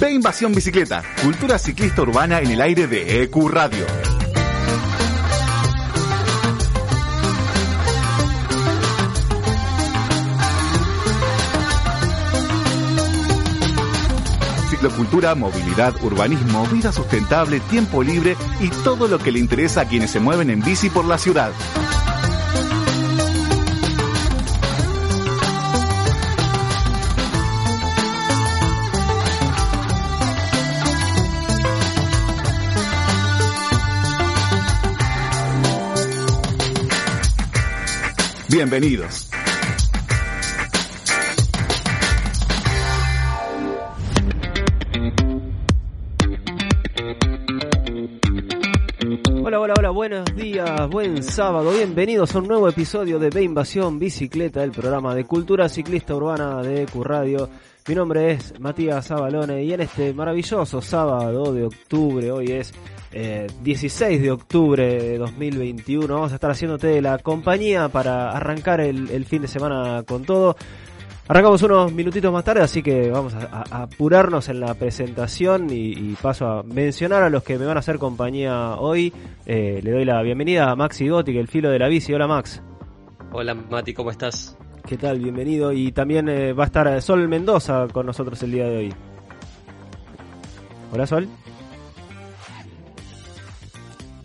Ve Invasión Bicicleta, cultura ciclista urbana en el aire de EQ Radio. Ciclocultura, movilidad, urbanismo, vida sustentable, tiempo libre y todo lo que le interesa a quienes se mueven en bici por la ciudad. Bienvenidos. Hola, hola, hola, buenos días, buen sábado, bienvenidos a un nuevo episodio de B Invasión Bicicleta, el programa de cultura ciclista urbana de Q Radio. Mi nombre es Matías Abalone y en este maravilloso sábado de octubre, hoy es eh, 16 de octubre de 2021, vamos a estar haciéndote la compañía para arrancar el, el fin de semana con todo. Arrancamos unos minutitos más tarde, así que vamos a, a- a apurarnos en la presentación y, y paso a mencionar a los que me van a hacer compañía hoy. Eh, le doy la bienvenida a Maxi Gotti, el filo de la bici. Hola Max. Hola Mati, ¿cómo estás? ¿Qué tal? Bienvenido. Y también eh, va a estar eh, Sol Mendoza con nosotros el día de hoy. Hola Sol.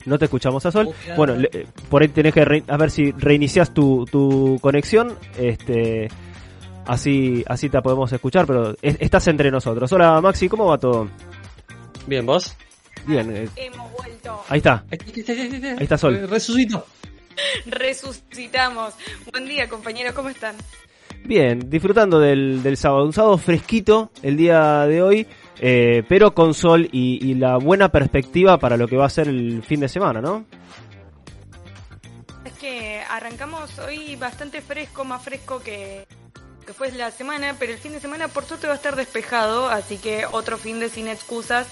No te escuchamos a Sol. Hola. Bueno, le- eh, por ahí tenés que re- a ver si reinicias tu, tu conexión. Este, así, así te podemos escuchar, pero es- estás entre nosotros. Hola Maxi, ¿cómo va todo? Bien, ¿vos? Bien, eh, Hemos vuelto. ahí está. Ahí está Sol. Resucito. Resucitamos. Buen día, compañeros, ¿cómo están? Bien, disfrutando del, del sábado. Un sábado fresquito el día de hoy, eh, pero con sol y, y la buena perspectiva para lo que va a ser el fin de semana, ¿no? Es que arrancamos hoy bastante fresco, más fresco que, que fue la semana, pero el fin de semana por suerte va a estar despejado, así que otro fin de sin excusas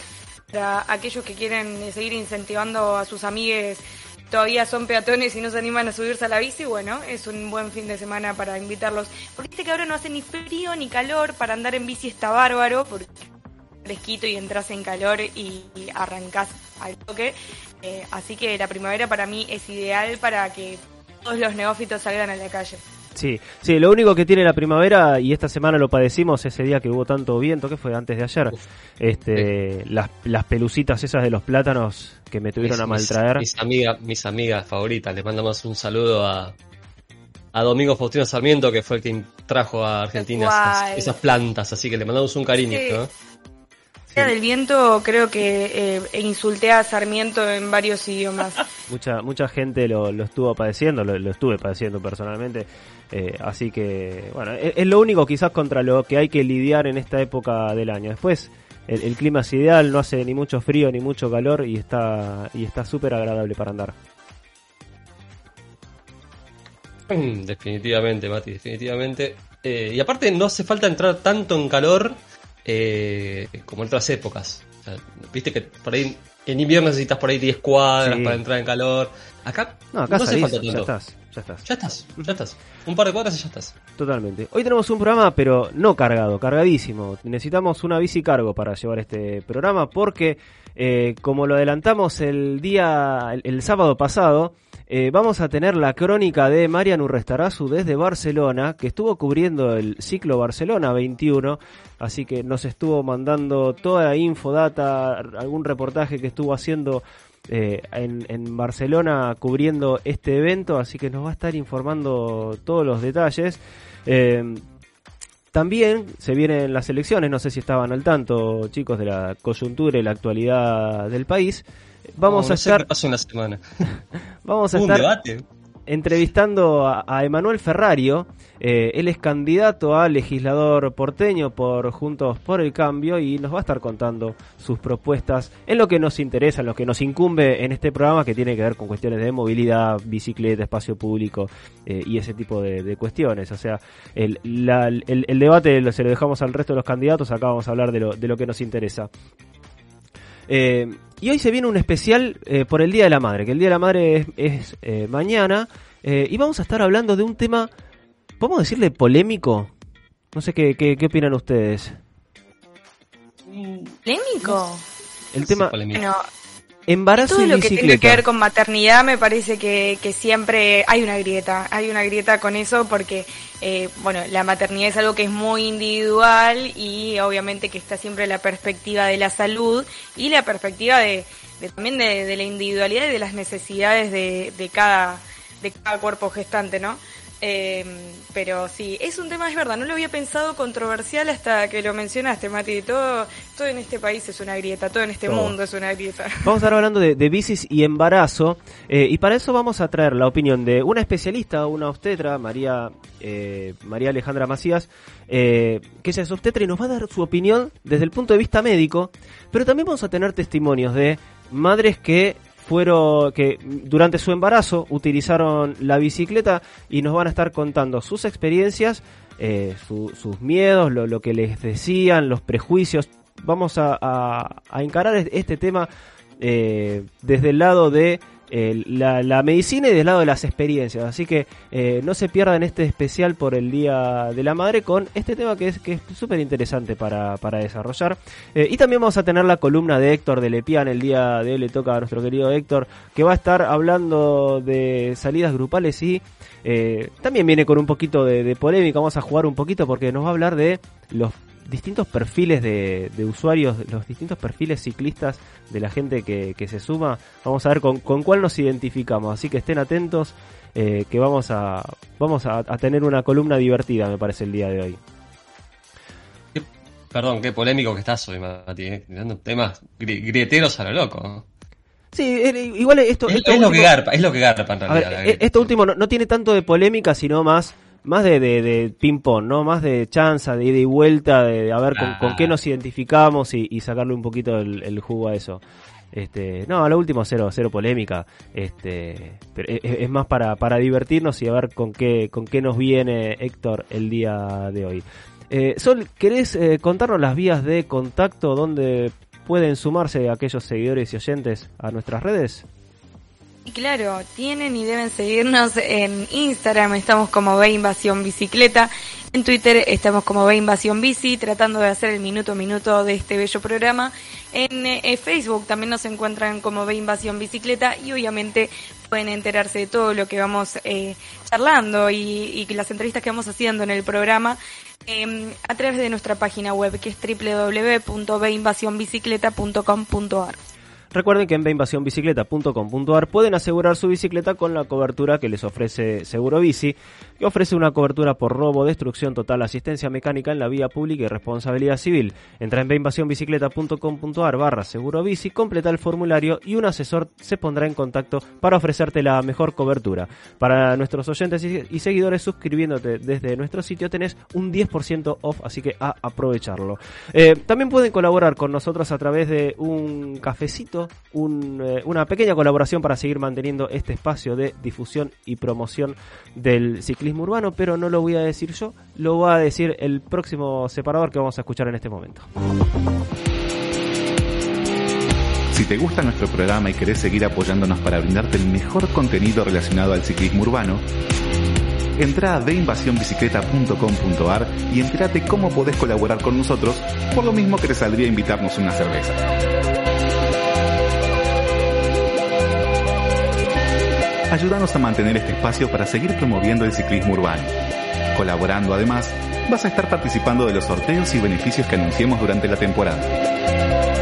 para aquellos que quieren eh, seguir incentivando a sus amigues todavía son peatones y no se animan a subirse a la bici, bueno, es un buen fin de semana para invitarlos. Porque viste que ahora no hace ni frío ni calor, para andar en bici está bárbaro, porque fresquito y entras en calor y, y arrancás al toque. Eh, así que la primavera para mí es ideal para que todos los neófitos salgan a la calle. Sí, sí, lo único que tiene la primavera, y esta semana lo padecimos ese día que hubo tanto viento, que fue antes de ayer, Uf. este, las, las pelucitas esas de los plátanos que me tuvieron a Mis- maltraer. Mis, amigas, mis amigas favoritas. Les mandamos un saludo a, a Domingo Faustino Sarmiento, que fue el que trajo a Argentina esas, plantas. Así que le mandamos un cariño. Sí. ¿no? Día del viento creo que eh, insulté a Sarmiento en varios idiomas. Mucha, mucha gente lo, lo estuvo padeciendo, lo, lo estuve padeciendo personalmente. eh, así que, bueno, es, es lo único quizás contra lo que hay que lidiar en esta época del año. Después, el, el clima es ideal, no hace ni mucho frío ni mucho calor y está y está súper agradable para andar. Mm, Definitivamente, Mati, definitivamente. Eh, y aparte no hace falta entrar tanto en calor eh, como en otras épocas. O sea, Viste que por ahí en invierno necesitas por ahí 10 cuadras Sí. para entrar en calor. Acá No, acá hace falta ya estás, ya estás. Ya estás, ya estás. Un par de cuadras y ya estás. Totalmente. Hoy tenemos un programa, pero no cargado, cargadísimo. Necesitamos una bici cargo para llevar este programa porque, eh, como lo adelantamos el día, el, el sábado pasado, eh, vamos a tener la crónica de Marian Urrestarazu desde Barcelona, que estuvo cubriendo el ciclo Barcelona 21, así que nos estuvo mandando toda la info, data, algún reportaje que estuvo haciendo eh, en, en Barcelona cubriendo este evento, así que nos va a estar informando todos los detalles. Eh, también se vienen las elecciones, no sé si estaban al tanto, chicos, de la coyuntura y la actualidad del país. Vamos No, a estar, semana. vamos a un estar debate. entrevistando a, a Emanuel Ferrario. Eh, él es candidato a legislador porteño por Juntos por el Cambio y nos va a estar contando sus propuestas en lo que nos interesa, en lo que nos incumbe en este programa que tiene que ver con cuestiones de movilidad, bicicleta, espacio público eh, y ese tipo de, de cuestiones. O sea, el, la- el- el debate lo- se lo dejamos al resto de los candidatos, acá vamos a hablar de lo, de lo que nos interesa. Eh, y hoy se viene un especial eh, por el Día de la Madre, que el Día de la Madre es, es, eh, mañana, eh, y vamos a estar hablando de un tema, ¿podemos decirle polémico? No sé qué, qué, qué opinan ustedes. ¿Polémico? El tema, Sí, polémico. Embarazo todo y lo que tiene que ver con maternidad me parece que, que siempre hay una grieta, hay una grieta con eso porque, eh, bueno, la maternidad es algo que es muy individual y obviamente que está siempre la perspectiva de la salud y la perspectiva de, de también de, de la individualidad y de las necesidades de, de cada de cada cuerpo gestante, ¿no? Eh, pero sí, es un tema, es verdad, no lo había pensado controversial hasta que lo mencionaste, Mati. Todo, todo en este país es una grieta, todo en este Todo. mundo es una grieta. Vamos a estar hablando de, de bicis y embarazo eh, y para eso vamos a traer la opinión de una especialista, una obstetra, María eh, María Alejandra Macías, eh, que ella es obstetra y nos va a dar su opinión desde el punto de vista médico, pero también vamos a tener testimonios de madres que fueron que durante su embarazo utilizaron la bicicleta y nos van a estar contando sus experiencias, eh, su- sus miedos, lo, que les decían, los prejuicios. Vamos a, a- encarar es- este tema eh, desde el lado de la, medicina y del lado de las experiencias. Así que eh, no se pierdan este especial por el Día de la Madre con este tema que es que es súper interesante para, para desarrollar. Eh, y también vamos a tener la columna de Héctor de Lepian. El día de hoy le toca a nuestro querido Héctor que va a estar hablando de salidas grupales y eh, también viene con un poquito de, de polémica. Vamos a jugar un poquito porque nos va a hablar de los distintos perfiles de, de usuarios, los distintos perfiles ciclistas de la gente que, que se suma. Vamos a ver con, con cuál nos identificamos. Así que estén atentos eh, que vamos a vamos a, a tener una columna divertida, me parece, el día de hoy. Qué- Perdón, qué polémico que estás hoy, Mati. eh, temas gri- grieteros a lo loco. ¿no? Sí, eh, igual esto, Es, esto es lo que garpa, es lo que garpa en realidad. ver, eh, esto último no, no tiene tanto de polémica, sino más más de, de, de ping-pong, ¿no? Más de chanza, de ida y vuelta, de, de a ver con, con qué nos identificamos y, y sacarle un poquito el, el jugo a eso. Este, no, a lo último cero, cero polémica. Este, pero es, es más para, para divertirnos y a ver con qué, con qué nos viene Héctor el día de hoy. Eh, Sol, ¿querés eh, contarnos las vías de contacto donde pueden sumarse aquellos seguidores y oyentes a nuestras redes? Y claro, tienen y deben seguirnos en Instagram, estamos como Ve Invasión Bicicleta, en Twitter estamos como Ve Invasión Bici, tratando de hacer el minuto a minuto de este bello programa. En eh, Facebook también nos encuentran como Ve Invasión Bicicleta y obviamente pueden enterarse de todo lo que vamos eh, charlando y, las entrevistas que vamos haciendo en el programa eh, a través de nuestra página web que es www.veinvasionbicicleta.com.ar. Recuerden que en beinvasionbicicleta.com.ar pueden asegurar su bicicleta con la cobertura que les ofrece Seguro Bici, que ofrece una cobertura por robo, destrucción total, asistencia mecánica en la vía pública y responsabilidad civil. Entra en beinvasionbicicleta.com.ar barra Seguro Bici, completa el formulario y un asesor se pondrá en contacto para ofrecerte la mejor cobertura. Para nuestros oyentes y seguidores suscribiéndote desde nuestro sitio tenés un 10% off, así que a aprovecharlo. Eh, también pueden colaborar con nosotros a través de un cafecito, un, eh, una pequeña colaboración para seguir manteniendo este espacio de difusión y promoción del ciclismo urbano, pero no lo voy a decir yo, lo va a decir el próximo separador que vamos a escuchar en este momento. Si te gusta nuestro programa y querés seguir apoyándonos para brindarte el mejor contenido relacionado al ciclismo urbano, entra a deinvasionbicicleta.com.ar y entérate cómo podés colaborar con nosotros, por lo mismo que te saldría invitarnos una cerveza. Ayúdanos a mantener este espacio para seguir promoviendo el ciclismo urbano. Colaborando además, vas a estar participando de los sorteos y beneficios que anunciemos durante la temporada.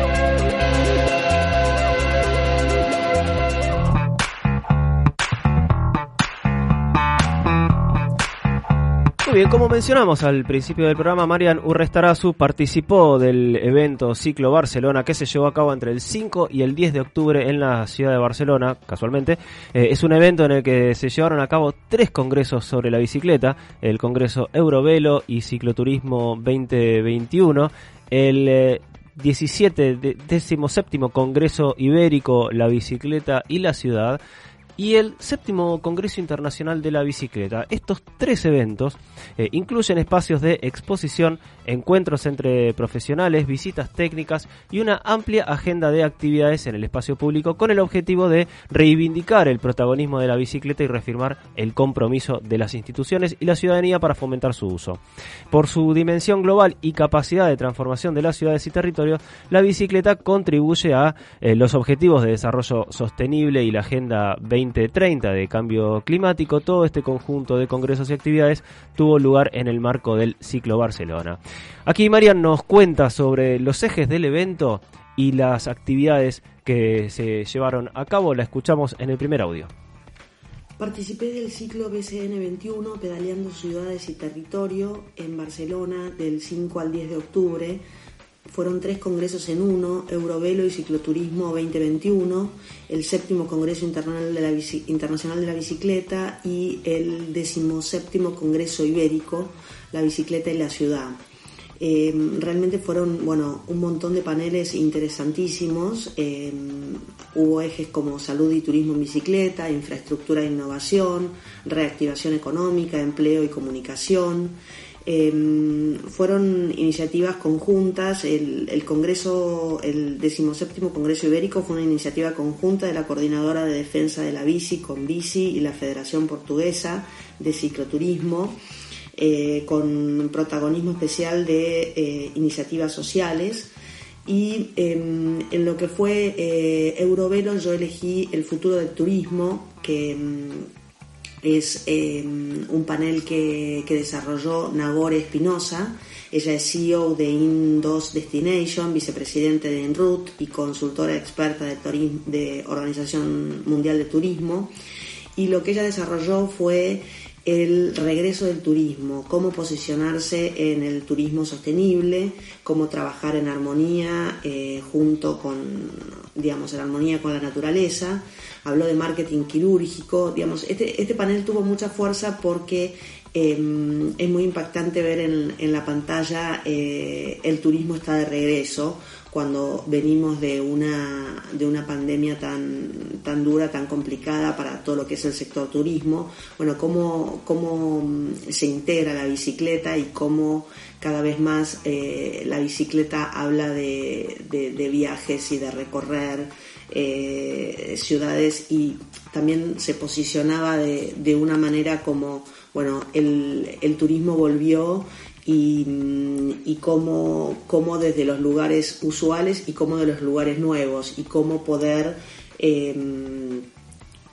Muy bien, como mencionamos al principio del programa, Marian Urrestarazu participó del evento Ciclo Barcelona que se llevó a cabo entre el 5 y el 10 de octubre en la ciudad de Barcelona, casualmente. Eh, es un evento en el que se llevaron a cabo tres congresos sobre la bicicleta, el Congreso Eurovelo y Cicloturismo 2021, el... eh, 17 de- décimo séptimo Congreso Ibérico, la bicicleta y la ciudad, y el séptimo Congreso Internacional de la Bicicleta. Estos tres eventos eh, incluyen espacios de exposición, encuentros entre profesionales, visitas técnicas y una amplia agenda de actividades en el espacio público con el objetivo de reivindicar el protagonismo de la bicicleta y reafirmar el compromiso de las instituciones y la ciudadanía para fomentar su uso. Por su dimensión global y capacidad de transformación de las ciudades y territorios, la bicicleta contribuye a eh, los objetivos de desarrollo sostenible y la Agenda 20 2030 de cambio climático, todo este conjunto de congresos y actividades tuvo lugar en el marco del ciclo Barcelona. Aquí Marian nos cuenta sobre los ejes del evento y las actividades que se llevaron a cabo. La escuchamos en el primer audio. Participé del ciclo BCN 21 pedaleando ciudades y territorio en Barcelona del 5 al 10 de octubre fueron tres congresos en uno, Eurovelo y Cicloturismo 2021, el séptimo Congreso Internacional de la, Bicicleta y el decimoséptimo Congreso Ibérico, la bicicleta y la ciudad. Eh, realmente fueron bueno, un montón de paneles interesantísimos. Eh, hubo ejes como salud y turismo en bicicleta, infraestructura e innovación, reactivación económica, empleo y comunicación. Em, fueron iniciativas conjuntas, el, Congreso, el decimoséptimo Congreso Ibérico fue una iniciativa conjunta de la Coordinadora de Defensa de la Bici con Bici y la Federación Portuguesa de Cicloturismo, eh, con protagonismo especial de eh, iniciativas sociales. Y em, en lo que fue eh, Eurovelo yo elegí el futuro del turismo, que em, es em, un panel que, desarrolló Nagore Espinosa. Ella es CEO de Indos Destination, vicepresidente de Enroute y consultora experta de, de Organización Mundial de Turismo. Y lo que ella desarrolló fue el regreso del turismo, cómo posicionarse en el turismo sostenible, cómo trabajar en armonía eh, junto con, digamos, en armonía con la naturaleza habló de marketing quirúrgico, digamos, este, este panel tuvo mucha fuerza porque em, es muy impactante ver en, la pantalla eh, el turismo está de regreso cuando venimos de una, de una pandemia tan, tan dura, tan complicada para todo lo que es el sector turismo, bueno, cómo, cómo mm, se integra la bicicleta y cómo cada vez más eh, la bicicleta habla de, de viajes y de recorrer eh, ciudades y también se posicionaba de, de una manera como, bueno, el, el turismo volvió y, y desde los lugares usuales y cómo de los lugares nuevos y cómo poder, em,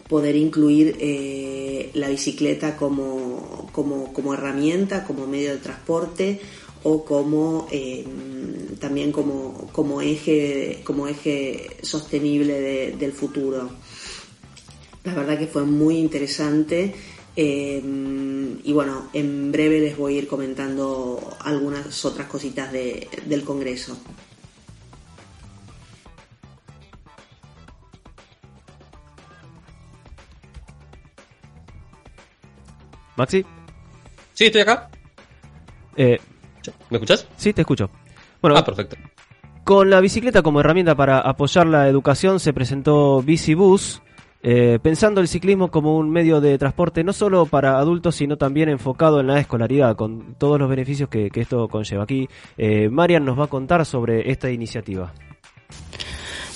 poder incluir eh, la bicicleta como, como, como herramienta, como medio de transporte o como em, también como, como, eje, como eje sostenible del futuro. La verdad que fue muy interesante em, y bueno, en breve les voy a ir comentando algunas otras cositas del Congreso. Maxi. Sí, estoy acá. Eh, ¿Me escuchas? Sí, te escucho. Bueno, ah, perfecto. Con la bicicleta como herramienta para apoyar la educación se presentó Bicibus, eh, pensando el ciclismo como un medio de transporte no solo para adultos, sino también enfocado en la escolaridad, con todos los beneficios que, esto conlleva. Aquí eh, Marian nos va a contar sobre esta iniciativa.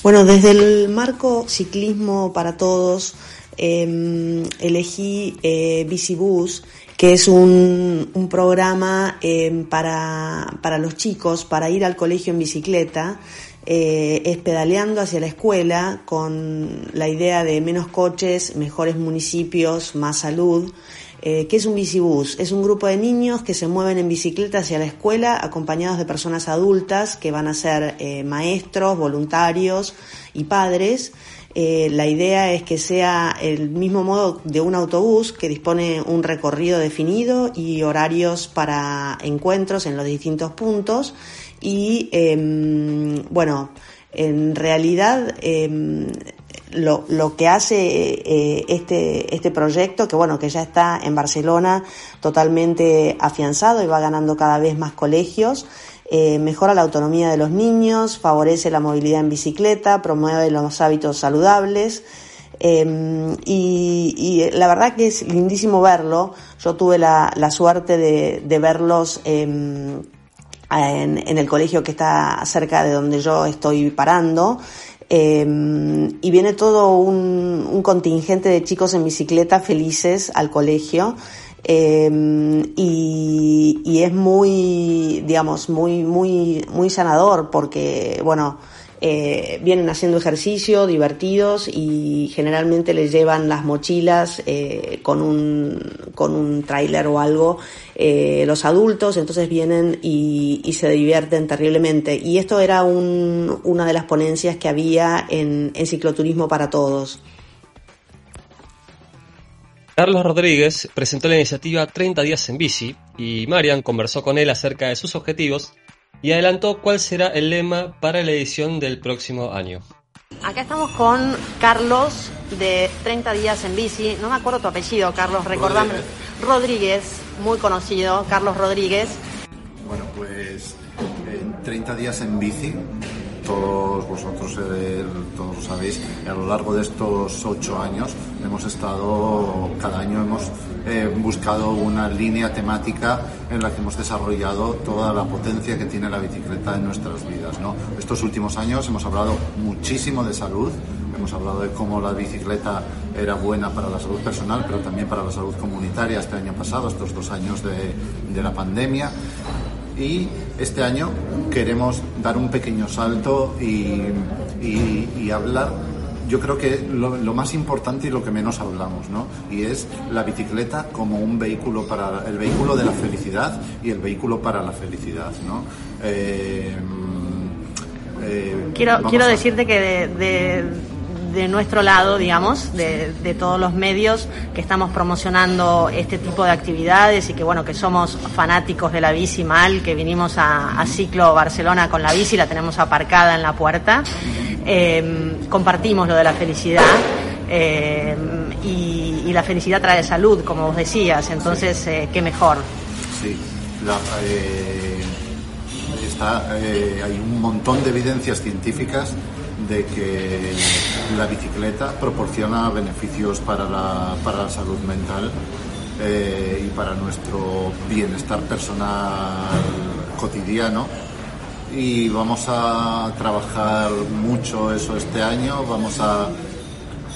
Bueno, desde el marco Ciclismo para Todos, em, elegí eh, Bicibus que es un, programa em, para, para, los chicos para ir al colegio en bicicleta, eh, es pedaleando hacia la escuela con la idea de menos coches, mejores municipios, más salud. Eh, ¿Qué es un bicibús? Es un grupo de niños que se mueven en bicicleta hacia la escuela acompañados de personas adultas que van a ser eh, maestros, voluntarios y padres eh, la idea es que sea el mismo modo de un autobús que dispone un recorrido definido y horarios para encuentros en los distintos puntos. Y em, bueno, en realidad em, lo, lo, que hace eh, este, este proyecto, que bueno, que ya está en Barcelona totalmente afianzado y va ganando cada vez más colegios, eh, mejora la autonomía de los niños, favorece la movilidad en bicicleta, promueve los hábitos saludables, Em, y, la verdad que es lindísimo verlo. Yo tuve la, suerte de, verlos em, en, el colegio que está cerca de donde yo estoy parando. Em, y viene todo un, contingente de chicos en bicicleta felices al colegio. Y, y, es muy, digamos, muy, muy, muy sanador porque, bueno, eh, vienen haciendo ejercicio, divertidos y generalmente les llevan las mochilas eh, con un, con un tráiler o algo eh, los adultos, entonces vienen y, se divierten terriblemente. Y esto era un, una de las ponencias que había en cicloturismo para todos. Carlos Rodríguez presentó la iniciativa 30 días en bici y Marian conversó con él acerca de sus objetivos y adelantó cuál será el lema para la edición del próximo año. Acá estamos con Carlos de 30 días en bici. No me acuerdo tu apellido, Carlos, recordame. Rodríguez, muy conocido, Carlos Rodríguez. Bueno, pues 30 días en bici todos vosotros eh, todos lo sabéis, a lo largo de estos ocho años hemos estado, cada año hemos eh, buscado una línea temática en la que hemos desarrollado toda la potencia que tiene la bicicleta en nuestras vidas. ¿no? Estos últimos años hemos hablado muchísimo de salud, hemos hablado de cómo la bicicleta era buena para la salud personal, pero también para la salud comunitaria este año pasado, estos dos años de, de la pandemia y este año queremos dar un pequeño salto y, hablar yo creo que lo, más importante y lo que menos hablamos, ¿no? Y es la bicicleta como un vehículo para el vehículo de la felicidad y el vehículo para la felicidad, ¿no? Eh, eh, quiero quiero decirte que de de nuestro lado, digamos, de, de, todos los medios que estamos promocionando este tipo de actividades y que, bueno, que somos fanáticos de la bici mal, que vinimos a, Ciclo Barcelona con la bici, la tenemos aparcada en la puerta. Em, compartimos lo de la felicidad. Em, y, la felicidad trae salud, como vos decías, entonces, eh, qué mejor. Sí, eh, eh, hay un montón de evidencias científicas de que la bicicleta proporciona beneficios para la, para la salud mental eh, y para nuestro bienestar personal cotidiano. Y vamos a trabajar mucho eso este año, vamos a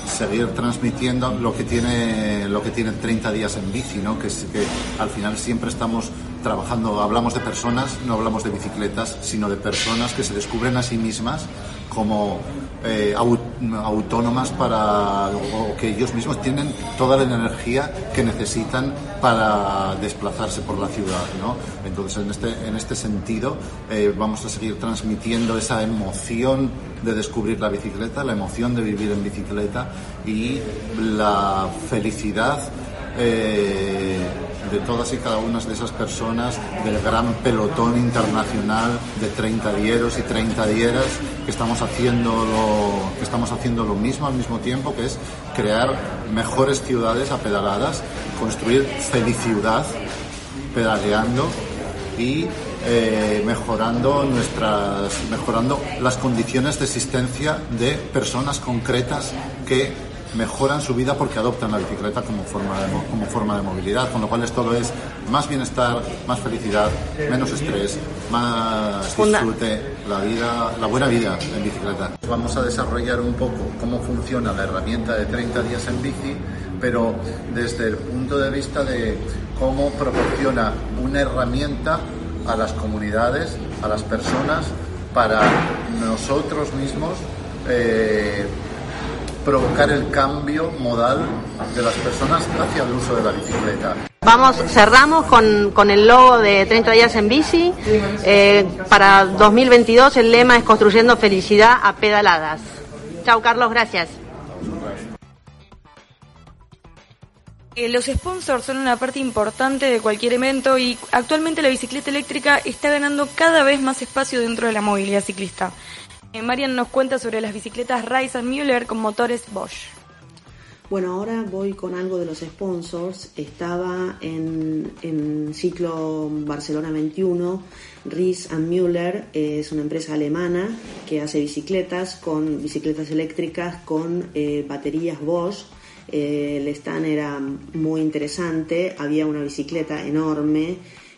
seguir transmitiendo lo que tiene lo que tiene 30 días en bici, ¿no? que, es, que al final siempre estamos trabajando, hablamos de personas, no hablamos de bicicletas, sino de personas que se descubren a sí mismas como eh, autónomas para o que ellos mismos tienen toda la energía que necesitan para desplazarse por la ciudad ¿no? entonces en este, en este sentido eh, vamos a seguir transmitiendo esa emoción de descubrir la bicicleta la emoción de vivir en bicicleta y la felicidad eh, de todas y cada una de esas personas del gran pelotón internacional de 30 dieros y 30 dieras que estamos haciendo lo, que estamos haciendo lo mismo al mismo tiempo, que es crear mejores ciudades a pedaladas, construir felicidad pedaleando y eh, mejorando nuestras mejorando las condiciones de existencia de personas concretas que mejoran su vida porque adoptan la bicicleta como forma de, como forma de movilidad, con lo cual esto es más bienestar, más felicidad, menos estrés, más disfrute, la vida, la buena vida en bicicleta. Vamos a desarrollar un poco cómo funciona la herramienta de 30 días en bici, pero desde el punto de vista de cómo proporciona una herramienta a las comunidades, a las personas, para nosotros mismos eh, provocar el cambio modal de las personas hacia el uso de la bicicleta. Vamos, cerramos con, con el logo de 30 días en bici. Eh, para 2022 el lema es construyendo felicidad a pedaladas. Chao Carlos, gracias. Eh, los sponsors son una parte importante de cualquier evento y actualmente la bicicleta eléctrica está ganando cada vez más espacio dentro de la movilidad ciclista. Eh, Marian nos cuenta sobre las bicicletas Rise Müller con motores Bosch. Bueno, ahora voy con algo de los sponsors. Estaba en, en ciclo Barcelona 21. Ries Müller es una empresa alemana que hace bicicletas con bicicletas eléctricas con eh, baterías Bosch. Eh, el stand era muy interesante. Había una bicicleta enorme.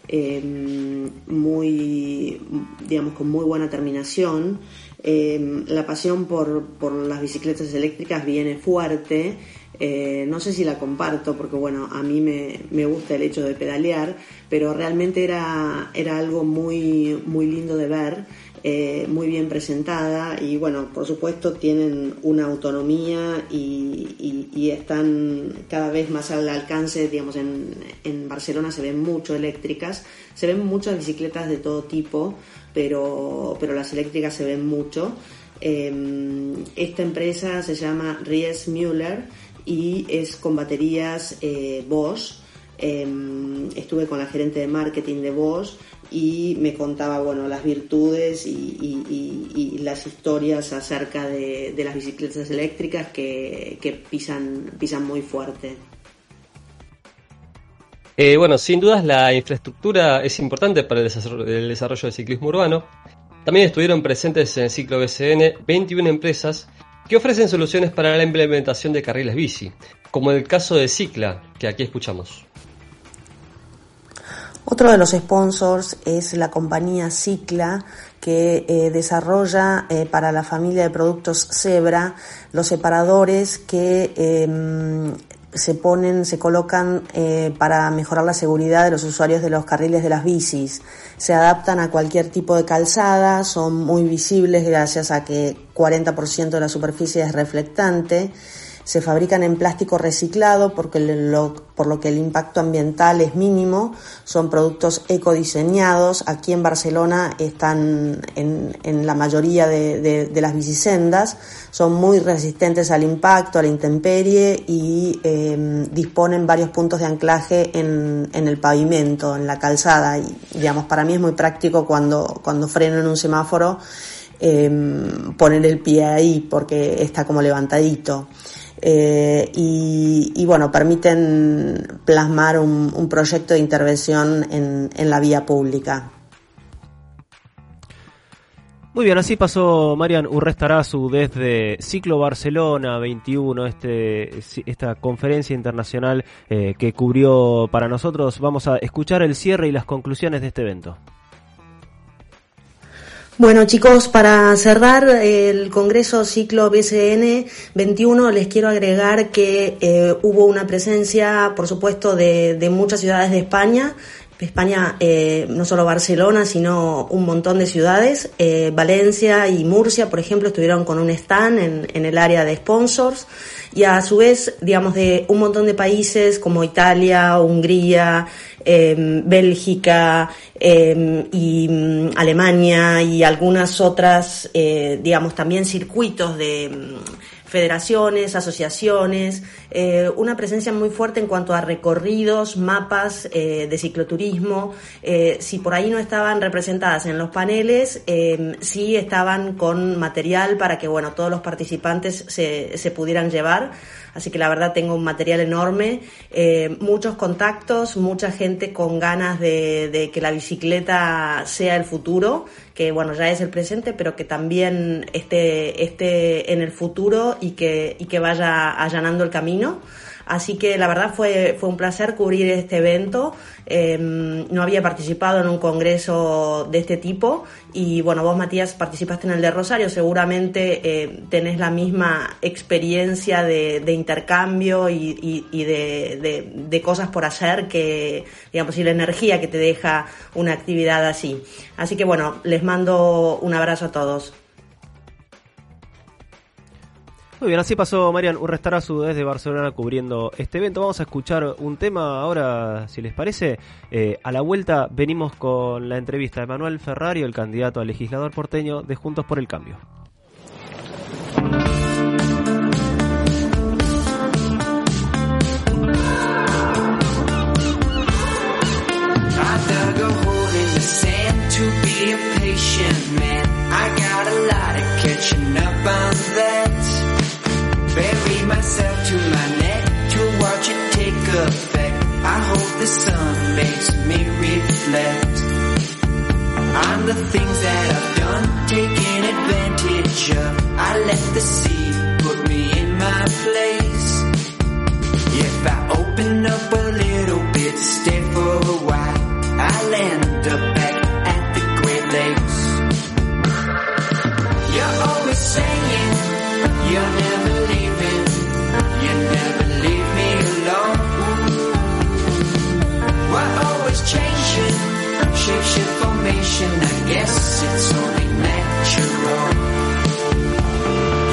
Em, muy, digamos, con muy buena terminación. Em, la pasión por, por, las bicicletas eléctricas viene fuerte. Eh, no sé si la comparto porque, bueno, a mí me, me, gusta el hecho de pedalear, pero realmente era, era algo muy, muy lindo de ver. Eh, muy bien presentada y bueno, por supuesto tienen una autonomía y, están cada vez más al alcance, digamos, en, en, Barcelona se ven mucho eléctricas, se ven muchas bicicletas de todo tipo, pero, pero las eléctricas se ven mucho. Em, esta empresa se llama Ries Müller y es con baterías eh, Bosch. Em, estuve con la gerente de marketing de Bosch y me contaba bueno las virtudes y, las historias acerca de, las bicicletas eléctricas que, pisan, pisan muy fuerte. Eh, bueno, sin dudas la infraestructura es importante para el desarrollo, el desarrollo del ciclismo urbano. También estuvieron presentes en el ciclo BCN 21 empresas que ofrecen soluciones para la implementación de carriles bici, como el caso de Cicla, que aquí escuchamos. Otro de los sponsors es la compañía Cicla, que eh, desarrolla eh, para la familia de productos Zebra los separadores que em, se ponen, se colocan eh, para mejorar la seguridad de los usuarios de los carriles de las bicis. Se adaptan a cualquier tipo de calzada, son muy visibles gracias a que 40% de la superficie es reflectante se fabrican en plástico reciclado porque por lo que el impacto ambiental es mínimo, son productos ecodiseñados, aquí en Barcelona están en, la mayoría de, las bicisendas, son muy resistentes al impacto, a la intemperie y em, disponen varios puntos de anclaje en, el pavimento, en la calzada. Y digamos para mí es muy práctico cuando, cuando freno en un semáforo em, poner el pie ahí porque está como levantadito. Eh, y, bueno, permiten plasmar un, proyecto de intervención en, la vía pública. Muy bien, así pasó Marian Urrestarazu desde Ciclo Barcelona 21, este, esta conferencia internacional eh, que cubrió para nosotros. Vamos a escuchar el cierre y las conclusiones de este evento. Bueno chicos, para cerrar el Congreso Ciclo BCN 21 les quiero agregar que eh, hubo una presencia, por supuesto, de, muchas ciudades de España. España, eh, no solo Barcelona, sino un montón de ciudades. Eh, Valencia y Murcia, por ejemplo, estuvieron con un stand en, en el área de sponsors y a su vez, digamos, de un montón de países como Italia, Hungría, Em, Bélgica em, y mm, Alemania y algunas otras, eh, digamos, también circuitos de mm, federaciones, asociaciones, eh, una presencia muy fuerte en cuanto a recorridos, mapas eh, de cicloturismo. si por ahí no estaban representadas en los paneles, sí estaban con material para que bueno todos los participantes se, se pudieran llevar. Así que la verdad tengo un material enorme, eh, muchos contactos, mucha gente con ganas de, que la bicicleta sea el futuro, que bueno, ya es el presente, pero que también esté, esté en el futuro y que, y que vaya allanando el camino. Así que la verdad fue, fue un placer cubrir este evento. Em, no había participado en un congreso de este tipo y bueno, vos Matías participaste en el de Rosario, seguramente eh, tenés la misma experiencia de, intercambio y, de, de, cosas por hacer que, digamos, y la energía que te deja una actividad así. Así que bueno, les mando un abrazo a todos. Muy bien, así pasó Marian Urrestarazu desde Barcelona cubriendo este evento. Vamos a escuchar un tema ahora, si les parece. Eh, a la vuelta venimos con la entrevista de Manuel Ferrario, el candidato a legislador porteño de Juntos por el Cambio. The sun makes me reflect on the things that I've done, taking advantage of. I let the sea put me in my place. If I open up a little bit, stay for a while, I'll end up back at the Great Lakes. You're always saying you're never We're always changing, shape shift formation, I guess it's only natural.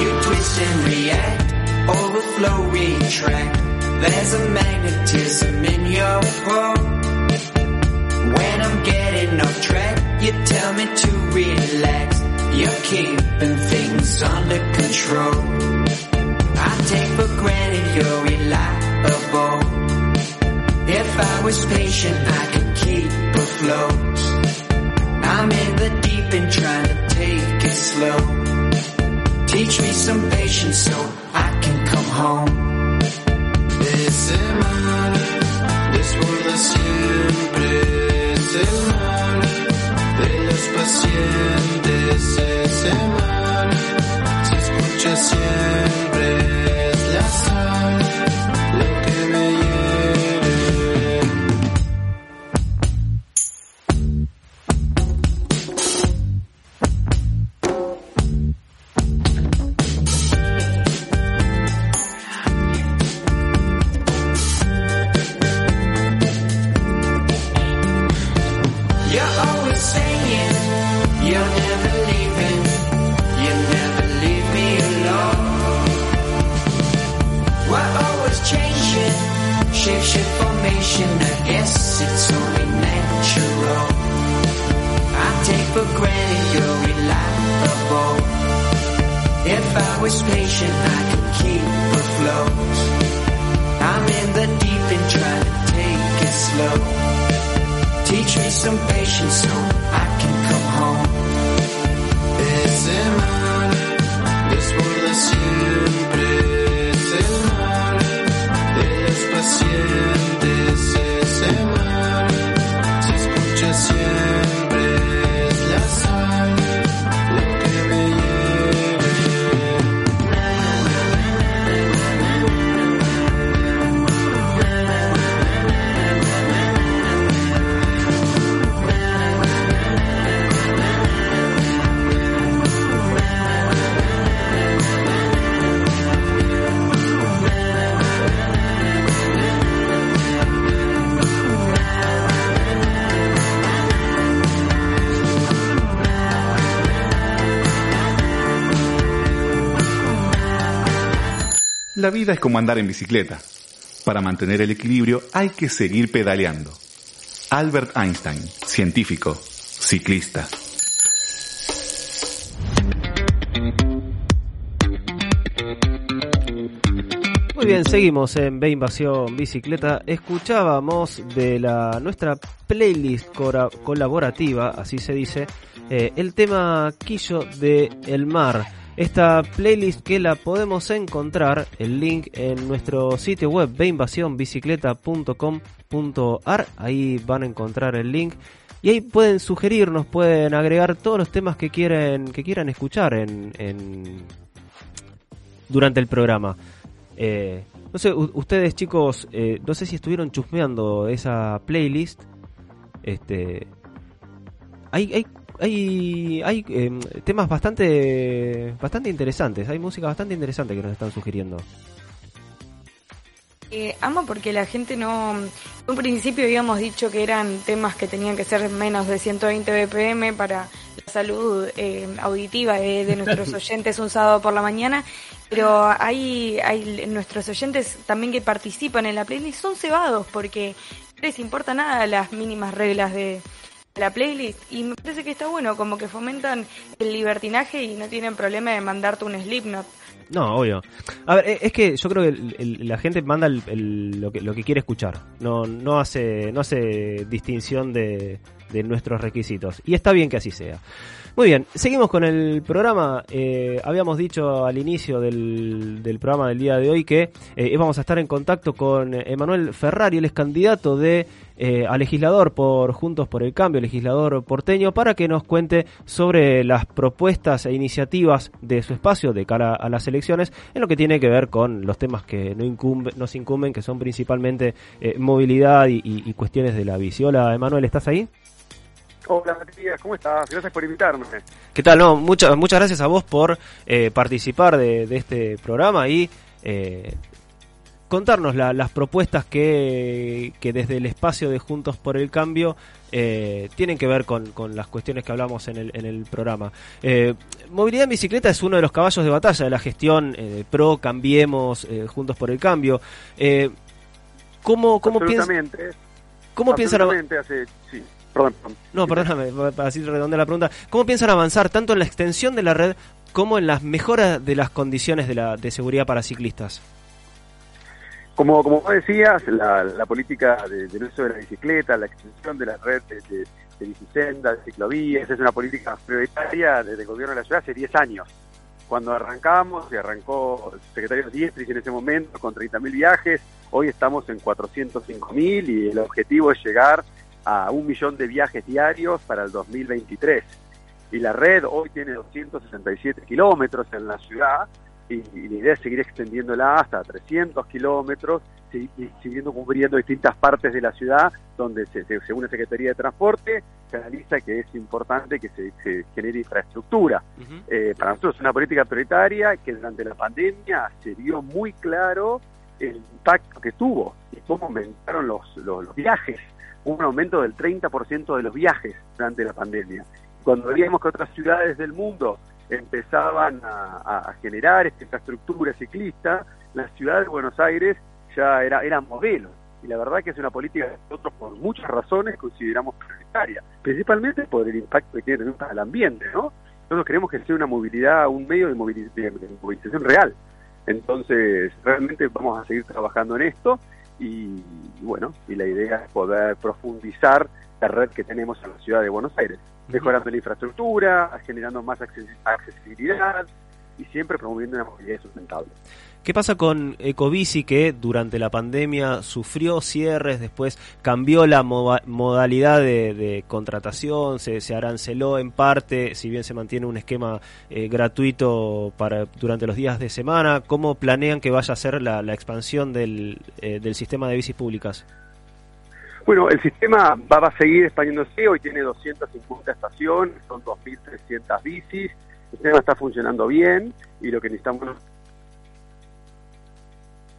You twist and react, overflow, retract. There's a magnetism in your pull. When I'm getting off track, you tell me to relax. You're keeping things under control. I take was patient, I could keep afloat. I'm in the deep and trying to take it slow. Teach me some patience so I can come home. This Ese mar desborda siempre, mar de los pacientes, ese mar se escucha siempre, vida es como andar en bicicleta. Para mantener el equilibrio hay que seguir pedaleando. Albert Einstein, científico, ciclista. Muy bien, seguimos en B Invasión Bicicleta. Escuchábamos de la nuestra playlist colaborativa, así se dice, eh, el tema Quillo de El Mar. Esta playlist que la podemos encontrar, el link en nuestro sitio web beinvasionbicicleta.com.ar. Ahí van a encontrar el link. Y ahí pueden sugerirnos, pueden agregar todos los temas que quieren, que quieran escuchar en, en- durante el programa. Eh, no sé, ustedes chicos, eh, no sé si estuvieron chusmeando esa playlist. Este, hay, hay, hay, hay em, temas bastante, bastante interesantes. Hay música bastante interesante que nos están sugiriendo. Eh, amo porque la gente no... En un principio habíamos dicho que eran temas que tenían que ser menos de 120 BPM para la salud eh, auditiva de, de nuestros oyentes un sábado por la mañana, pero hay, hay nuestros oyentes también que participan en la playlist son cebados porque no les importa nada las mínimas reglas de la playlist y me parece que está bueno, como que fomentan el libertinaje y no tienen problema de mandarte un Slipknot. No, obvio. A ver, eh, es que yo creo que el- el- la gente manda el- lo, que, lo que quiere escuchar. No, no hace, no hace distinción de, de nuestros requisitos. Y está bien que así sea. Muy bien, seguimos con el programa. Eh, habíamos dicho al inicio del, del, programa del día de hoy que eh, íbamos a estar en contacto con Emanuel Ferrari, él es candidato de eh, a legislador por Juntos por el Cambio, legislador porteño, para que nos cuente sobre las propuestas e iniciativas de su espacio de cara a las elecciones en lo que tiene que ver con los temas que no nos incumben, que son principalmente eh, movilidad y, y, cuestiones de la bici. Hola, Emanuel, ¿estás ahí? Hola Matías, ¿cómo estás? Gracias por invitarme. ¿Qué tal? No, muchas, muchas gracias a vos por eh, participar de, de, este programa y eh, contarnos las propuestas que, desde el espacio de Juntos por el Cambio eh, tienen que ver con, las cuestiones que hablamos en el, en el programa. Eh, movilidad en bicicleta es uno de los caballos de batalla de la gestión eh, PRO, Cambiemos, Juntos por el Cambio. ¿Cómo, cómo piensa? ¿Cómo piensan sí. Perdón, No, perdóname, así redondear la pregunta. ¿Cómo piensan avanzar tanto en la extensión de la red como en las mejoras de las condiciones de, la, de seguridad para ciclistas? Como, como decías, la, la política de, del uso de la bicicleta, la extensión de la red de, de, de bicisendas, de ciclovías, es una política prioritaria del gobierno de la ciudad hace 10 años. Cuando arrancamos, y arrancó el secretario Diestris en ese momento con 30.000 viajes, hoy estamos en 405.000 y el objetivo es llegar a un millón de viajes diarios para el 2023. Y la red hoy tiene 267 kilómetros en la ciudad, y, la idea es seguir extendiéndola hasta 300 kilómetros, y siguiendo cubriendo distintas partes de la ciudad, donde según la Secretaría de Transporte se analiza que es importante que se, genere infraestructura. Eh, para nosotros es una política prioritaria que durante la pandemia se vio muy claro el impacto que tuvo y cómo aumentaron los, los, viajes, un aumento del 30% de los viajes durante la pandemia. Cuando veíamos que otras ciudades del mundo empezaban a, generar esta infraestructura ciclista, la ciudad de Buenos Aires ya era, era modelo. Y la verdad que es una política que nosotros por muchas razones consideramos prioritaria, principalmente por el impacto que tiene para el ambiente, ¿no? Nosotros queremos que sea una movilidad, un medio de, movilización real. Entonces, realmente vamos a seguir trabajando en esto y, bueno, y la idea es poder profundizar la red que tenemos en la ciudad de Buenos Aires mejorando la infraestructura, generando más accesibilidad y siempre promoviendo una movilidad sustentable. ¿Qué pasa con Ecobici que durante la pandemia sufrió cierres, después cambió la modalidad de, contratación, se, aranceló en parte, si bien se mantiene un esquema eh, gratuito para durante los días de semana? ¿Cómo planean que vaya a ser la, expansión del, eh, del sistema de bicis públicas? Bueno, el sistema va a seguir expandiéndose, hoy tiene 250 estaciones, son 2.300 bicis, el sistema está funcionando bien y lo que necesitamos es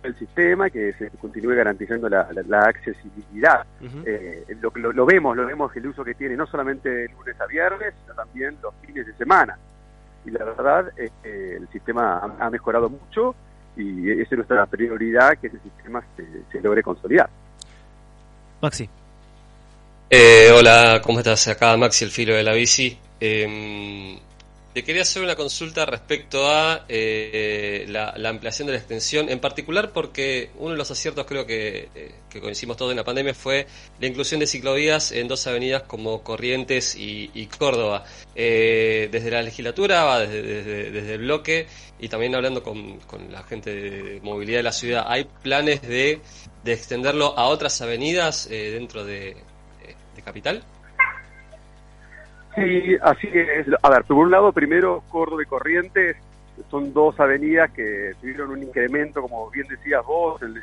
el sistema que se continúe garantizando la, accesibilidad. Eh, lo, vemos, lo vemos el uso que tiene no solamente de lunes a viernes, sino también los fines de semana. Y la verdad, es que el sistema ha, mejorado mucho y esa es nuestra prioridad, que ese sistema se logre consolidar. Maxi. Eh, hola, ¿cómo estás? Acá Maxi, el filo de la bici. Te quería hacer una consulta respecto a eh, la, ampliación de la extensión, en particular porque uno de los aciertos creo que, eh, que coincidimos todos en la pandemia fue la inclusión de ciclovías en dos avenidas como Corrientes y, Córdoba. Eh, desde la legislatura, desde, desde, el bloque y también hablando con, la gente de movilidad de la ciudad, ¿hay planes de de extenderlo a otras avenidas eh, dentro de, Capital? Sí, así es. A ver, por un lado, primero Córdoba y Corrientes son dos avenidas que tuvieron un incremento, como bien decías vos, en,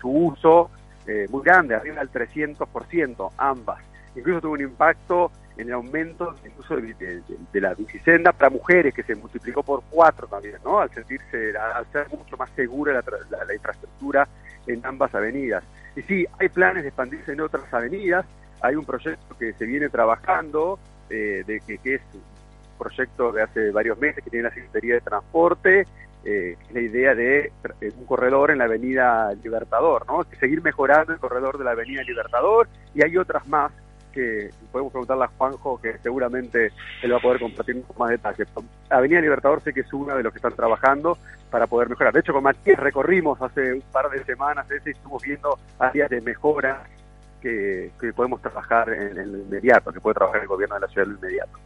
su uso eh, muy grande, arriba del 300%, ambas. Incluso tuvo un impacto en el aumento del uso de, la bicicenda para mujeres, que se multiplicó por cuatro también, ¿no? Al sentirse, al ser mucho más segura la infraestructura en ambas avenidas. Y sí, hay planes de expandirse en otras avenidas, hay un proyecto que se viene trabajando, eh, de que, es un proyecto de hace varios meses que tiene la Secretaría de Transporte, eh, la idea de eh, un corredor en la Avenida Libertador, ¿no? seguir mejorando el corredor de la Avenida Libertador y hay otras más que podemos preguntarle a Juanjo, que seguramente él va a poder compartir más detalles. Avenida Libertador sé que es una de los que están trabajando para poder mejorar. De hecho, con Matías recorrimos hace un par de semanas ese y estuvimos viendo áreas de mejora que, podemos trabajar en, en, inmediato, que puede trabajar el gobierno de la ciudad en lo inmediato.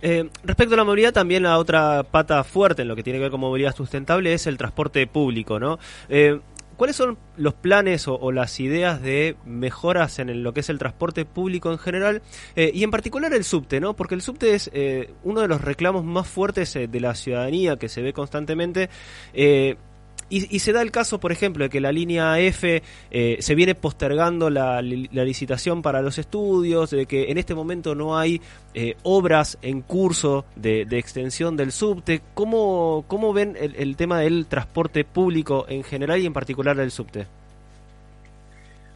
Eh, respecto a la movilidad, también la otra pata fuerte en lo que tiene que ver con movilidad sustentable es el transporte público, ¿no? Eh, ¿Cuáles son los planes o, las ideas de mejoras en lo que es el transporte público en general eh, y en particular el subte, ¿no? Porque el subte es uno de los reclamos más fuertes de la ciudadanía que se ve constantemente. Y, se da el caso, por ejemplo, de que la línea F eh, se viene postergando la, licitación para los estudios, de que en este momento no hay eh, obras en curso de, extensión del subte. ¿Cómo, cómo ven el, tema del transporte público en general y en particular del subte?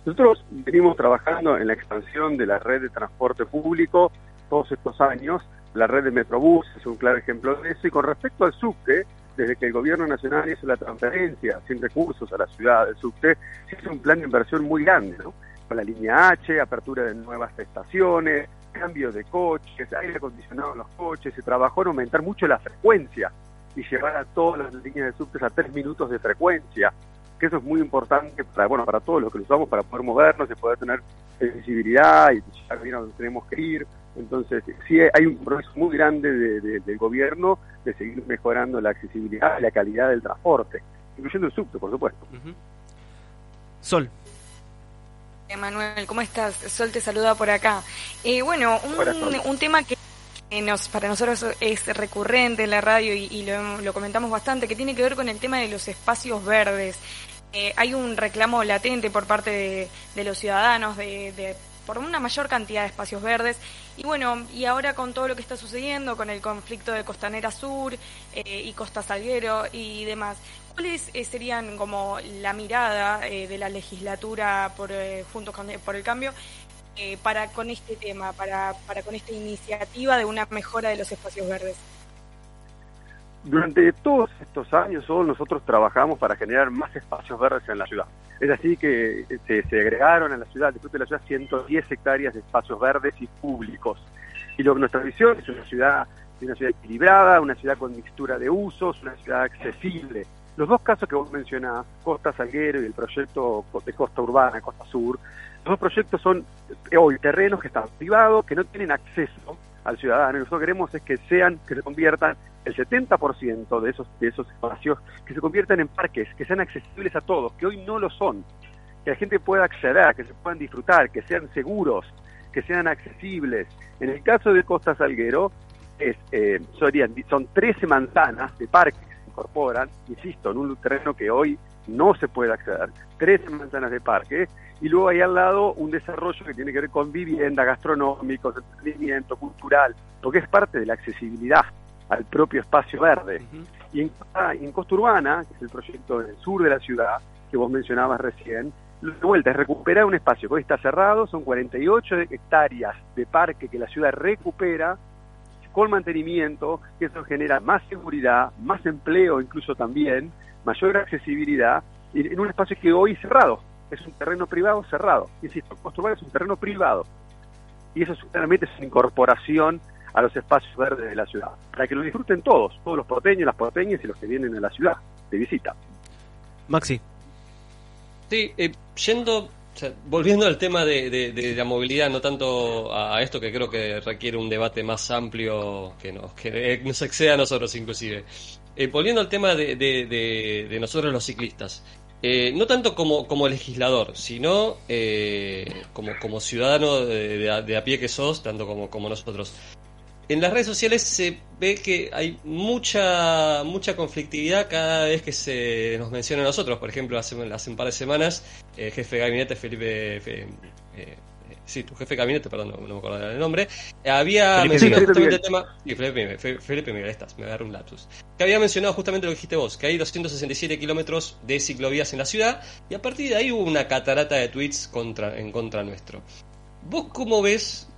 Nosotros venimos trabajando en la expansión de la red de transporte público todos estos años. La red de Metrobús es un claro ejemplo de eso. Y con respecto al subte, desde que el gobierno nacional hizo la transferencia sin recursos a la ciudad del subte, se hizo un plan de inversión muy grande, ¿no? Con la línea H, apertura de nuevas estaciones, cambio de coches, aire acondicionado en los coches, se trabajó en aumentar mucho la frecuencia y llevar a todas las líneas de subte a tres minutos de frecuencia, que eso es muy importante para, bueno, para todos los que lo usamos, para poder movernos y poder tener visibilidad y saber a donde tenemos que ir. Entonces, sí hay un progreso muy grande del gobierno de seguir mejorando la accesibilidad y la calidad del transporte, incluyendo el subte, por supuesto. Sol. Manuel, ¿cómo estás? Sol te saluda por acá. Eh, bueno, un, tema que nos, para nosotros es recurrente en la radio y, lo, comentamos bastante, que tiene que ver con el tema de los espacios verdes. Eh, hay un reclamo latente por parte de, los ciudadanos de por una mayor cantidad de espacios verdes. Y bueno, y ahora con todo lo que está sucediendo, con el conflicto de Costanera Sur eh, y Costa Salguero y demás, ¿cuáles eh, serían como la mirada eh, de la legislatura por, junto con por el cambio para con este tema, para, para con esta iniciativa de una mejora de los espacios verdes? Durante todos estos años nosotros trabajamos para generar más espacios verdes en la ciudad. Es así que se, se agregaron a la ciudad, después de la ciudad, 110 hectáreas de espacios verdes y públicos. Y lo, nuestra visión es una ciudad, una ciudad equilibrada, una ciudad con mixtura de usos, una ciudad accesible. Los dos casos que vos mencionás, Costa Salguero y el proyecto de Costa Urbana, Costa Sur, los dos proyectos son hoy terrenos que están privados, que no tienen acceso al ciudadano. Y nosotros queremos es que sean, que se conviertan el 70% de esos, de esos espacios, que se conviertan en parques, que sean accesibles a todos, que hoy no lo son, que la gente pueda acceder, que se puedan disfrutar, que sean seguros, que sean accesibles. En el caso de Costa Salguero, es, eh, son 13 manzanas de parques que se incorporan, insisto, en un terreno que hoy no se puede acceder, 13 manzanas de parque, y luego hay al lado un desarrollo que tiene que ver con vivienda, gastronómico, entretenimiento, cultural, porque es parte de la accesibilidad al propio espacio verde. Y en, en, Costa Urbana, que es el proyecto del sur de la ciudad, que vos mencionabas recién, de vuelta es recuperar un espacio. Que hoy está cerrado, son 48 hectáreas de parque que la ciudad recupera con mantenimiento, que eso genera más seguridad, más empleo incluso también, mayor accesibilidad, en un espacio que hoy es cerrado, es un terreno privado cerrado. Insisto, Costa es un terreno privado. Y eso claramente es una incorporación a los espacios verdes de la ciudad, para que lo disfruten todos, todos los porteños, las porteñas y los que vienen a la ciudad de visita. Maxi. Sí, eh, yendo, volviendo al tema de, la movilidad, no tanto a, esto que creo que requiere un debate más amplio que nos, que nos exceda a nosotros inclusive. Eh, volviendo al tema de, nosotros los ciclistas. Eh, no tanto como, legislador, sino como, como ciudadano de, a pie que sos, tanto como, nosotros en las redes sociales se ve que hay mucha mucha conflictividad cada vez que se nos menciona a nosotros. Por ejemplo, hace, hace un par de semanas, el jefe de gabinete, Felipe. Eh, eh, sí, tu jefe de gabinete, perdón, no, me acuerdo el nombre, había mencionado justamente el tema. Sí, Felipe, Felipe, Miguel, estás, me agarré un lapsus. Que había mencionado justamente lo que dijiste vos, que hay 267 kilómetros de ciclovías en la ciudad, y a partir de ahí hubo una catarata de tweets contra, en contra nuestro. ¿Vos cómo ves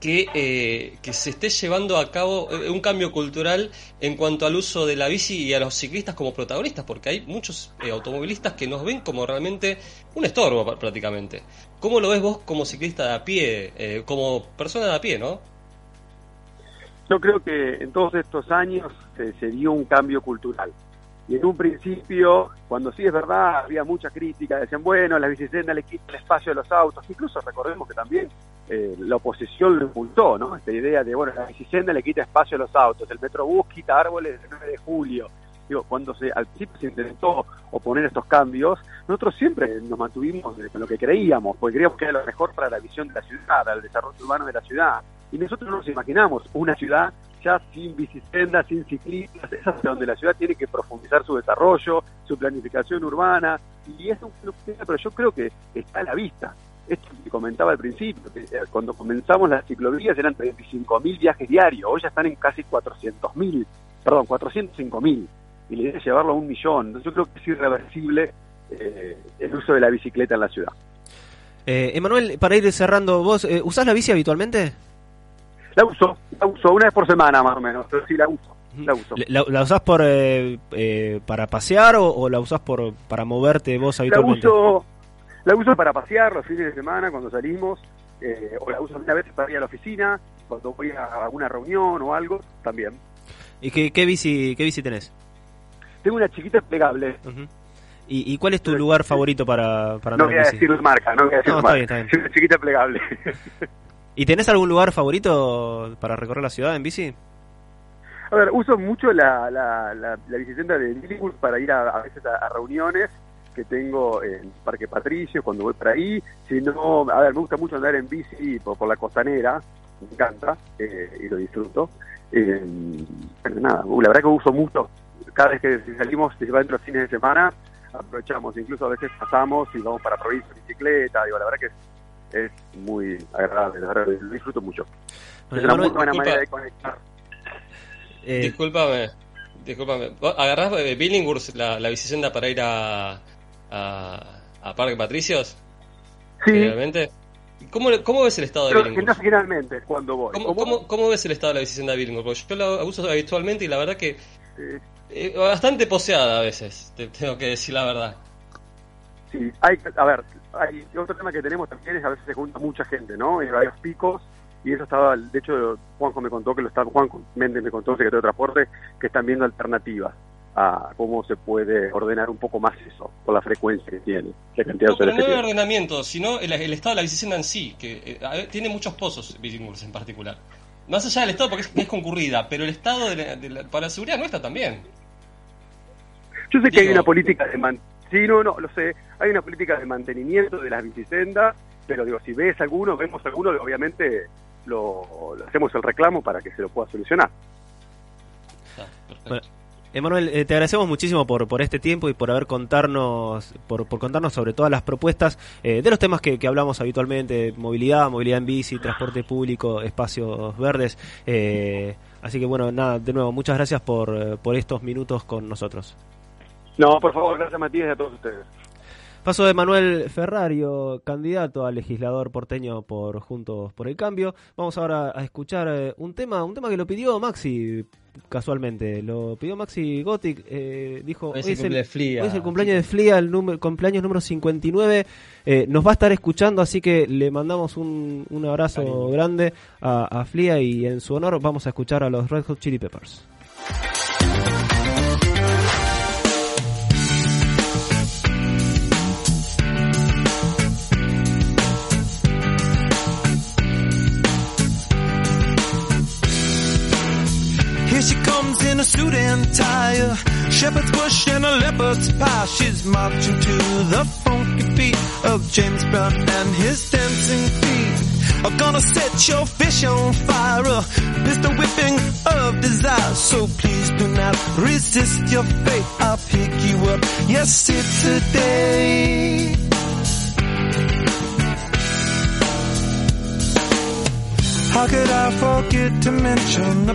que, eh, que se esté llevando a cabo eh, un cambio cultural en cuanto al uso de la bici y a los ciclistas como protagonistas, porque hay muchos eh, automovilistas que nos ven como realmente un estorbo prácticamente. ¿Cómo lo ves vos como ciclista de a pie, como persona de a pie, no? Yo creo que en todos estos años se, dio un cambio cultural. Y en un principio, cuando sí es verdad, había mucha crítica, decían, bueno, la bicicleta le quita el espacio de los autos, incluso recordemos que también eh, la oposición lo impulsó, ¿no? Esta idea de, bueno, la bicicleta le quita espacio a los autos, el Metrobús quita árboles el 9 de julio. Cuando se, al principio se intentó oponer estos cambios, nosotros siempre nos mantuvimos con lo que creíamos, porque creíamos que era lo mejor para la visión de la ciudad, para el desarrollo urbano de la ciudad. Y nosotros no nos imaginamos una ciudad ya sin bicisendas, sin ciclistas, es donde la ciudad tiene que profundizar su desarrollo, su planificación urbana, y es un pero yo creo que está a la vista. Esto que comentaba al principio, que eh, cuando comenzamos las ciclovías eran 35.000 viajes diarios, hoy ya están en casi 400.000, perdón, 405.000, y la idea es llevarlo a un millón. Entonces yo creo que es irreversible eh, el uso de la bicicleta en la ciudad. Eh, Emanuel, para ir cerrando, ¿vos eh, usás la bici habitualmente? La uso, la uso una vez por semana más o menos, pero sí la uso. La, uso. ¿La, la usás por, eh, para pasear o, o, la usás por, para moverte vos habitualmente? La uso, la uso para pasear los fines de semana cuando salimos, o la uso una vez para ir a la oficina, cuando voy a alguna reunión o algo, también. ¿Y qué, qué, bici, qué bici tenés? Tengo una chiquita desplegable. Uh -huh. ¿Y, ¿Y, cuál es tu lugar favorito para, para no andar voy a decir marca, no voy a decir no, marca. Está bien, está bien. una chiquita plegable. ¿Y tenés algún lugar favorito para recorrer la ciudad en bici? A ver, uso mucho la, la, la, la bicicleta de Billinghurst para ir a, a veces a, a, reuniones que tengo en Parque Patricio cuando voy por ahí. Si no, a ver, me gusta mucho andar en bici por, por la costanera, me encanta eh, y lo disfruto. Eh, pero nada, la verdad que uso mucho. Cada vez que salimos, principalmente los fines de semana, aprovechamos, incluso a veces pasamos y vamos para provincia en bicicleta, digo, la verdad que es es muy agradable, la verdad, lo disfruto mucho. Bueno, es una muy buena manera de conectar. Eh, discúlpame, discúlpame. ¿Agarrás de Billinghurst la, la bicicleta para ir a, a, a Parque Patricios? Sí. Realmente. ¿Cómo, ¿Cómo ves el estado de Pero Billinghurst? generalmente cuando voy. ¿Cómo, ¿Cómo, ¿Cómo, ves el estado de la bicicleta de Billinghurst? Porque yo la uso habitualmente y la verdad que eh, bastante poseada a veces, te tengo que decir la verdad. Sí, hay, a ver, hay otro tema que tenemos también es a veces se junta mucha gente, ¿no? En varios picos y eso estaba, de hecho Juanjo me contó que lo está, Juan Méndez me contó, secretario de Transporte, que están viendo alternativas a cómo se puede ordenar un poco más eso, con la frecuencia que tiene, la cantidad no, de pero no el ordenamiento, sino el, el, estado de la bicicleta en sí, que eh, tiene muchos pozos Billinghurst en particular. Más allá del estado, porque es, es concurrida, pero el estado de la, de la, para la seguridad tan bien. Yo sé Digo, que hay una política de man Sí, no, no, lo sé. Hay una política de mantenimiento de las bicisendas, pero digo, si ves alguno, vemos alguno, obviamente lo, lo hacemos el reclamo para que se lo pueda solucionar. Bueno, Emanuel, eh, te agradecemos muchísimo por, por este tiempo y por haber contarnos, por, por contarnos sobre todas las propuestas eh, de los temas que, que, hablamos habitualmente, movilidad, movilidad en bici, transporte público, espacios verdes. Eh, así que bueno, nada, de nuevo, muchas gracias por, por estos minutos con nosotros. No, por favor, gracias Matías y a todos ustedes. Paso de Manuel Ferrario, candidato a legislador porteño por Juntos por el Cambio. Vamos ahora a escuchar eh, un tema, un tema que lo pidió Maxi casualmente. Lo pidió Maxi Gothic, eh, dijo hoy es, el, hoy es el cumpleaños de Flia, el número, cumpleaños número 59. Eh, nos va a estar escuchando, así que le mandamos un, un abrazo Cariño. grande a, a Flia y en su honor vamos a escuchar a los Red Hot Chili Peppers. In a suit and tie, shepherd's bush and a leopard's pie. She's marching to the funky beat of James Brown and his dancing feet. I'm gonna set your fish on fire, a pistol whipping of desire. So please do not resist your fate. I'll pick you up, yes, it's today. How could I forget to mention a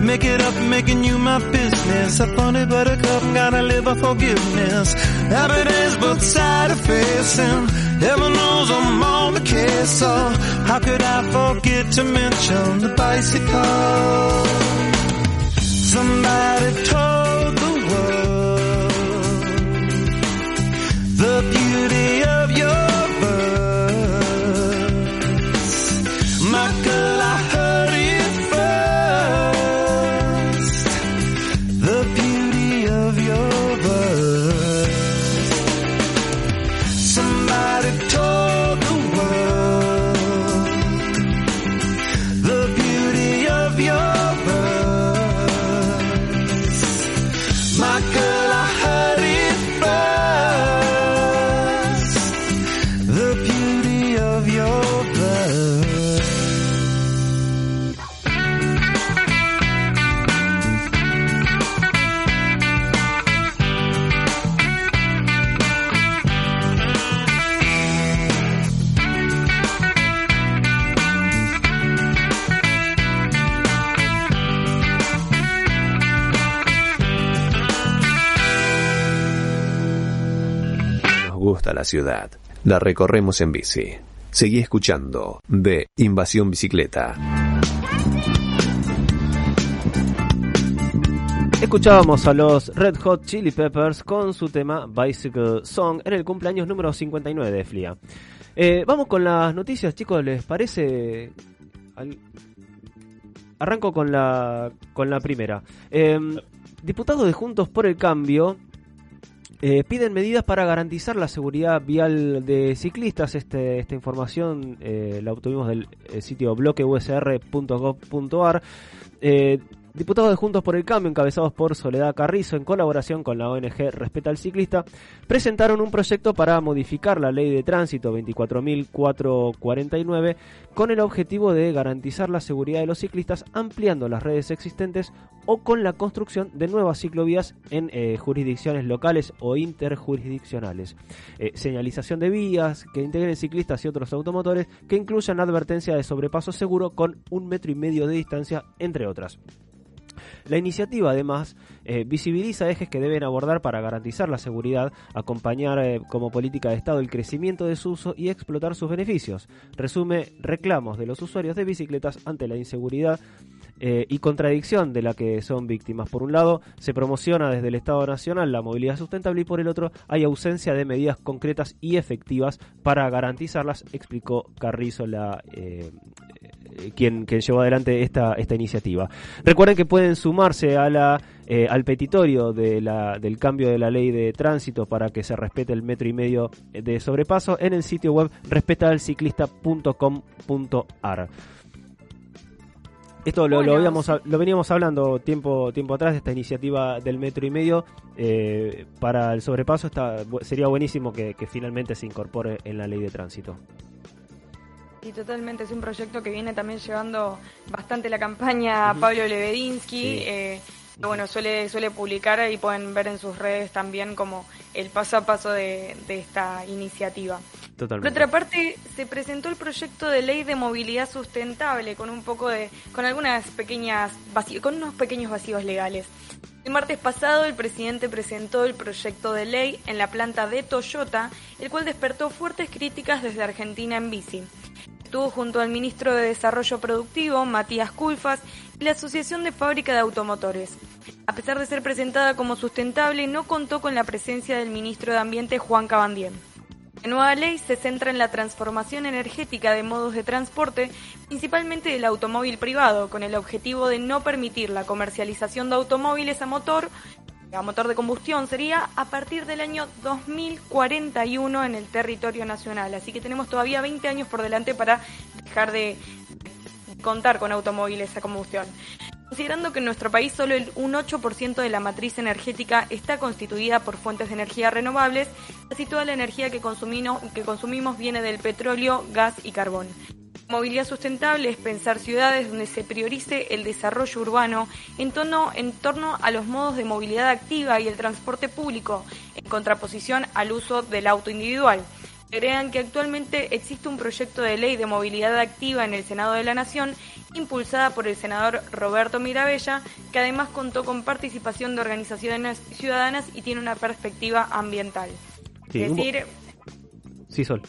Make it up, making you my business. I A funny buttercup, gotta live a forgiveness. Happy days, but side of facing. Heaven knows I'm on the case, so how could I forget to mention the bicycle? Somebody told the world the beauty of your Gusta la ciudad. La recorremos en bici. Seguí escuchando de Invasión Bicicleta. Escuchábamos a los Red Hot Chili Peppers con su tema Bicycle Song en el cumpleaños número 59 de FLIA. Eh, vamos con las noticias, chicos, ¿les parece? Arranco con la, con la primera. Eh, diputados de Juntos por el Cambio eh, piden medidas para garantizar la seguridad vial de ciclistas. Este, esta información eh, la obtuvimos del eh, sitio bloqueusr.gov.ar. Diputados de Juntos por el Cambio, encabezados por Soledad Carrizo, en colaboración con la ONG Respeta al Ciclista, presentaron un proyecto para modificar la ley de tránsito 24.449 con el objetivo de garantizar la seguridad de los ciclistas ampliando las redes existentes o con la construcción de nuevas ciclovías en eh, jurisdicciones locales o interjurisdiccionales. Eh, señalización de vías que integren ciclistas y otros automotores que incluyan advertencia de sobrepaso seguro con un metro y medio de distancia, entre otras. La iniciativa, además, eh, visibiliza ejes que deben abordar para garantizar la seguridad, acompañar eh, como política de Estado el crecimiento de su uso y explotar sus beneficios. Resume reclamos de los usuarios de bicicletas ante la inseguridad eh, y contradicción de la que son víctimas. Por un lado, se promociona desde el Estado Nacional la movilidad sustentable y por el otro, hay ausencia de medidas concretas y efectivas para garantizarlas, explicó Carrizo, la, quien, quien llevó adelante esta, esta iniciativa. Recuerden que pueden sumarse a la, eh, al petitorio de la, del cambio de la ley de tránsito para que se respete el metro y medio de sobrepaso en el sitio web respetaalciclista.com.ar. Esto lo, lo, Bueno, habíamos, lo veníamos hablando tiempo, tiempo atrás de esta iniciativa del metro y medio eh, para el sobrepaso. Está, sería buenísimo que, que finalmente se incorpore en la ley de tránsito. Y totalmente, es un proyecto que viene también llevando bastante la campaña Pablo Lebedinsky. Sí. eh, bueno, suele, suele publicar y pueden ver en sus redes también como el paso a paso de, de esta iniciativa. Por Totalmente. otra parte, se presentó el proyecto de ley de movilidad sustentable con un poco de, con algunas pequeñas vaci- con unos pequeños vacíos legales. El martes pasado el presidente presentó el proyecto de ley en la planta de Toyota, el cual despertó fuertes críticas desde Argentina en bici. Estuvo junto al ministro de Desarrollo Productivo, Matías Culfas, y la Asociación de Fábrica de Automotores. A pesar de ser presentada como sustentable, no contó con la presencia del ministro de Ambiente, Juan Cabandien. La nueva ley se centra en la transformación energética de modos de transporte, principalmente del automóvil privado, con el objetivo de no permitir la comercialización de automóviles a motor, a motor de combustión sería a partir del año 2041 en el territorio nacional. Así que tenemos todavía 20 años por delante para dejar de contar con automóviles a combustión. Considerando que en nuestro país solo el, un 8% de la matriz energética está constituida por fuentes de energía renovables, casi toda la energía que consumimos, que consumimos viene del petróleo, gas y carbón. Movilidad sustentable es pensar ciudades donde se priorice el desarrollo urbano en torno, en torno a los modos de movilidad activa y el transporte público, en contraposición al uso del auto individual. Agregan que actualmente existe un proyecto de ley de movilidad activa en el Senado de la Nación, impulsada por el senador Roberto Mirabella, que además contó con participación de organizaciones ciudadanas y tiene una perspectiva ambiental. Sí, es decir, Sí, Sol.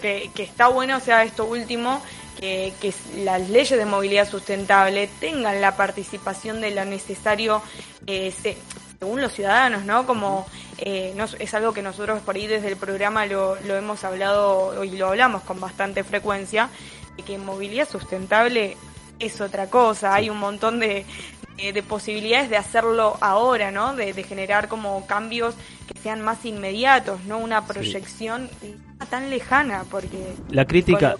Que, que está bueno, o sea, esto último, que, que las leyes de movilidad sustentable tengan la participación de lo necesario, eh, se- según los ciudadanos, ¿no? Como eh, es algo que nosotros por ahí desde el programa lo, lo hemos hablado y lo hablamos con bastante frecuencia, de que movilidad sustentable es otra cosa, hay un montón de, de, de posibilidades de hacerlo ahora, ¿no? De, de generar como cambios que sean más inmediatos, no una proyección tan lejana, porque La crítica,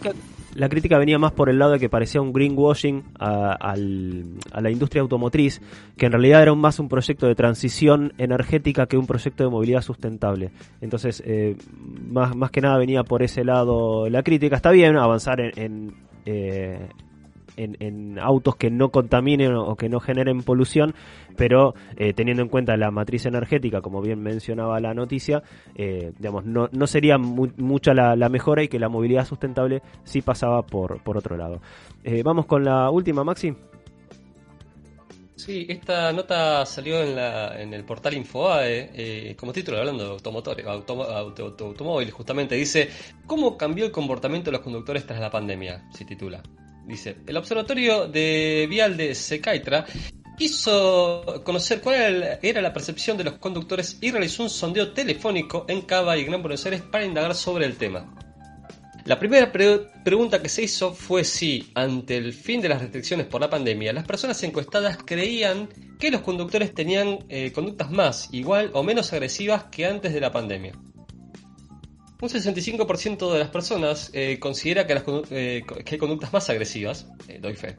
la crítica venía más por el lado de que parecía un greenwashing a, al- a la industria automotriz, que en realidad era más un proyecto de transición energética que un proyecto de movilidad sustentable. Entonces, eh, más, más que nada venía por ese lado la crítica. Está bien avanzar en, en, eh, en- autos que no contaminen o que no generen polución, pero eh, teniendo en cuenta la matriz energética, como bien mencionaba la noticia, eh, digamos, no, no sería mu- mucha la, mejora y que la movilidad sustentable sí pasaba por, por otro lado. Eh, vamos con la última, Maxi. Sí, esta nota salió en, la, en el portal Infoae, como título hablando de automotores, automo- auto- auto- automóviles, justamente dice ¿Cómo cambió el comportamiento de los conductores tras la pandemia? se titula. Dice, el observatorio de vial de Secaitra quiso conocer cuál era la- percepción de los conductores y realizó un sondeo telefónico en Cava y Gran Buenos Aires para indagar sobre el tema. La primera pre- pregunta que se hizo fue si, ante el fin de las restricciones por la pandemia, las personas encuestadas creían que los conductores tenían eh, conductas más, igual o menos agresivas que antes de la pandemia. Un 65% de las personas eh, considera que, las eh, que hay conductas más agresivas, eh, doy fe,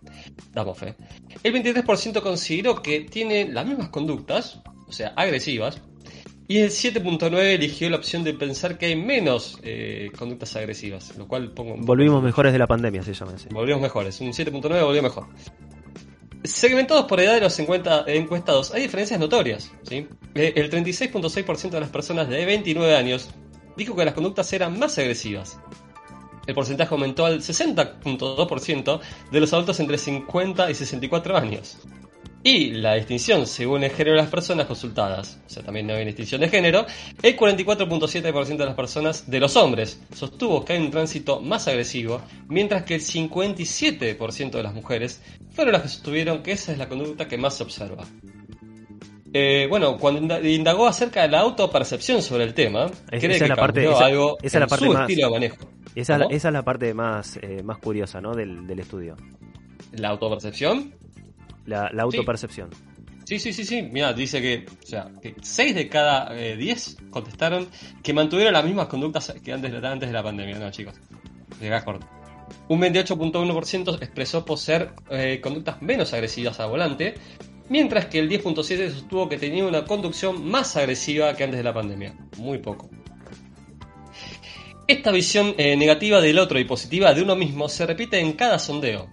damos fe. El 23% consideró que tiene las mismas conductas, o sea, agresivas, y el 7.9 eligió la opción de pensar que hay menos eh, conductas agresivas, lo cual pongo Volvimos mejores de la pandemia, se llama ese. Volvimos mejores, un 7.9 volvió mejor. Segmentados por edad de los encuenta- encuestados, hay diferencias notorias. ¿sí? El 36.6% de las personas de 29 años dijo que las conductas eran más agresivas. El porcentaje aumentó al 60.2% de los adultos entre 50 y 64 años. Y la distinción según el género de las personas consultadas, o sea, también no hay distinción de género, el 44.7% de las personas, de los hombres, sostuvo que hay un tránsito más agresivo, mientras que el 57% de las mujeres fueron las que sostuvieron que esa es la conducta que más se observa. Eh, bueno, cuando inda- indagó acerca de la autopercepción sobre el tema, Es- cree esa que la parte, esa, algo esa es la en parte su más, estilo de manejo. Esa, es la- ¿Cómo? esa es la parte más, eh, más curiosa ¿no? del, del estudio. ¿La autopercepción? La, la autopercepción. Sí, sí, sí, sí. Mira, dice que, o sea, que 6 de cada 10 contestaron que mantuvieron las mismas conductas que antes de, antes de la pandemia. No, chicos. Llegás corto. Un 28.1% expresó poseer eh, conductas menos agresivas al volante, mientras que el 10.7% sostuvo que tenía una conducción más agresiva que antes de la pandemia. Muy poco. Esta visión eh, negativa del otro y positiva de uno mismo se repite en cada sondeo.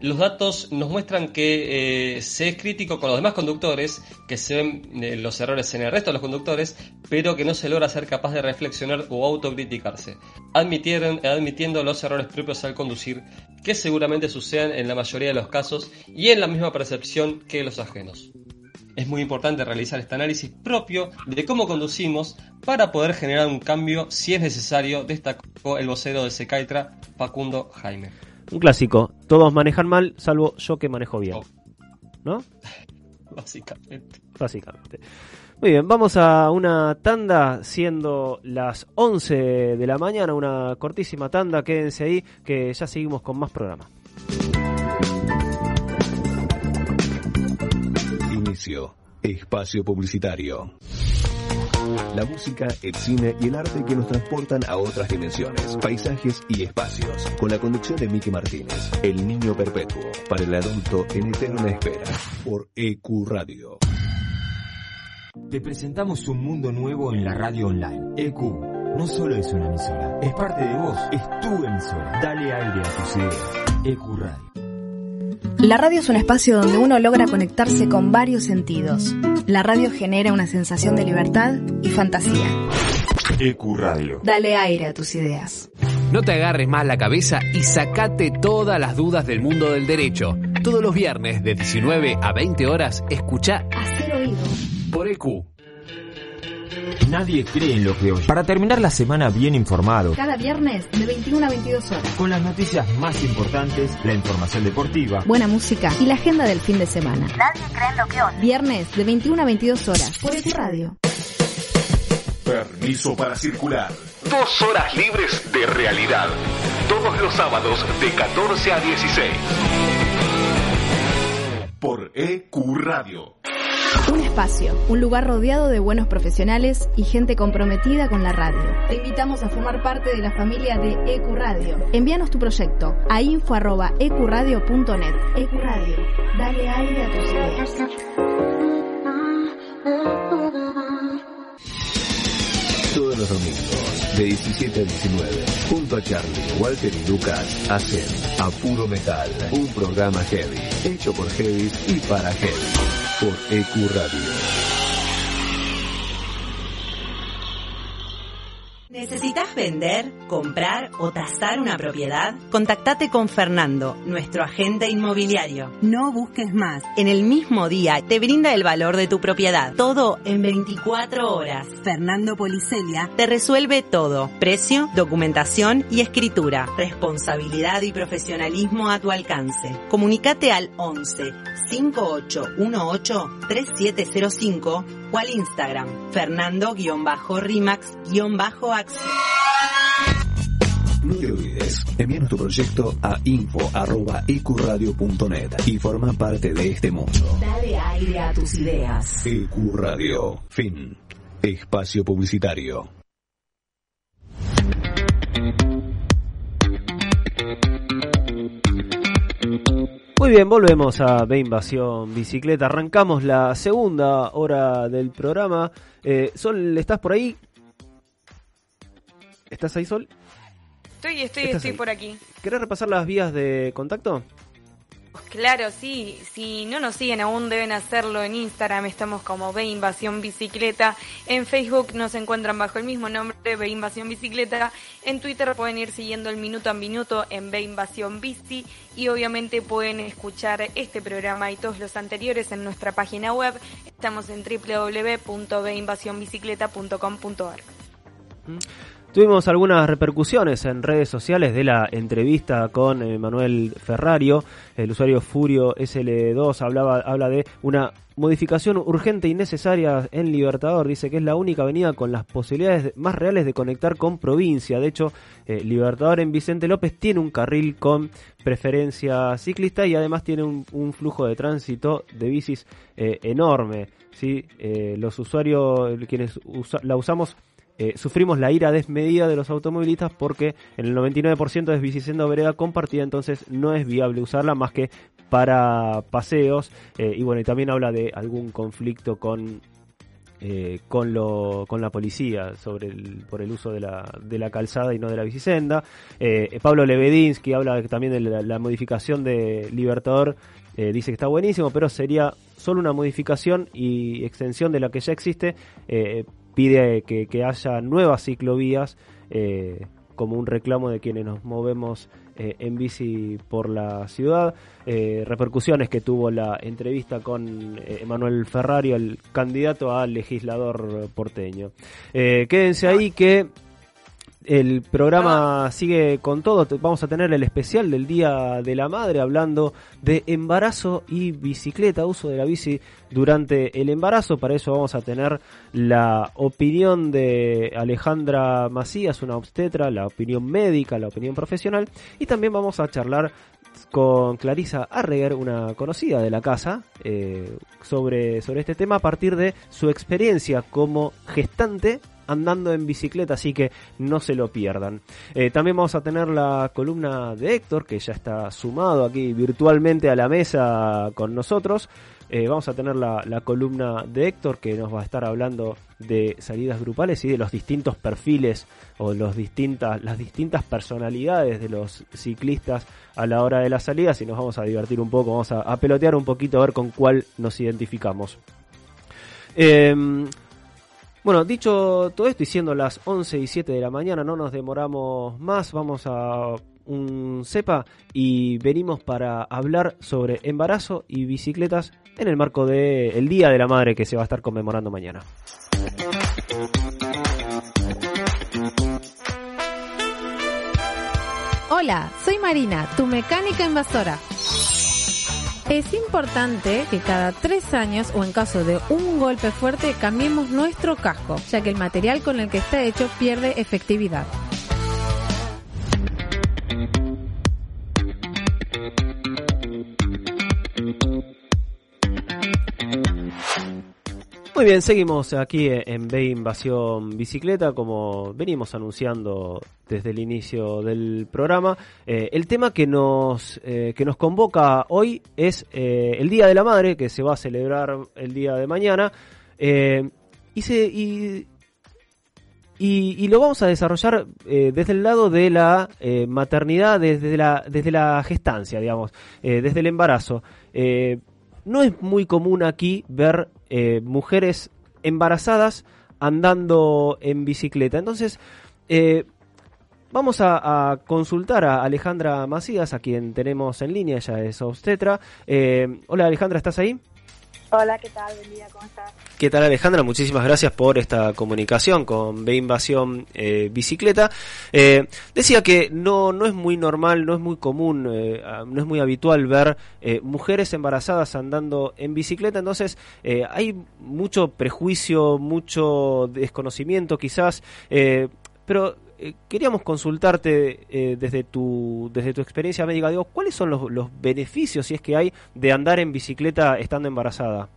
Los datos nos muestran que eh, se es crítico con los demás conductores, que se ven eh, los errores en el resto de los conductores, pero que no se logra ser capaz de reflexionar o autocriticarse, admitiendo los errores propios al conducir, que seguramente sucedan en la mayoría de los casos y en la misma percepción que los ajenos. Es muy importante realizar este análisis propio de cómo conducimos para poder generar un cambio si es necesario, destacó el vocero de Secaitra, Facundo Jaime. Un clásico. Todos manejan mal, salvo yo que manejo bien. ¿No? Básicamente. Básicamente. Muy bien, vamos a una tanda siendo las 11 de la mañana, una cortísima tanda, quédense ahí que ya seguimos con más programa. Inicio. Espacio publicitario. La música, el cine y el arte que nos transportan a otras dimensiones, paisajes y espacios. Con la conducción de Miki Martínez, El Niño Perpetuo, para el adulto en eterna espera, por EQ Radio. Te presentamos un mundo nuevo en la radio online. EQ no solo es una emisora, es parte de vos, es tu emisora. Dale aire a tus ideas. EQ Radio. La radio es un espacio donde uno logra conectarse con varios sentidos. La radio genera una sensación de libertad y fantasía. EQ Radio. Dale aire a tus ideas. No te agarres más la cabeza y sacate todas las dudas del mundo del derecho. Todos los viernes de 19 a 20 horas, escucha Hacer Nadie cree en lo que oye. Para terminar la semana bien informado, Cada viernes de 21 a 22 horas. con las noticias más importantes, la información deportiva, Buena música y la agenda del fin de semana. Nadie cree en lo que oye. Viernes de 21 a 22 horas por EQ Radio. Permiso para circular. Dos horas libres de realidad. Todos los sábados de 14 a 16. Por EQ Radio. Un espacio, un lugar rodeado de buenos profesionales y gente comprometida con la radio. Te invitamos a formar parte de la familia de EQ Radio. Envíanos tu proyecto a info@ecuradio.net. EQ Radio, dale aire a tus ideas. Todos los domingos, de 17 a 19, junto a Charlie, Walter y Lucas, hacen A Puro Metal, un programa heavy, hecho por heavy y para heavy, por EQ Radio. ¿Necesitas vender, comprar o tasar una propiedad? Contactate con Fernando, nuestro agente inmobiliario. No busques más. En el mismo día te brinda el valor de tu propiedad. Todo en 24 horas. Fernando Policelia te resuelve todo. Precio, documentación y escritura. Responsabilidad y profesionalismo a tu alcance. Comunicate al 11 5818 3705 o al Instagram Fernando-Rimax-Axi. No te olvides, envíanos tu proyecto a info.ecuradio.net y forma parte de este mundo. Dale aire a tus ideas. EQ Radio. Fin. Espacio publicitario. Muy bien, volvemos a B Invasión Bicicleta. Arrancamos la segunda hora del programa. Eh, Sol, ¿estás por ahí? ¿Estás ahí, Sol? Estoy, estoy, estoy ahí. por aquí. ¿Querés repasar las vías de contacto? Claro, sí. Si no nos siguen aún, deben hacerlo en Instagram. Estamos como B Invasión Bicicleta. En Facebook nos encuentran bajo el mismo nombre, B Invasión Bicicleta. En Twitter pueden ir siguiendo el minuto a minuto en B Invasión. Y obviamente pueden escuchar este programa y todos los anteriores en nuestra página web. Estamos en www.binvasionbicicleta.com.ar. Tuvimos algunas repercusiones en redes sociales de la entrevista con eh, Manuel Ferrario. El usuario Furio SL2 hablaba, habla de una modificación urgente y necesaria en Libertador. Dice que es la única avenida con las posibilidades de- más reales de conectar con provincia. De hecho, eh, Libertador en Vicente López tiene un carril con preferencia ciclista y además tiene un, flujo de tránsito de bicis eh, enorme. ¿sí? Los usuarios, quienes la usamos, eh, sufrimos la ira desmedida de los automovilistas porque en el 99% es bicicenda vereda compartida, entonces no es viable usarla más que para paseos. eh, y bueno, también habla de algún conflicto con eh, con, lo, con la policía sobre el, por el uso de la, de la calzada y no de la bicisenda. Eh, Pablo Lebedinsky habla también de la, modificación de Libertador, dice que está buenísimo, pero sería solo una modificación y extensión de la que ya existe. Pide que, que haya nuevas ciclovías eh, como un reclamo de quienes nos movemos eh, en bici por la ciudad. Eh, repercusiones que tuvo la entrevista con Emanuel Ferrari, el candidato a legislador porteño. Quédense ahí que el programa sigue con todo. Vamos a tener el especial del Día de la Madre hablando de embarazo y bicicleta, uso de la bici durante el embarazo. Para eso vamos a tener la opinión de Alejandra Macías, una obstetra, la opinión médica, la opinión profesional. Y también vamos a charlar con Clarisa Arreger, una conocida de la casa, eh, sobre, sobre este tema a partir de su experiencia como gestante andando en bicicleta, así que no se lo pierdan. Eh, también vamos a tener la columna de Héctor, que ya está sumado aquí virtualmente a la mesa con nosotros. Eh, vamos a tener la, la, columna de Héctor que nos va a estar hablando de salidas grupales y de los distintos perfiles o los distintas, las distintas personalidades de los ciclistas a la hora de las salidas y nos vamos a divertir un poco, vamos a, pelotear un poquito a ver con cuál nos identificamos. Eh, bueno, dicho todo esto y siendo las 11 y 7 de la mañana, no nos demoramos más, vamos a un cepa y venimos para hablar sobre embarazo y bicicletas en el marco del el Día de la Madre que se va a estar conmemorando mañana. Hola, soy Marina, tu mecánica invasora. Es importante que cada tres años o en caso de un golpe fuerte cambiemos nuestro casco, ya que el material con el que está hecho pierde efectividad. Muy bien, seguimos aquí en B Invasión Bicicleta, como venimos anunciando desde el inicio del programa. Eh, el tema que nos, eh, que nos convoca hoy es eh, el Día de la Madre, que se va a celebrar el día de mañana. y, se, y, lo vamos a desarrollar desde el lado de la maternidad, desde la, desde la gestancia, digamos, desde el embarazo no es muy común aquí ver mujeres embarazadas andando en bicicleta. Entonces, vamos a, consultar a Alejandra Macías, a quien tenemos en línea, ella es obstetra. Eh, hola Alejandra, ¿estás ahí? Hola, ¿qué tal? Buen día, ¿cómo estás? ¿Qué tal Alejandra? Muchísimas gracias por esta comunicación con B Invasión eh, Bicicleta. Eh, decía que no, no es muy normal, no es muy común, eh, no es muy habitual ver mujeres embarazadas andando en bicicleta, entonces hay mucho prejuicio, mucho desconocimiento quizás, eh, pero eh, queríamos consultarte eh, desde tu desde tu experiencia médica, digo, ¿cuáles son los, los, beneficios, si es que hay, de andar en bicicleta estando embarazada?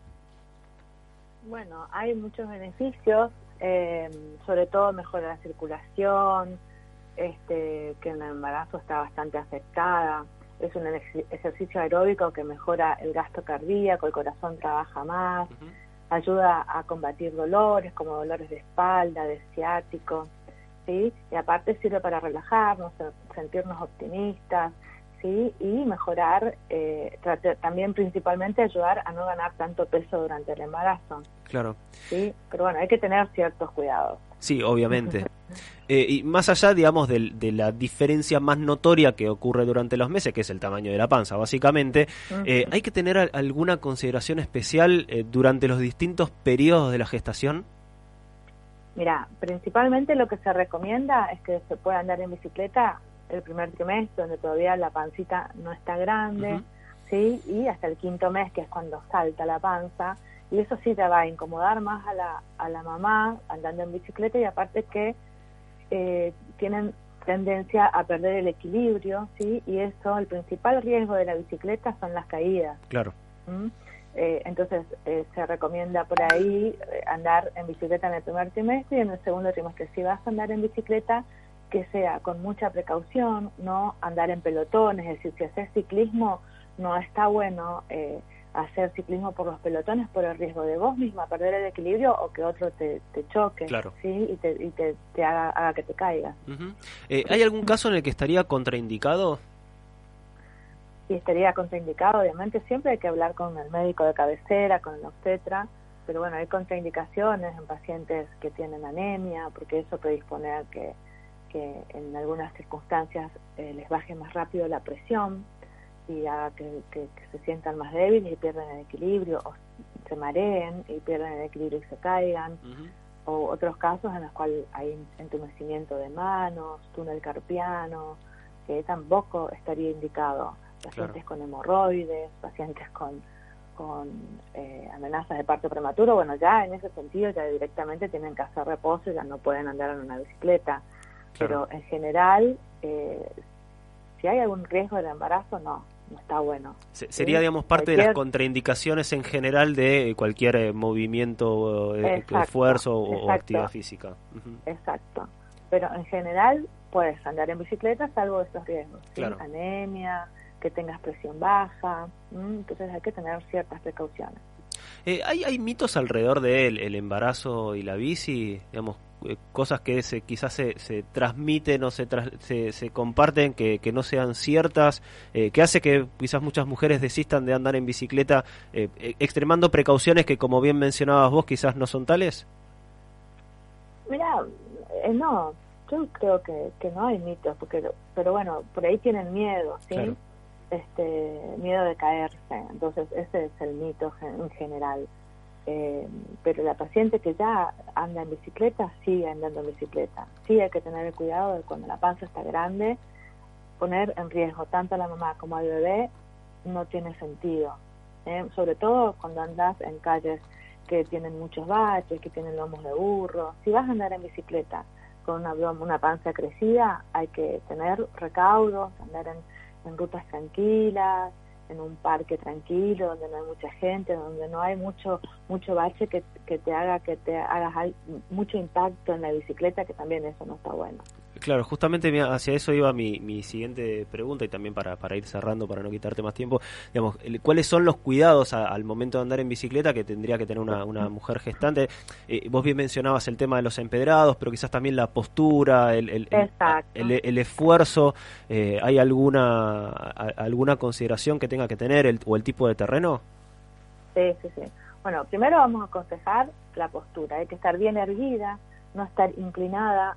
Bueno, hay muchos beneficios, eh, sobre todo mejora la circulación, este, que en el embarazo está bastante afectada, es un ejercicio aeróbico que mejora el gasto cardíaco, el corazón trabaja más, uh -huh. ayuda a combatir dolores como dolores de espalda, de ciático. ¿Sí? Y aparte sirve para relajarnos, sentirnos optimistas, ¿sí? Y mejorar, eh, también principalmente ayudar a no ganar tanto peso durante el embarazo. Claro. Sí, pero bueno, hay que tener ciertos cuidados. Sí, obviamente. eh, y más allá, digamos, de, de, la diferencia más notoria que ocurre durante los meses, que es el tamaño de la panza, básicamente, eh, ¿hay que tener alguna consideración especial eh, durante los distintos periodos de la gestación? Mira, principalmente lo que se recomienda es que se pueda andar en bicicleta el primer trimestre, donde todavía la pancita no está grande, uh -huh. ¿sí? Y hasta el quinto mes, que es cuando salta la panza, y eso sí te va a incomodar más a la, a la mamá andando en bicicleta, y aparte que eh, tienen tendencia a perder el equilibrio, ¿sí? Y eso, el principal riesgo de la bicicleta son las caídas. Claro. ¿Mm? Eh, entonces eh, se recomienda por ahí eh, andar en bicicleta en el primer trimestre y en el segundo trimestre si vas a andar en bicicleta que sea con mucha precaución, no andar en pelotones, es decir, si haces ciclismo no está bueno hacer ciclismo por los pelotones por el riesgo de vos misma perder el equilibrio o que otro te, te choque claro. ¿sí? y, te, y te, te haga, haga, que te caigas. Uh -huh. ¿Hay algún caso en el que estaría contraindicado? Y estaría contraindicado, obviamente siempre hay que hablar con el médico de cabecera, con el obstetra, pero bueno, hay contraindicaciones en pacientes que tienen anemia, porque eso predispone a que, que en algunas circunstancias eh, les baje más rápido la presión y haga que, que, que, se sientan más débiles y pierdan el equilibrio, o se mareen y pierdan el equilibrio y se caigan, uh -huh. o otros casos en los cuales hay entumecimiento de manos, túnel carpiano, que tampoco estaría indicado pacientes claro. con hemorroides, pacientes con, con eh, amenazas de parto prematuro, bueno, ya en ese sentido ya directamente tienen que hacer reposo, ya no pueden andar en una bicicleta, claro. pero en general, eh, si hay algún riesgo del embarazo, no, no está bueno. Se- Sería, digamos, parte de las contraindicaciones en general de cualquier eh, movimiento, eh, Exacto, esfuerzo o- exacto. actividad física. Exacto. Pero en general puedes andar en bicicleta salvo estos riesgos. ¿sí? Claro. Anemia, que tengas presión baja. Entonces hay que tener ciertas precauciones. Eh, ¿hay, ¿Hay mitos alrededor del el embarazo y la bici? Digamos, eh, cosas que se, quizás se, se transmiten o se, tras- se, se comparten que, que no sean ciertas, eh, que hace que quizás muchas mujeres desistan de andar en bicicleta, eh, extremando precauciones que, como bien mencionabas vos, quizás no son tales. Mira, no, yo creo que, que no hay mitos, porque, pero bueno, por ahí tienen miedo, ¿sí? Claro. Este, miedo de caerse, entonces ese es el mito en general. Eh, pero la paciente que ya anda en bicicleta sigue andando en bicicleta. Sí hay que tener el cuidado de cuando la panza está grande, poner en riesgo tanto a la mamá como al bebé no tiene sentido. ¿eh? Sobre todo cuando andas en calles que tienen muchos baches, que tienen lomos de burro. Si vas a andar en bicicleta con una, una panza crecida, hay que tener recaudos, andar en, en rutas tranquilas, en un parque tranquilo, donde no hay mucha gente, donde no hay mucho mucho bache que, que te haga que te hagas mucho impacto en la bicicleta, que también eso no está bueno. Claro, justamente hacia eso iba mi, mi siguiente pregunta y también para, para ir cerrando, para no quitarte más tiempo. Digamos, ¿cuáles son los cuidados a- al momento de andar en bicicleta que tendría que tener una, una mujer gestante? Eh, vos bien mencionabas el tema de los empedrados, pero quizás también la postura, el, el, el- Exacto. el- el esfuerzo. eh, ¿Hay alguna a- alguna consideración que tenga que tener el, o el tipo de terreno? Sí, sí, sí. Bueno, primero vamos a aconsejar la postura. Hay que estar bien erguida, no estar inclinada,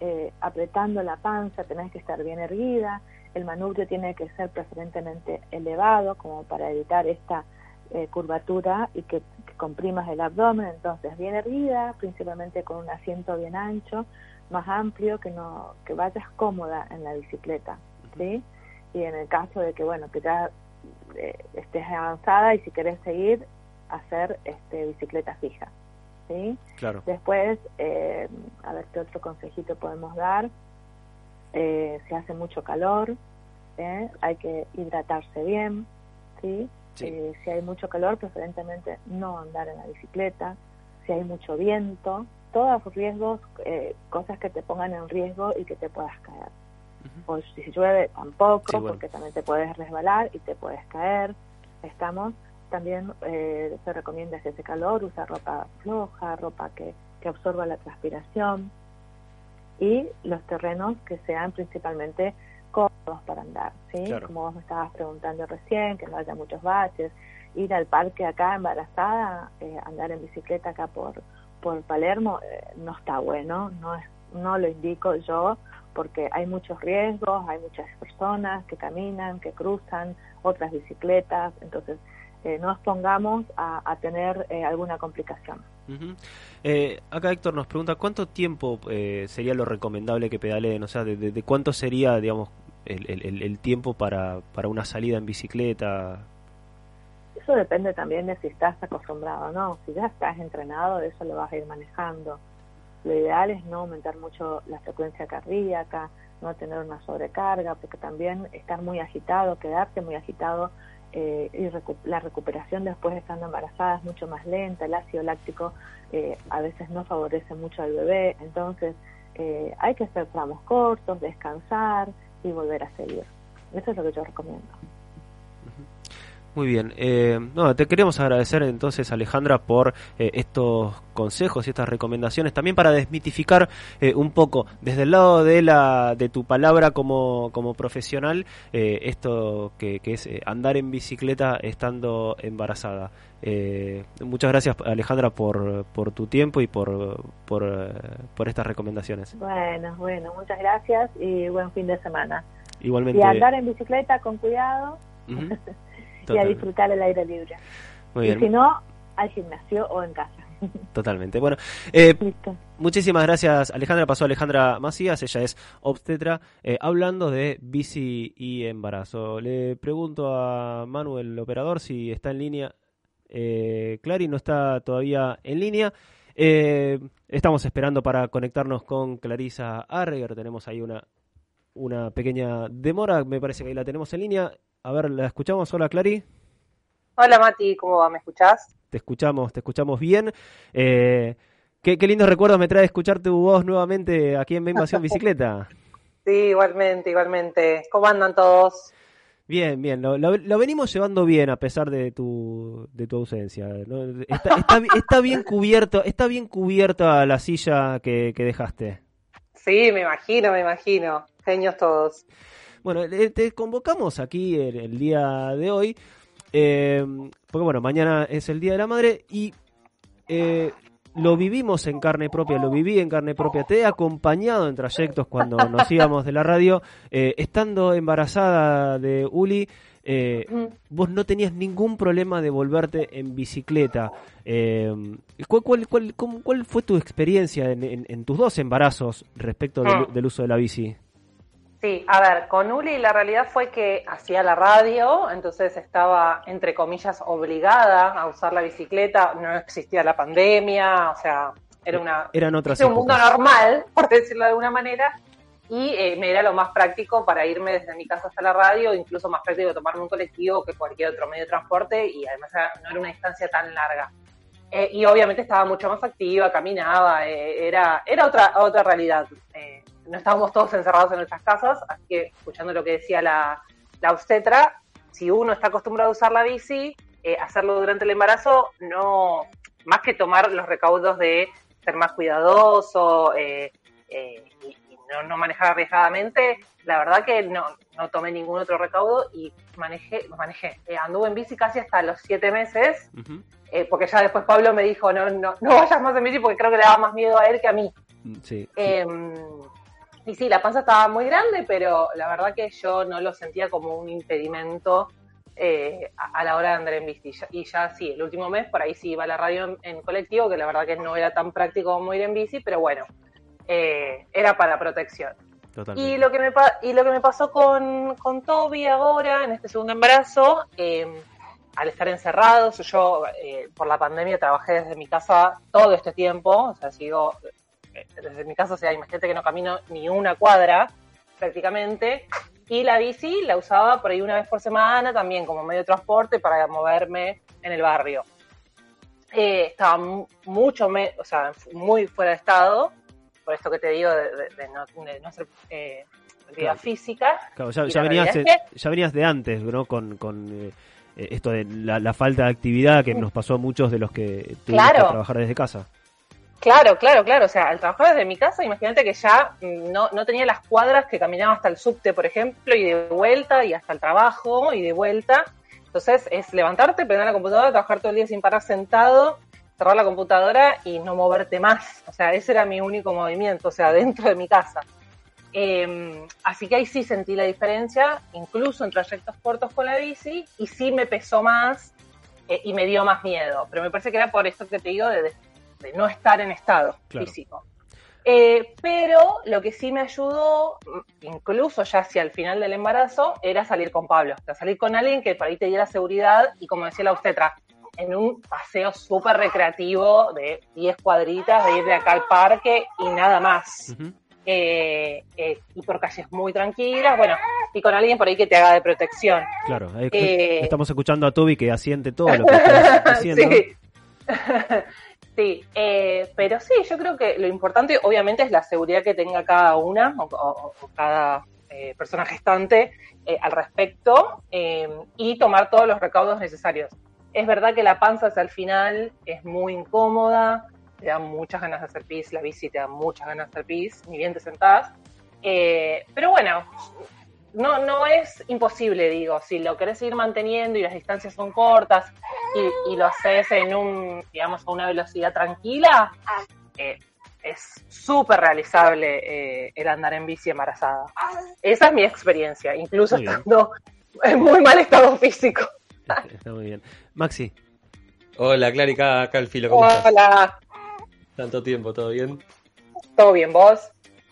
eh, apretando la panza, tenés que estar bien erguida. El manubrio tiene que ser preferentemente elevado, como para evitar esta eh, curvatura y que, que comprimas el abdomen. Entonces, bien erguida, principalmente con un asiento bien ancho, más amplio, que no que vayas cómoda en la bicicleta, ¿sí? Y en el caso de que, bueno, que ya eh, estés avanzada y si querés seguir, hacer este, bicicleta fija. ¿Sí? Claro. Después, eh, a ver qué otro consejito podemos dar. Eh, si hace mucho calor, ¿eh? hay que hidratarse bien. ¿sí? Eh, si hay mucho calor, preferentemente no andar en la bicicleta. Si hay mucho viento, todos los riesgos, eh, cosas que te pongan en riesgo y que te puedas caer. O si llueve, tampoco, Sí, bueno. porque también te puedes resbalar y te puedes caer. Estamos también eh, se recomienda si hace calor usar ropa floja, ropa que, que absorba la transpiración y los terrenos que sean principalmente cómodos para andar, ¿sí? Claro. Como vos me estabas preguntando recién, que no haya muchos baches, ir al parque acá embarazada, eh, andar en bicicleta acá por por Palermo eh, no está bueno, no es no lo indico yo porque hay muchos riesgos, hay muchas personas que caminan, que cruzan, otras bicicletas, entonces eh, no expongamos a, a tener eh, alguna complicación. Ujú. Eh, acá Héctor nos pregunta cuánto tiempo eh, sería lo recomendable que pedaleen, o sea, de, de- de cuánto sería, digamos, el, el- el- el tiempo para, para una salida en bicicleta. Eso depende también de si estás acostumbrado o no. Si ya estás entrenado, eso lo vas a ir manejando. Lo ideal es no aumentar mucho la frecuencia cardíaca, no tener una sobrecarga, porque también estar muy agitado, quedarte muy agitado eh, y recu- la recuperación después de estando embarazada es mucho más lenta. El ácido láctico eh, a veces no favorece mucho al bebé. Entonces eh, hay que hacer tramos cortos, descansar y volver a seguir. Eso es lo que yo recomiendo. Muy bien. Eh, no, te queremos agradecer entonces, Alejandra, por eh, estos consejos y estas recomendaciones. También para desmitificar eh, un poco, desde el lado de la de tu palabra como, como profesional, eh, esto que, que es eh, andar en bicicleta estando embarazada. Eh, muchas gracias, Alejandra, por, por tu tiempo y por, por, por estas recomendaciones. Bueno, bueno, muchas gracias y buen fin de semana. Igualmente. Y andar en bicicleta con cuidado Y a disfrutar el aire libre. Muy y bien. si no, al gimnasio o en casa. Totalmente. Bueno, eh, muchísimas gracias Alejandra. Pasó Alejandra Macías, ella es obstetra, eh, hablando de bici y embarazo. Le pregunto a Manuel, el operador, si está en línea. Eh, Clary no está todavía en línea. Eh, estamos esperando para conectarnos con Clarisa Arreger. Tenemos ahí una una pequeña demora, me parece que ahí la tenemos en línea. A ver, ¿la escuchamos? Hola, Clary. Hola, Mati, ¿cómo va? ¿Me escuchás? Te escuchamos, te escuchamos bien. Eh, qué, qué lindos recuerdos me trae escuchar tu voz nuevamente aquí en Invasión Bicicleta. Sí, igualmente, igualmente. ¿Cómo andan todos? Bien, bien, lo, lo- lo venimos llevando bien a pesar de tu, de tu ausencia. ¿no? Está, está, está bien cubierto, está bien cubierta la silla que, que dejaste. Sí, me imagino, me imagino. Genios todos. Bueno, eh, te convocamos aquí el, día de hoy, eh, porque bueno, mañana es el Día de la Madre y eh, lo vivimos en carne propia, lo viví en carne propia, te he acompañado en trayectos cuando nos íbamos de la radio, eh, estando embarazada de Uli, eh, vos no tenías ningún problema de volverte en bicicleta. Eh, ¿cuál, cuál, cuál, cómo- cuál fue tu experiencia en, en- en tus dos embarazos respecto del, Mm. del uso de la bici? Sí, a ver, con Uli la realidad fue que hacía la radio, entonces estaba, entre comillas, obligada a usar la bicicleta, no existía la pandemia, o sea, era una Eran otras era un mundo normal, por decirlo de alguna manera, y eh, me era lo más práctico para irme desde mi casa hasta la radio, incluso más práctico tomarme un colectivo que cualquier otro medio de transporte, y además no era una distancia tan larga. Eh, y obviamente estaba mucho más activa, caminaba, eh, era, era otra, otra realidad. No estábamos todos encerrados en nuestras casas, así que escuchando lo que decía la, la obstetra, si uno está acostumbrado a usar la bici, hacerlo durante el embarazo, no, más que tomar los recaudos de ser más cuidadoso eh, no, no manejar arriesgadamente, la verdad que no, no tomé ningún otro recaudo y manejé, manejé. Eh, anduve en bici casi hasta los siete meses, eh, porque ya después Pablo me dijo, no, no, no vayas más en bici porque creo que le daba más miedo a él que a mí. Sí. Eh, y sí, la panza estaba muy grande, pero la verdad que yo no lo sentía como un impedimento eh, a, a la hora de andar en bici. Y ya sí, el último mes por ahí sí iba a la radio en, en colectivo, que la verdad que no era tan práctico como ir en bici, pero bueno, eh, era para protección. Totalmente. Y lo que me, y lo que me pasó con, con Toby ahora, en este segundo embarazo, eh, al estar encerrados, yo eh, por la pandemia trabajé desde mi casa todo este tiempo, o sea, sigo eh, desde mi casa, o sea, imagínate que no camino ni una cuadra prácticamente, y la bici la usaba por ahí una vez por semana también como medio de transporte para moverme en el barrio. Eh, estaba mu- mucho, me- o sea, muy fuera de estado, por esto que te digo de, de- de no, de no hacer eh, Claro. física. Claro, ya, venías, realidad es que- ya venías de antes, ¿no? Con, con eh, eh, esto de la, la falta de actividad que nos pasó a muchos de los que tuvimos Claro. que trabajar desde casa. Claro, claro, claro. O sea, al trabajar desde mi casa, imagínate que ya mm, no, no tenía las cuadras que caminaba hasta el subte, por ejemplo, y de vuelta, y hasta el trabajo, y de vuelta. Entonces, es levantarte, prender la computadora, trabajar todo el día sin parar sentado, cerrar la computadora y no moverte más. O sea, ese era mi único movimiento, o sea, dentro de mi casa. Eh, así que ahí sí sentí la diferencia, incluso en trayectos cortos con la bici, y sí me pesó más eh, y me dio más miedo. Pero me parece que era por esto que te digo de, de no estar en estado Claro. físico. Eh, pero lo que sí me ayudó, mm, incluso ya hacia el final del embarazo, era salir con Pablo. O sea, salir con alguien que por ahí te diera seguridad y, como decía la obstetra, en un paseo súper recreativo de 10 cuadritas, de ir de acá al parque y nada más. Eh, eh, y por calles muy tranquilas, bueno, y con alguien por ahí que te haga de protección. Claro, Eh, estamos escuchando a Toby que asiente todo lo que estás diciendo. Sí. Sí, eh, pero sí, yo creo que lo importante obviamente es la seguridad que tenga cada una o, o- o cada eh, persona gestante eh, al respecto eh, y tomar todos los recaudos necesarios. Es verdad que la panza hacia el final es muy incómoda, te da muchas ganas de hacer pis, la bici te da muchas ganas de hacer pis, ni bien te sentás, eh, pero bueno, no, no es imposible, digo, si lo querés seguir manteniendo y las distancias son cortas y, y lo haces en un, digamos, a una velocidad tranquila, eh, es súper realizable eh, el andar en bici embarazada. Esa es mi experiencia, incluso Muy estando en muy mal estado físico. Está muy bien. Maxi. Hola, Clary, acá, el filo, ¿cómo estás? Hola, Tanto tiempo, ¿todo bien? ¿todo bien vos?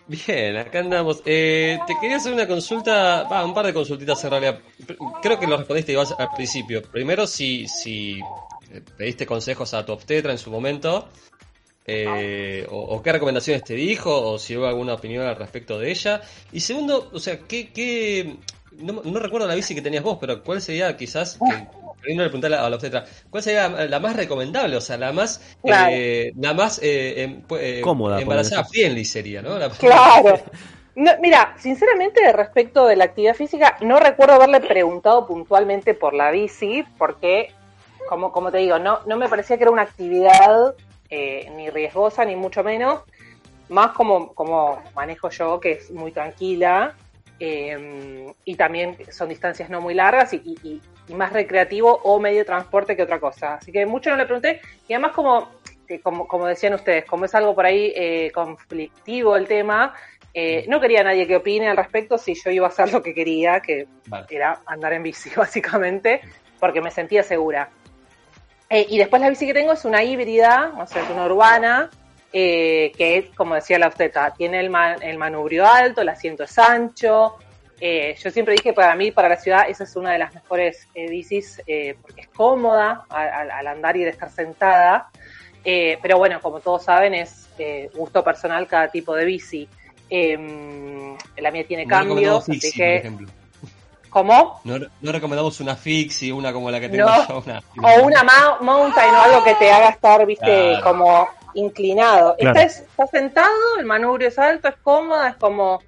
Bien, acá andamos. Eh, te quería hacer una consulta, va, un par de consultitas en realidad. Creo que lo respondiste igual al principio. Primero, si, si eh, pediste consejos a tu obstetra en su momento. eh, o, o qué recomendaciones te dijo, o si hubo alguna opinión al respecto de ella. Y segundo, o sea, ¿qué, qué no, no recuerdo la bici que tenías vos, pero ¿cuál sería quizás, que, no le pregunté a la, a la obstetra, cuál sería la más recomendable? O sea, la más, Claro. eh, la más eh, em- eh, Cómoda, embarazada friendly sería, ¿no? La- Claro. No, mira, sinceramente, respecto de la actividad física, no recuerdo haberle preguntado puntualmente por la bici, porque, como, como te digo, no, no me parecía que era una actividad eh, ni riesgosa, ni mucho menos, más como, como manejo yo, que es muy tranquila, eh, y también son distancias no muy largas y, y- y- y más recreativo o medio de transporte que otra cosa. Así que mucho no le pregunté, y además como, como, como decían ustedes, como es algo por ahí eh, conflictivo el tema, eh, no quería nadie que opine al respecto si yo iba a hacer lo que quería, que Vale. era andar en bici, básicamente, porque me sentía segura. Eh, y después la bici que tengo es una híbrida, o sea, es una urbana, eh, que es, como decía la obstetra, tiene el, man- el manubrio alto, el asiento es ancho. Eh, yo siempre dije, para mí, para la ciudad, esa es una de las mejores eh, bicis, porque es cómoda al, al- al andar y de estar sentada. Eh, pero bueno, como todos saben, es gusto personal cada tipo de bici. Eh, la mía tiene No cambios, así Fixie, por que... ¿Cómo? No, no recomendamos una Fixie, una como la que tengo No, yo. Una, o una ma- mountain o algo que te haga estar, viste, Claro. como inclinado. Claro. Esta es, está sentado, el manubrio es alto, es cómoda, es como,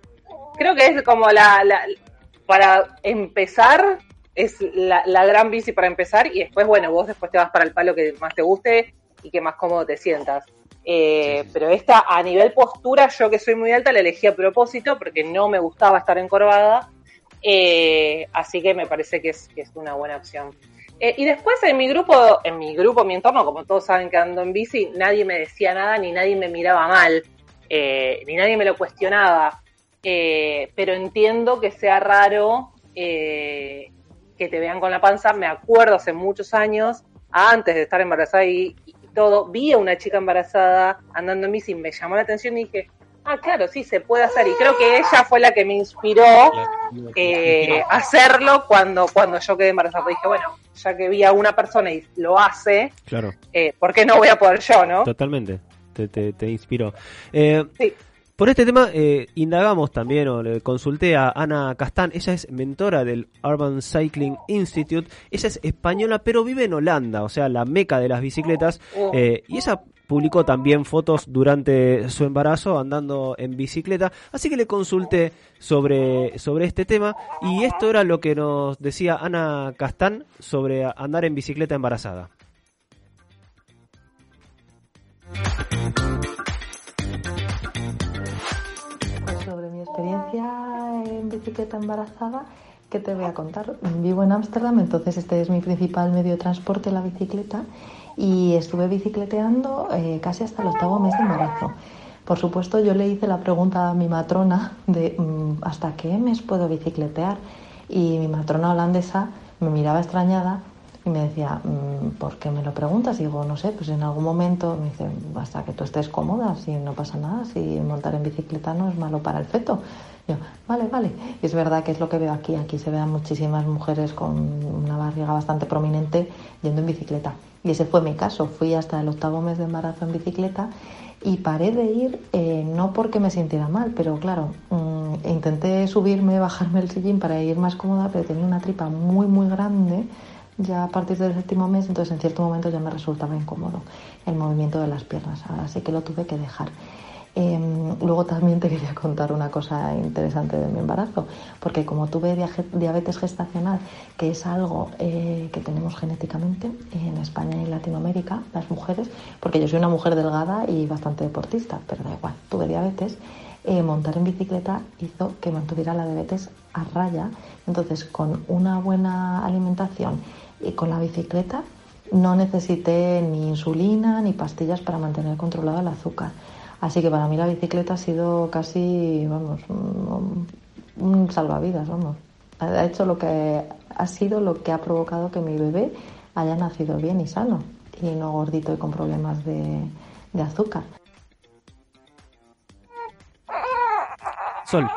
creo que es como la, la- para empezar, es la, la gran bici para empezar y después, bueno, vos después te vas para el palo que más te guste y que más cómodo te sientas. Eh, Pero esta, a nivel postura, yo que soy muy alta, la elegí a propósito porque no me gustaba estar encorvada. Eh, así que me parece que es, que es una buena opción. Eh, y después en mi grupo, en mi grupo, mi entorno, como todos saben que ando en bici, nadie me decía nada, ni nadie me miraba mal, eh, ni nadie me lo cuestionaba. Eh, pero entiendo que sea raro eh, que te vean con la panza. Me acuerdo hace muchos años, antes de estar embarazada y, y todo, vi a una chica embarazada andando en bici, me llamó la atención y dije, ah, claro, sí, se puede hacer. Y creo que ella fue la que me inspiró eh, hacerlo cuando, cuando yo quedé embarazada. Dije, bueno, ya que vi a una persona y lo hace, Claro, eh, ¿por qué no voy a poder yo, no? totalmente. Te, te, te inspiró. Eh, Sí. Por este tema eh, indagamos también o le consulté a Ana Castán, ella es mentora del Urban Cycling Institute, ella es española pero vive en Holanda, o sea, la meca de las bicicletas, Oh. eh, y ella publicó también fotos durante su embarazo andando en bicicleta, así que le consulté sobre, sobre este tema y esto era lo que nos decía Ana Castán sobre andar en bicicleta embarazada. Pues sobre mi experiencia en bicicleta embarazada, ¿qué te voy a contar? Vivo en Ámsterdam, entonces este es mi principal medio de transporte, la bicicleta, y estuve bicicleteando eh, casi hasta el octavo mes de embarazo. Por supuesto, yo le hice la pregunta a mi matrona de mm, ¿hasta qué mes puedo bicicletear? Y mi matrona holandesa me miraba extrañada y me decía, "Mm, ¿por qué me lo preguntas? Y digo, no sé, pues en algún momento me dice, hasta que tú estés cómoda, si no pasa nada, si montar en bicicleta no es malo para el feto. Yo, vale, vale. Y es verdad que es lo que veo aquí. Aquí se vean muchísimas mujeres con una barriga bastante prominente yendo en bicicleta. Y ese fue mi caso. Fui hasta el octavo mes de embarazo en bicicleta y paré de ir eh, no porque me sintiera mal, pero claro, mm, intenté subirme, bajarme el sillín para ir más cómoda, pero tenía una tripa muy, muy grande ya a partir del séptimo mes, entonces en cierto momento ya me resultaba incómodo el movimiento de las piernas, así que lo tuve que dejar. Eh, luego también te quería contar una cosa interesante de mi embarazo, porque como tuve diabetes gestacional, que es algo eh, que tenemos genéticamente en España y Latinoamérica, las mujeres, porque yo soy una mujer delgada y bastante deportista, pero da igual, tuve diabetes, eh, montar en bicicleta hizo que mantuviera la diabetes a raya, entonces con una buena alimentación y con la bicicleta no necesité ni insulina ni pastillas para mantener controlado el azúcar. Así que para mí la bicicleta ha sido casi, vamos, un, un salvavidas, vamos. Ha hecho lo que ha sido lo que ha provocado que mi bebé haya nacido bien y sano y no gordito y con problemas de, de azúcar. Sol.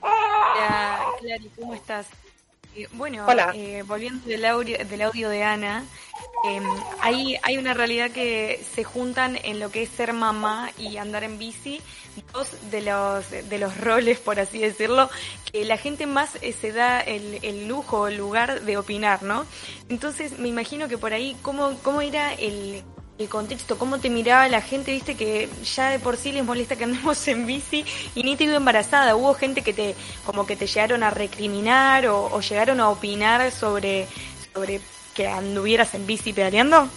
Hola, Clary, ¿cómo estás? Bueno, eh, volviendo del audio, del audio de Ana, eh, hay, hay una realidad que se juntan en lo que es ser mamá y andar en bici, dos de los, de los roles, por así decirlo, que la gente más eh, se da el, el lujo, el lugar de opinar, ¿no? Entonces me imagino que por ahí, ¿cómo, cómo era el, contexto? ¿Cómo te miraba la gente? Viste que ya de por sí les molesta que andemos en bici y ni te digo embarazada. Hubo gente que te, como que te llegaron a recriminar o, o llegaron a opinar sobre, sobre que anduvieras en bici pedaleando.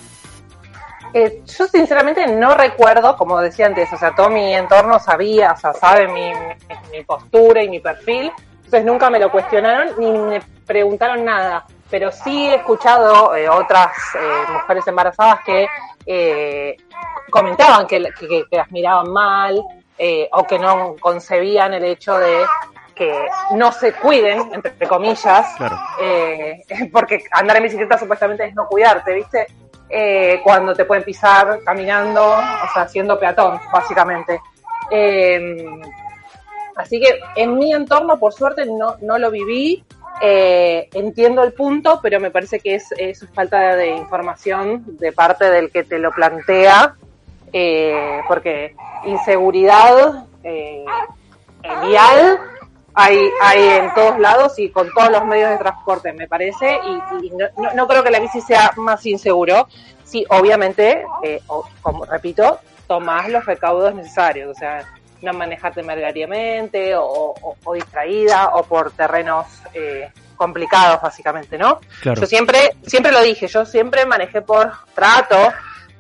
Eh, yo sinceramente no recuerdo, como decía antes, o sea, todo mi entorno sabía, o sea, sabe mi, mi- mi postura y mi perfil, entonces nunca me lo cuestionaron ni me preguntaron nada, pero sí he escuchado eh, otras eh, mujeres embarazadas que eh, comentaban que, que- que las miraban mal eh, o que no concebían el hecho de que no se cuiden, entre comillas, Claro. eh, porque andar en bicicleta supuestamente es no cuidarte, ¿viste? Eh, cuando te pueden pisar caminando, o sea, siendo peatón, básicamente. Eh, así que en mi entorno, por suerte, no, no lo viví. Eh, entiendo el punto, pero me parece que es, es falta de información de parte del que te lo plantea, eh, porque inseguridad eh, vial hay, hay en todos lados y con todos los medios de transporte, me parece, y, no, no- creo que la bici sea más inseguro. Sí, obviamente, eh, como repito, tomás los recaudos necesarios, o sea, no manejarte temerariamente o, o- o distraída o por terrenos eh, complicados, básicamente, ¿no? Claro. Yo siempre, siempre lo dije, yo siempre manejé por trato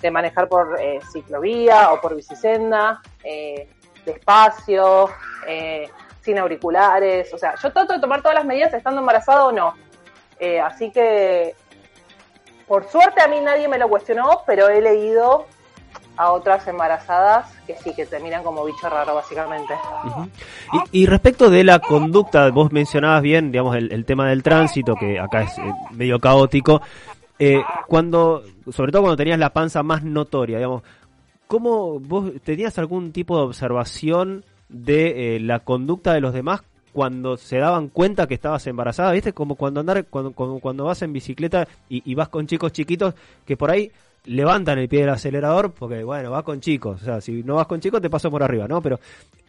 de manejar por eh, ciclovía o por bicisenda, eh, despacio, eh, sin auriculares, o sea, yo trato de tomar todas las medidas estando embarazada o no. Eh, así que, por suerte a mí nadie me lo cuestionó, pero he leído a otras embarazadas que sí, que te miran como bicho raro, básicamente. Y, y respecto de la conducta, vos mencionabas bien, digamos, el, el tema del tránsito, que acá es eh, medio caótico. Eh, cuando, sobre todo cuando tenías la panza más notoria, digamos, ¿cómo vos tenías algún tipo de observación de eh, la conducta de los demás cuando se daban cuenta que estabas embarazada? ¿Viste? Como cuando andar, cuando, cuando, cuando vas en bicicleta y, y vas con chicos chiquitos que por ahí levantan el pie del acelerador porque, bueno, vas con chicos. O sea, si no vas con chicos te paso por arriba, ¿no? Pero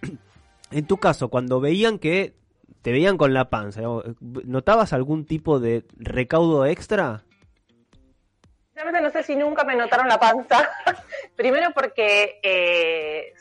en tu caso, cuando veían que te veían con la panza, ¿notabas algún tipo de recaudo extra? Sinceramente no sé si nunca me notaron la panza. Primero porque eh,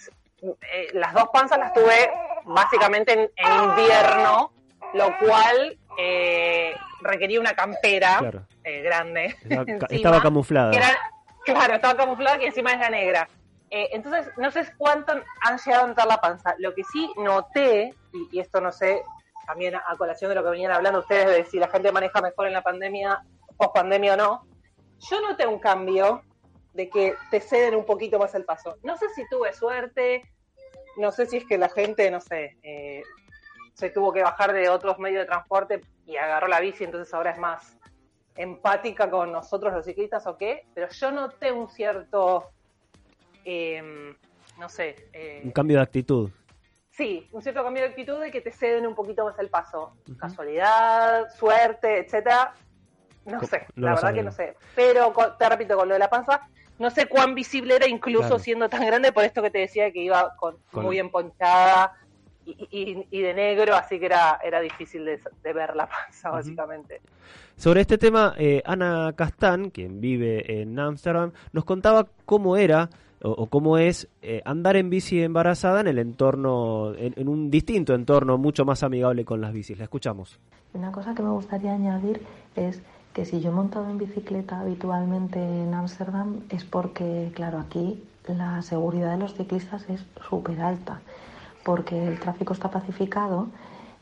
eh, las dos panzas las tuve básicamente en, en invierno, lo cual eh, requería una campera Claro. eh, grande. Estaba, ca- encima, estaba camuflada. que era- claro, estaba camuflada que encima era negra. Eh, entonces, no sé cuánto han llegado a notar la panza. Lo que sí noté, y, y esto no sé, también a, a colación de lo que venían hablando ustedes, de si la gente maneja mejor en la pandemia, post pandemia o no, yo noté un cambio de que te ceden un poquito más el paso. No sé si tuve suerte, no sé si es que la gente, no sé, eh, se tuvo que bajar de otros medios de transporte y agarró la bici, entonces ahora es más empática con nosotros los ciclistas o qué, pero yo noté un cierto, eh, no sé, eh, Un cambio de actitud. sí, un cierto cambio de actitud de que te ceden un poquito más el paso. Casualidad, suerte, etcétera. No Co- sé, no la verdad que no sé. Pero te repito, con lo de la panza, no sé cuán visible era incluso Claro. siendo tan grande, por esto que te decía que iba con, Con- muy emponchada y, y- y de negro, así que era, era difícil de, de ver la panza, básicamente. Sobre este tema, eh, Ana Castán, quien vive en Ámsterdam, nos contaba cómo era o, o cómo es eh, andar en bici embarazada en el entorno, en, en un distinto entorno mucho más amigable con las bicis. La escuchamos. Una cosa que me gustaría añadir es que si yo he montado en bicicleta habitualmente en Ámsterdam es porque, claro, aquí la seguridad de los ciclistas es súper alta, porque el tráfico está pacificado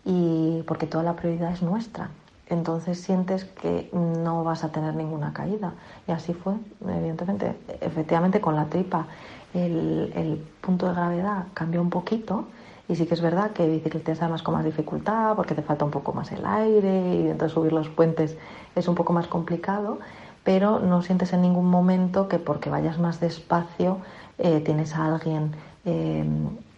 y porque toda la prioridad es nuestra. Entonces sientes que no vas a tener ninguna caída. Y así fue, evidentemente. Efectivamente, con la tripa el, punto de gravedad cambió un poquito. Y sí que es verdad que bicicletas además con más dificultad porque te falta un poco más el aire y entonces subir los puentes es un poco más complicado, pero no sientes en ningún momento que porque vayas más despacio eh, tienes a alguien, eh,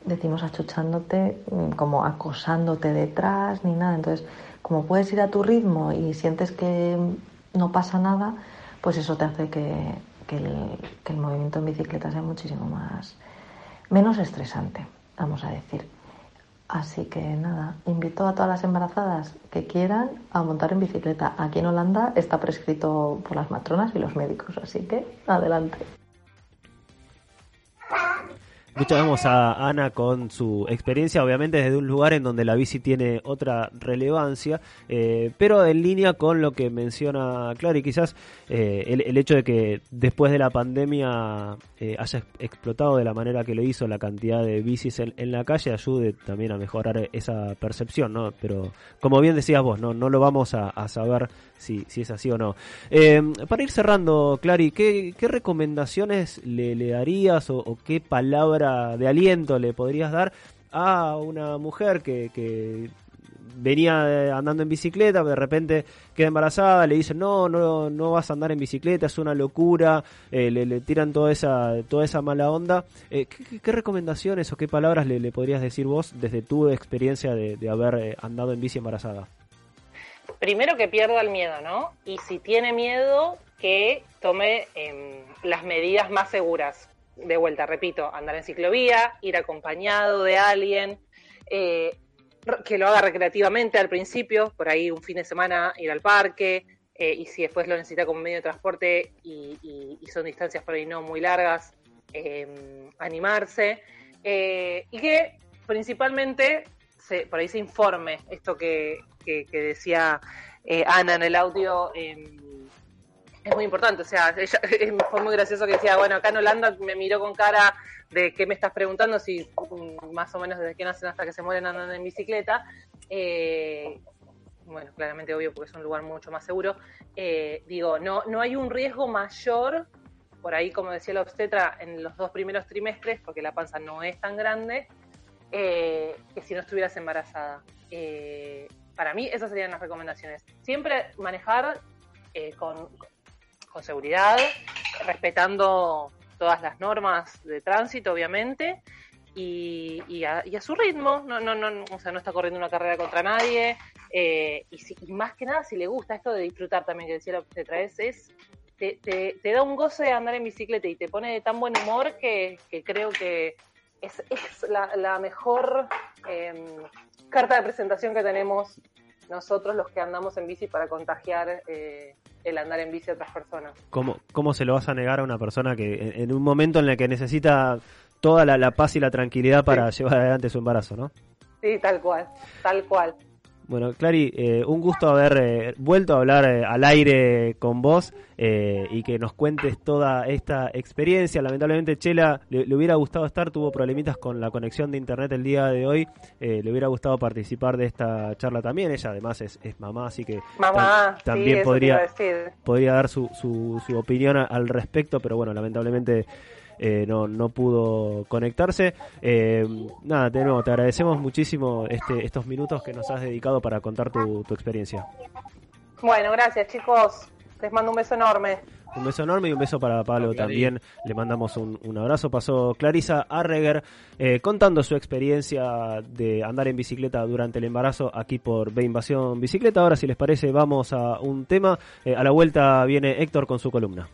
decimos achuchándote, mm, como acosándote detrás ni nada. Entonces como puedes ir a tu ritmo y sientes que no pasa nada, pues eso te hace que, que, el, que el movimiento en bicicleta sea muchísimo más menos estresante, vamos a decir. Así que nada, invito a todas las embarazadas que quieran a montar en bicicleta. Aquí en Holanda está prescrito por las matronas y los médicos, así que adelante. Escuchamos a Ana con su experiencia, obviamente desde un lugar en donde la bici tiene otra relevancia, eh, pero en línea con lo que menciona Clary, quizás eh, el, hecho de que después de la pandemia eh, haya explotado de la manera que lo hizo la cantidad de bicis en, la calle ayude también a mejorar esa percepción, ¿no? Pero como bien decías vos, no, no lo vamos a, saber si, si es así o no. Eh, para ir cerrando, Clary, ¿qué, recomendaciones le, le darías o, qué palabra de aliento le podrías dar a una mujer que venía andando en bicicleta, de repente queda embarazada, le dicen no, no, no vas a andar en bicicleta, es una locura, eh, le, tiran toda esa, toda esa mala onda. Eh, ¿qué, ¿qué, recomendaciones o qué palabras le, podrías decir vos desde tu experiencia de, haber eh, andado en bici embarazada? primero que pierda el miedo, ¿no? Y si tiene miedo, que tome eh, las medidas más seguras. De vuelta, repito, andar en ciclovía, ir acompañado de alguien, eh, que lo haga recreativamente al principio, por ahí un fin de semana ir al parque, eh, y si después lo necesita como medio de transporte y, y, y son distancias por ahí no muy largas, em, animarse. Eh, y que principalmente se, por ahí se informe esto que, que, que decía eh, Ana en el audio. Eh, es muy importante, o sea, ella, fue muy gracioso que decía, bueno, acá en Holanda me miró con cara de qué me estás preguntando, si um, más o menos desde que nacen hasta que se mueren andando en bicicleta. Eh, bueno, claramente obvio porque es un lugar mucho más seguro. Eh, digo, no, no hay un riesgo mayor, por ahí como decía la obstetra, en los dos primeros trimestres, porque la panza no es tan grande, eh, que si no estuvieras embarazada. Eh, para mí esas serían las recomendaciones. Siempre manejar eh, con, con, seguridad, respetando todas las normas de tránsito, obviamente, y, a, su ritmo. No, no, no, o sea, no está corriendo una carrera contra nadie. Eh, y, si, más que nada, si le gusta esto de disfrutar también, que decía lo que te traes, es te, te, da un goce de andar en bicicleta y te pone de tan buen humor que, creo que es, la, mejor eh, carta de presentación que tenemos nosotros los que andamos en bici para contagiar eh, el andar en bici a otras personas. ¿Cómo, ¿Cómo se lo vas a negar a una persona que en, en un momento en el que necesita toda la, la paz y la tranquilidad para sí. llevar adelante su embarazo, ¿no? Sí, tal cual, tal cual. Bueno, Clary, eh, un gusto haber eh, vuelto a hablar eh, al aire con vos eh, y que nos cuentes toda esta experiencia. Lamentablemente, Chela le, le, hubiera gustado estar, tuvo problemitas con la conexión de internet el día de hoy. Eh, le hubiera gustado participar de esta charla también. Ella, además, es, es mamá, así que mamá, tam también sí, podría, podría dar su, su, su opinión al respecto, pero bueno, lamentablemente eh, no, no pudo conectarse. Eh, nada, de nuevo, te agradecemos muchísimo este, estos minutos que nos has dedicado para contar tu, tu experiencia. Bueno, gracias chicos. Les mando un beso enorme. Un beso enorme y un beso para Pablo Clarín. también. Le mandamos un, un, abrazo. Pasó Clarisa Arreger eh, contando su experiencia de andar en bicicleta durante el embarazo aquí por B Invasión Bicicleta. Ahora, si les parece, vamos a un tema. Eh, a la vuelta viene Héctor con su columna.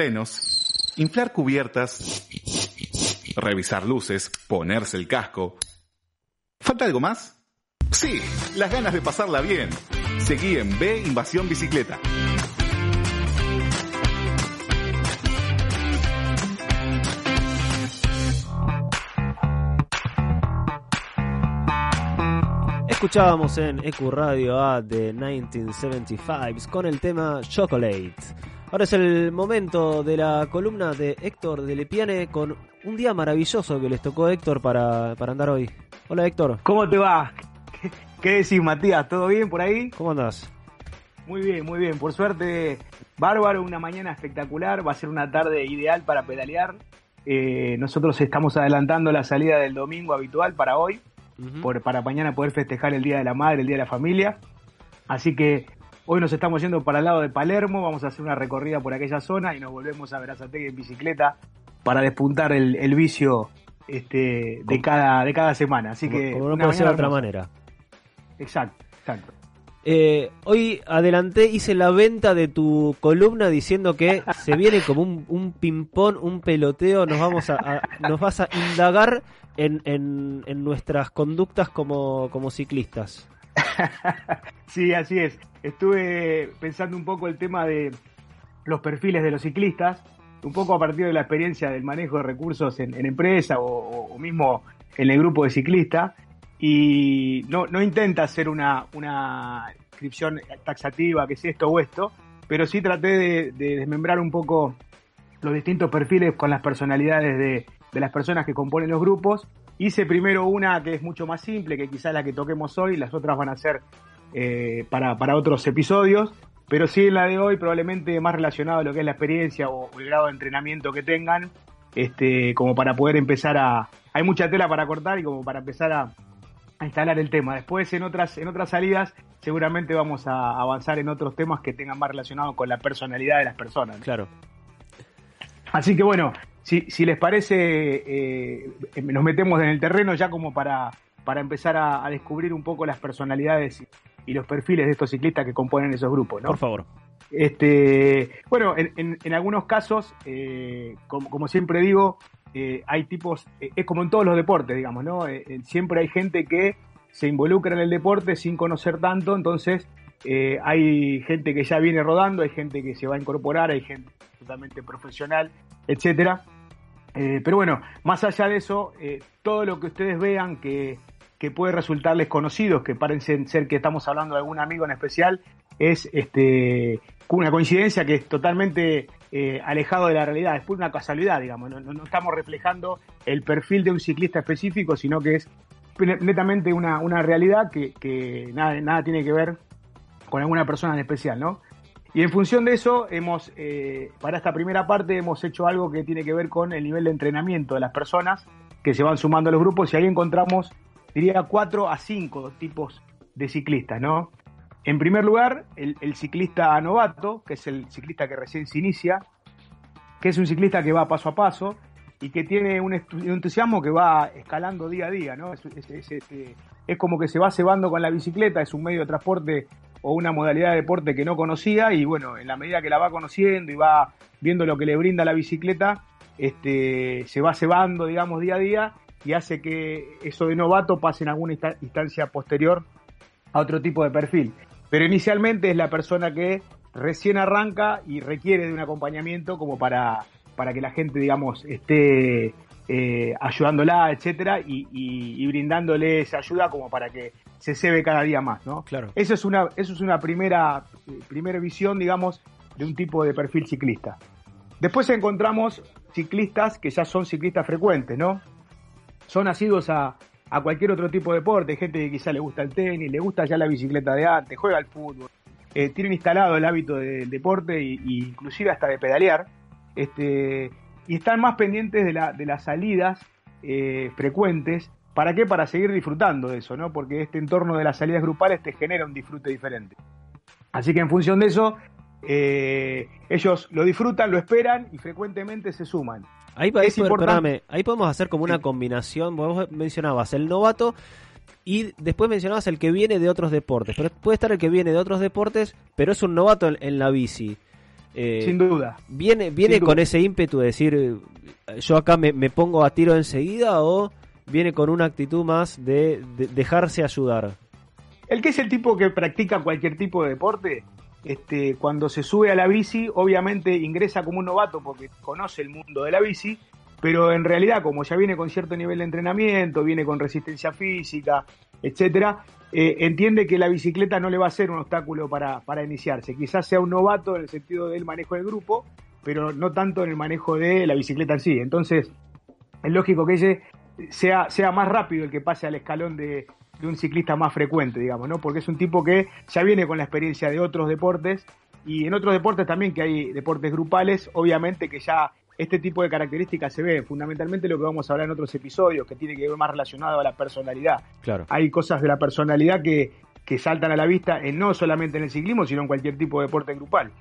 Frenos, inflar cubiertas, revisar luces, ponerse el casco. ¿Falta algo más? Sí, las ganas de pasarla bien. Seguí en B Invasión Bicicleta. Escuchábamos en EQ Radio A de 1975 con el tema Chocolate. Ahora es el momento de la columna de Héctor de Lepiane con un día maravilloso que les tocó a Héctor para, para andar hoy. Hola Héctor. ¿Cómo te va? ¿Qué, qué decís Matías? ¿Todo bien por ahí? ¿Cómo andás? Muy bien, muy bien. Por suerte, bárbaro, una mañana espectacular. Va a ser una tarde ideal para pedalear. Eh, nosotros estamos adelantando la salida del domingo habitual para hoy, por, para mañana poder festejar el Día de la Madre, el Día de la Familia. Así que hoy nos estamos yendo para el lado de Palermo, vamos a hacer una recorrida por aquella zona y nos volvemos a Verazategui en bicicleta para despuntar el, el vicio este, de, cada, de cada semana. Así que Como no puede ser de otra manera. Exacto, exacto. Eh, hoy adelanté, hice la venta de tu columna diciendo que se viene como un, un ping-pong, un peloteo, nos vamos a, a- nos vas a indagar en, en, en nuestras conductas como, como ciclistas. Sí, así es. Estuve pensando un poco el tema de los perfiles de los ciclistas, un poco a partir de la experiencia del manejo de recursos en, empresa o, mismo en el grupo de ciclistas. Y no, no intenta hacer una, una descripción taxativa, que es esto o esto, pero sí traté de, de desmembrar un poco los distintos perfiles con las personalidades de, de las personas que componen los grupos. Hice primero una que es mucho más simple, que quizás la que toquemos hoy, las otras van a ser eh, para, para otros episodios, pero sí en la de hoy probablemente más relacionado a lo que es la experiencia o, el grado de entrenamiento que tengan, este, como para poder empezar a... Hay mucha tela para cortar y como para empezar a, a instalar el tema. Después en otras, en otras salidas seguramente vamos a avanzar en otros temas que tengan más relacionado con la personalidad de las personas. ¿no? Claro. Así que bueno, si, si les parece, eh, nos metemos en el terreno ya como para, para empezar a, a descubrir un poco las personalidades y, los perfiles de estos ciclistas que componen esos grupos, ¿no? Por favor. Este, bueno, en, en- en algunos casos, eh, como, como siempre digo, eh, hay tipos, eh, es como en todos los deportes, digamos, ¿no? Siempre hay gente que se involucra en el deporte sin conocer tanto, entonces hay gente que ya viene rodando, hay gente que se va a incorporar, hay gente totalmente profesional, etcétera. Pero bueno, más allá de eso, todo lo que ustedes vean que, que puede resultarles conocidos, que parecen ser que estamos hablando de algún amigo en especial, es este una coincidencia que es totalmente eh, alejado de la realidad, es pura una casualidad, digamos, no, estamos reflejando el perfil de un ciclista específico, sino que es netamente una, una realidad que, nada tiene que ver con alguna persona en especial, ¿no? Y en función de eso, hemos, eh, para esta primera parte, hemos hecho algo que tiene que ver con el nivel de entrenamiento de las personas que se van sumando a los grupos y ahí encontramos, diría, cuatro a cinco tipos de ciclistas, ¿no? En primer lugar, el, ciclista novato, que es el ciclista que recién se inicia, que es un ciclista que va paso a paso y que tiene un, entusiasmo que va escalando día a día, ¿no? Es, es como que se va cebando con la bicicleta, es un medio de transporte o una modalidad de deporte que no conocía y bueno, en la medida que la va conociendo y va viendo lo que le brinda la bicicleta, este, se va cebando, digamos, día a día y hace que eso de novato pase en alguna insta- instancia posterior a otro tipo de perfil. Pero inicialmente es la persona que recién arranca y requiere de un acompañamiento como para, para que la gente, digamos, esté eh, ayudándola, etcétera, y, y- y brindándole esa ayuda como para que se cebe cada día más, ¿no? Claro. Eso es una, eso es una primera, eh, primera visión, digamos, de un tipo de perfil ciclista. Después encontramos ciclistas que ya son ciclistas frecuentes, ¿no? Son asiduos a, cualquier otro tipo de deporte, gente que quizá le gusta el tenis, le gusta ya la bicicleta de antes, juega al fútbol, eh, tienen instalado el hábito del deporte y inclusive hasta de pedalear, este, y están más pendientes de, la, de las salidas eh, frecuentes. ¿Para qué? Para seguir disfrutando de eso, ¿no? Porque este entorno de las salidas grupales te genera un disfrute diferente. Así que en función de eso, eh, ellos lo disfrutan, lo esperan y frecuentemente se suman. Ahí, podemos hacer como una combinación. Vos mencionabas el novato y después mencionabas el que viene de otros deportes. Pero puede estar el que viene de otros deportes, pero es un novato en, en la bici. Eh, Sin duda. ¿Viene, viene Sin con duda. ese ímpetu de decir, eh, yo acá me, me pongo a tiro enseguida o viene con una actitud más de, de dejarse ayudar? El que es el tipo que practica cualquier tipo de deporte, este, cuando se sube a la bici, obviamente ingresa como un novato porque conoce el mundo de la bici, pero en realidad, como ya viene con cierto nivel de entrenamiento, viene con resistencia física, etcétera, eh, entiende que la bicicleta no le va a ser un obstáculo para, para iniciarse. Quizás sea un novato en el sentido del manejo del grupo, pero no tanto en el manejo de la bicicleta en sí. Entonces, es lógico que ese sea, sea más rápido el que pase al escalón de, de un ciclista más frecuente, digamos, ¿no? Porque es un tipo que ya viene con la experiencia de otros deportes y en otros deportes también que hay deportes grupales, obviamente que ya este tipo de características se ven. Fundamentalmente lo que vamos a hablar en otros episodios, que tiene que ver más relacionado a la personalidad. Claro. Hay cosas de la personalidad que, que saltan a la vista, en, no solamente en el ciclismo, sino en cualquier tipo de deporte grupal.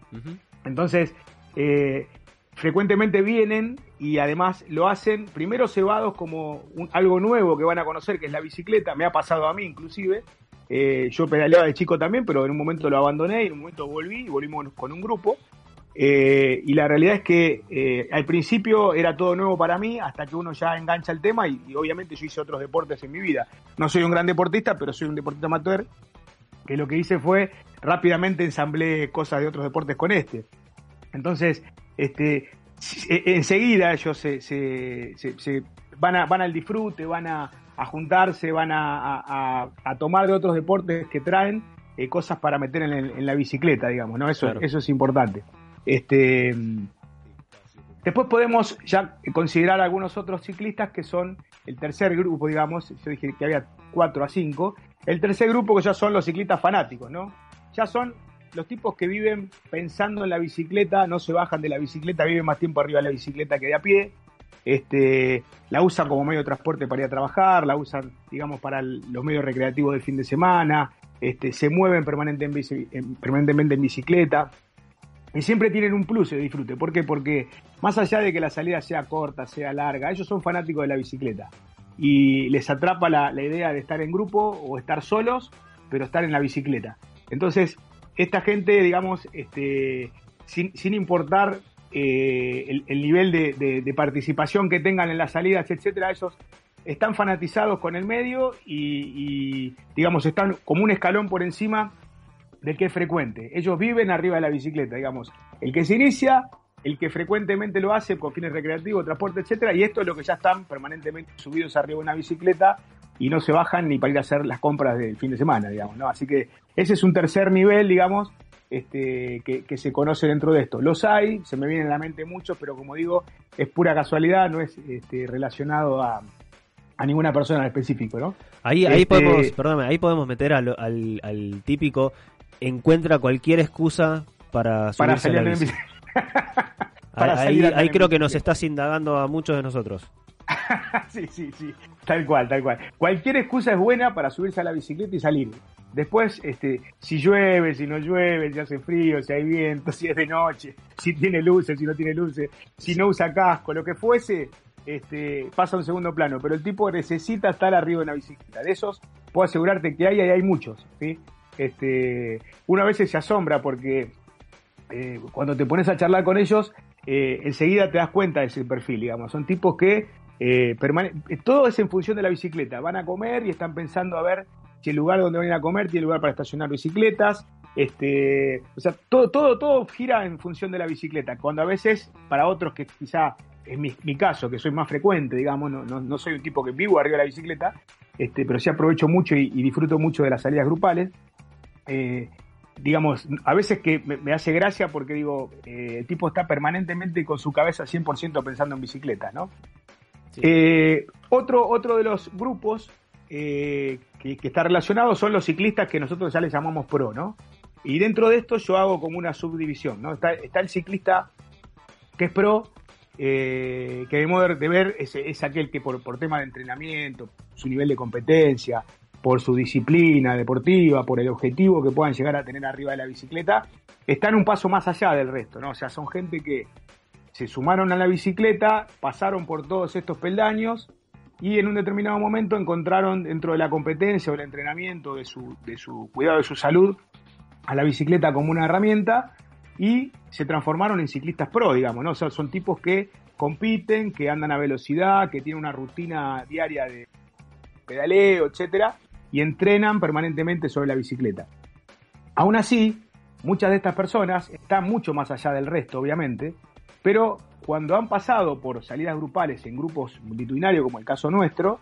Entonces, eh, frecuentemente vienen y además lo hacen primero cebados como algo nuevo que van a conocer, que es la bicicleta. Me ha pasado a mí inclusive. Eh, yo pedaleaba de chico también, pero en un momento lo abandoné y en un momento volví y volvimos con un grupo. Eh, y la realidad es que eh, al principio era todo nuevo para mí, hasta que uno ya engancha el tema y, y obviamente yo hice otros deportes en mi vida. No soy un gran deportista, pero soy un deportista amateur, que lo que hice fue rápidamente ensamblé cosas de otros deportes con este. Entonces, este, e- enseguida ellos se, se- se- se- van, a, van al disfrute, van a, a juntarse, van a, a- tomar de otros deportes que traen eh, cosas para meter en, el- en la bicicleta, digamos, ¿no? Eso, Claro. eso es importante. Este, después podemos ya considerar algunos otros ciclistas que son el tercer grupo, digamos, yo dije que había cuatro a cinco, el tercer grupo que ya son los ciclistas fanáticos, ¿no? Ya son los tipos que viven pensando en la bicicleta, no se bajan de la bicicleta, viven más tiempo arriba de la bicicleta que de a pie, este, la usan como medio de transporte para ir a trabajar, la usan, digamos, para los medios recreativos del fin de semana, este, se mueven en permanentemente en bicicleta. Y siempre tienen un plus de disfrute. ¿Por qué? Porque más allá de que la salida sea corta, sea larga, ellos son fanáticos de la bicicleta. Y les atrapa la idea de estar en grupo o estar solos, pero estar en la bicicleta. Entonces, esta gente, digamos, este, sin, sin importar eh, el, el nivel de participación que tengan en las salidas, etcétera, ellos están fanatizados con el medio y, y, digamos, están como un escalón por encima del que es frecuente. Ellos viven arriba de la bicicleta, digamos. El que se inicia, el que frecuentemente lo hace con fines recreativos, transporte, etcétera, y esto es lo que ya están permanentemente subidos arriba de una bicicleta y no se bajan ni para ir a hacer las compras del fin de semana, digamos, ¿no? Así que ese es un tercer nivel, digamos, este, que, que se conoce dentro de esto. Los hay, se me vienen a la mente muchos, pero como digo, es pura casualidad, no es este, relacionado a, a ninguna persona en específico, ¿no? Ahí, ahí Este, podemos, perdóname, ahí podemos meter al, al, al típico encuentra cualquier excusa para Para subirse a la salir bici. para ahí salir ahí creo que nos estás indagando a muchos de nosotros. sí, sí, sí, tal cual, tal cual. Cualquier excusa es buena para subirse a la bicicleta y salir. Después, este, si llueve, si no llueve, si hace frío, si hay viento, si es de noche, si tiene luces, si no tiene luces, si no usa casco, lo que fuese, este, pasa a un segundo plano. Pero el tipo necesita estar arriba de una bicicleta. De esos, puedo asegurarte que hay y hay muchos. ¿sí? Este, una vez se asombra porque eh, cuando te pones a charlar con ellos, eh, enseguida te das cuenta de ese perfil, digamos. Son tipos que eh, eh, todo es en función de la bicicleta. Van a comer y están pensando a ver si el lugar donde van a ir a comer tiene lugar para estacionar bicicletas. Este, o sea, todo, todo, todo gira en función de la bicicleta. Cuando a veces, para otros que quizá es mi, caso, que soy más frecuente, digamos, no, no, no soy un tipo que vivo arriba de la bicicleta, este, pero sí aprovecho mucho y, disfruto mucho de las salidas grupales. Eh, digamos, a veces que me, hace gracia porque digo, el tipo está permanentemente con su cabeza 100% pensando en bicicleta, ¿no? Eh, otro, otro de los grupos eh, que, está relacionado son los ciclistas que nosotros ya les llamamos pro, ¿no? Y dentro de esto yo hago como una subdivisión, ¿no? Está, el ciclista que es pro, eh, que de modo de ver es, es aquel que por, por tema de entrenamiento, su nivel de competencia, por su disciplina deportiva, por el objetivo que puedan llegar a tener arriba de la bicicleta, están un paso más allá del resto, ¿no? O sea, son gente que se sumaron a la bicicleta, pasaron por todos estos peldaños y en un determinado momento encontraron dentro de la competencia o el entrenamiento de su, de su cuidado de su salud a la bicicleta como una herramienta y se transformaron en ciclistas pro, digamos, ¿no? O sea, son tipos que compiten, que andan a velocidad, que tienen una rutina diaria de pedaleo, etcétera, y entrenan permanentemente sobre la bicicleta. Aún así, muchas de estas personas están mucho más allá del resto, obviamente, pero cuando han pasado por salidas grupales en grupos multitudinarios, como el caso nuestro,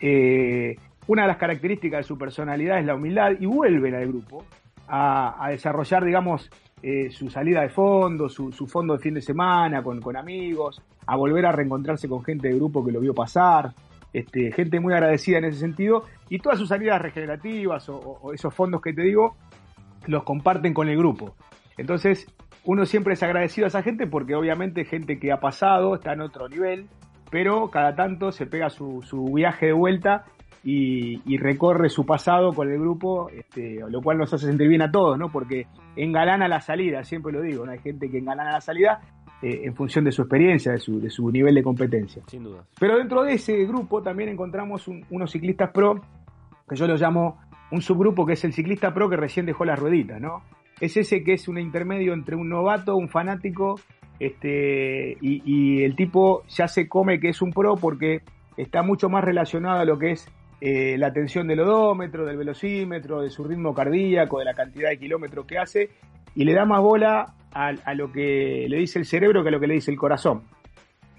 eh, una de las características de su personalidad es la humildad y vuelven al grupo a, desarrollar, digamos, eh, su salida de fondo, su, su, fondo de fin de semana con, con, amigos, a volver a reencontrarse con gente de grupo que lo vio pasar, este, gente muy agradecida en ese sentido, y todas sus salidas regenerativas o esos fondos que te digo, los comparten con el grupo. Entonces, uno siempre es agradecido a esa gente porque obviamente gente que ha pasado está en otro nivel, pero cada tanto se pega su, su viaje de vuelta y, y, recorre su pasado con el grupo, este, lo cual nos hace sentir bien a todos, ¿no? Porque engalana la salida, siempre lo digo, ¿no? hay gente que engalana la salida eh, en función de su experiencia, de su, de su, nivel de competencia. Sin duda. Pero dentro de ese grupo también encontramos un, unos ciclistas pro, que yo los llamo un subgrupo que es el ciclista pro que recién dejó las rueditas, ¿no? Es ese que es un intermedio entre un novato, un fanático, este, y, el tipo ya se come que es un pro porque está mucho más relacionado a lo que es eh, la tensión del odómetro, del velocímetro, de su ritmo cardíaco, de la cantidad de kilómetros que hace, y le da más bola a, lo que le dice el cerebro que a lo que le dice el corazón.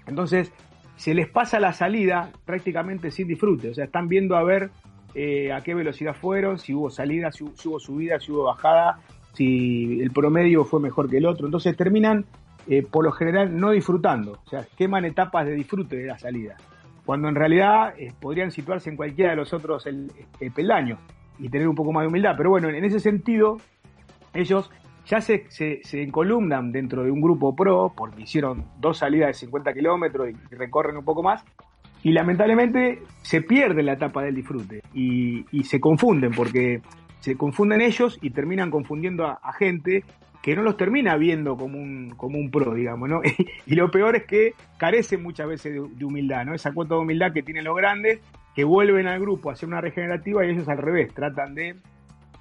Entonces, se les pasa la salida prácticamente sin disfrute, o sea, están viendo a ver eh, a qué velocidad fueron, si hubo salida, si, hubo subida, si hubo bajada, si el promedio fue mejor que el otro. Entonces terminan, eh, por lo general, no disfrutando, o sea, queman etapas de disfrute de la salida cuando en realidad eh, podrían situarse en cualquiera de los otros el, el, peldaños y tener un poco más de humildad. Pero bueno, en ese sentido, ellos ya se, se, encolumnan dentro de un grupo pro, porque hicieron dos salidas de 50 kilómetros y, recorren un poco más, y lamentablemente se pierde la etapa del disfrute y, se confunden, porque se confunden ellos y terminan confundiendo a, a gente que no los termina viendo como un, como un pro, digamos, ¿no? y lo peor es que carecen muchas veces de, de, humildad, ¿no? Esa cuota de humildad que tienen los grandes, que vuelven al grupo a hacer una regenerativa y ellos al revés, tratan de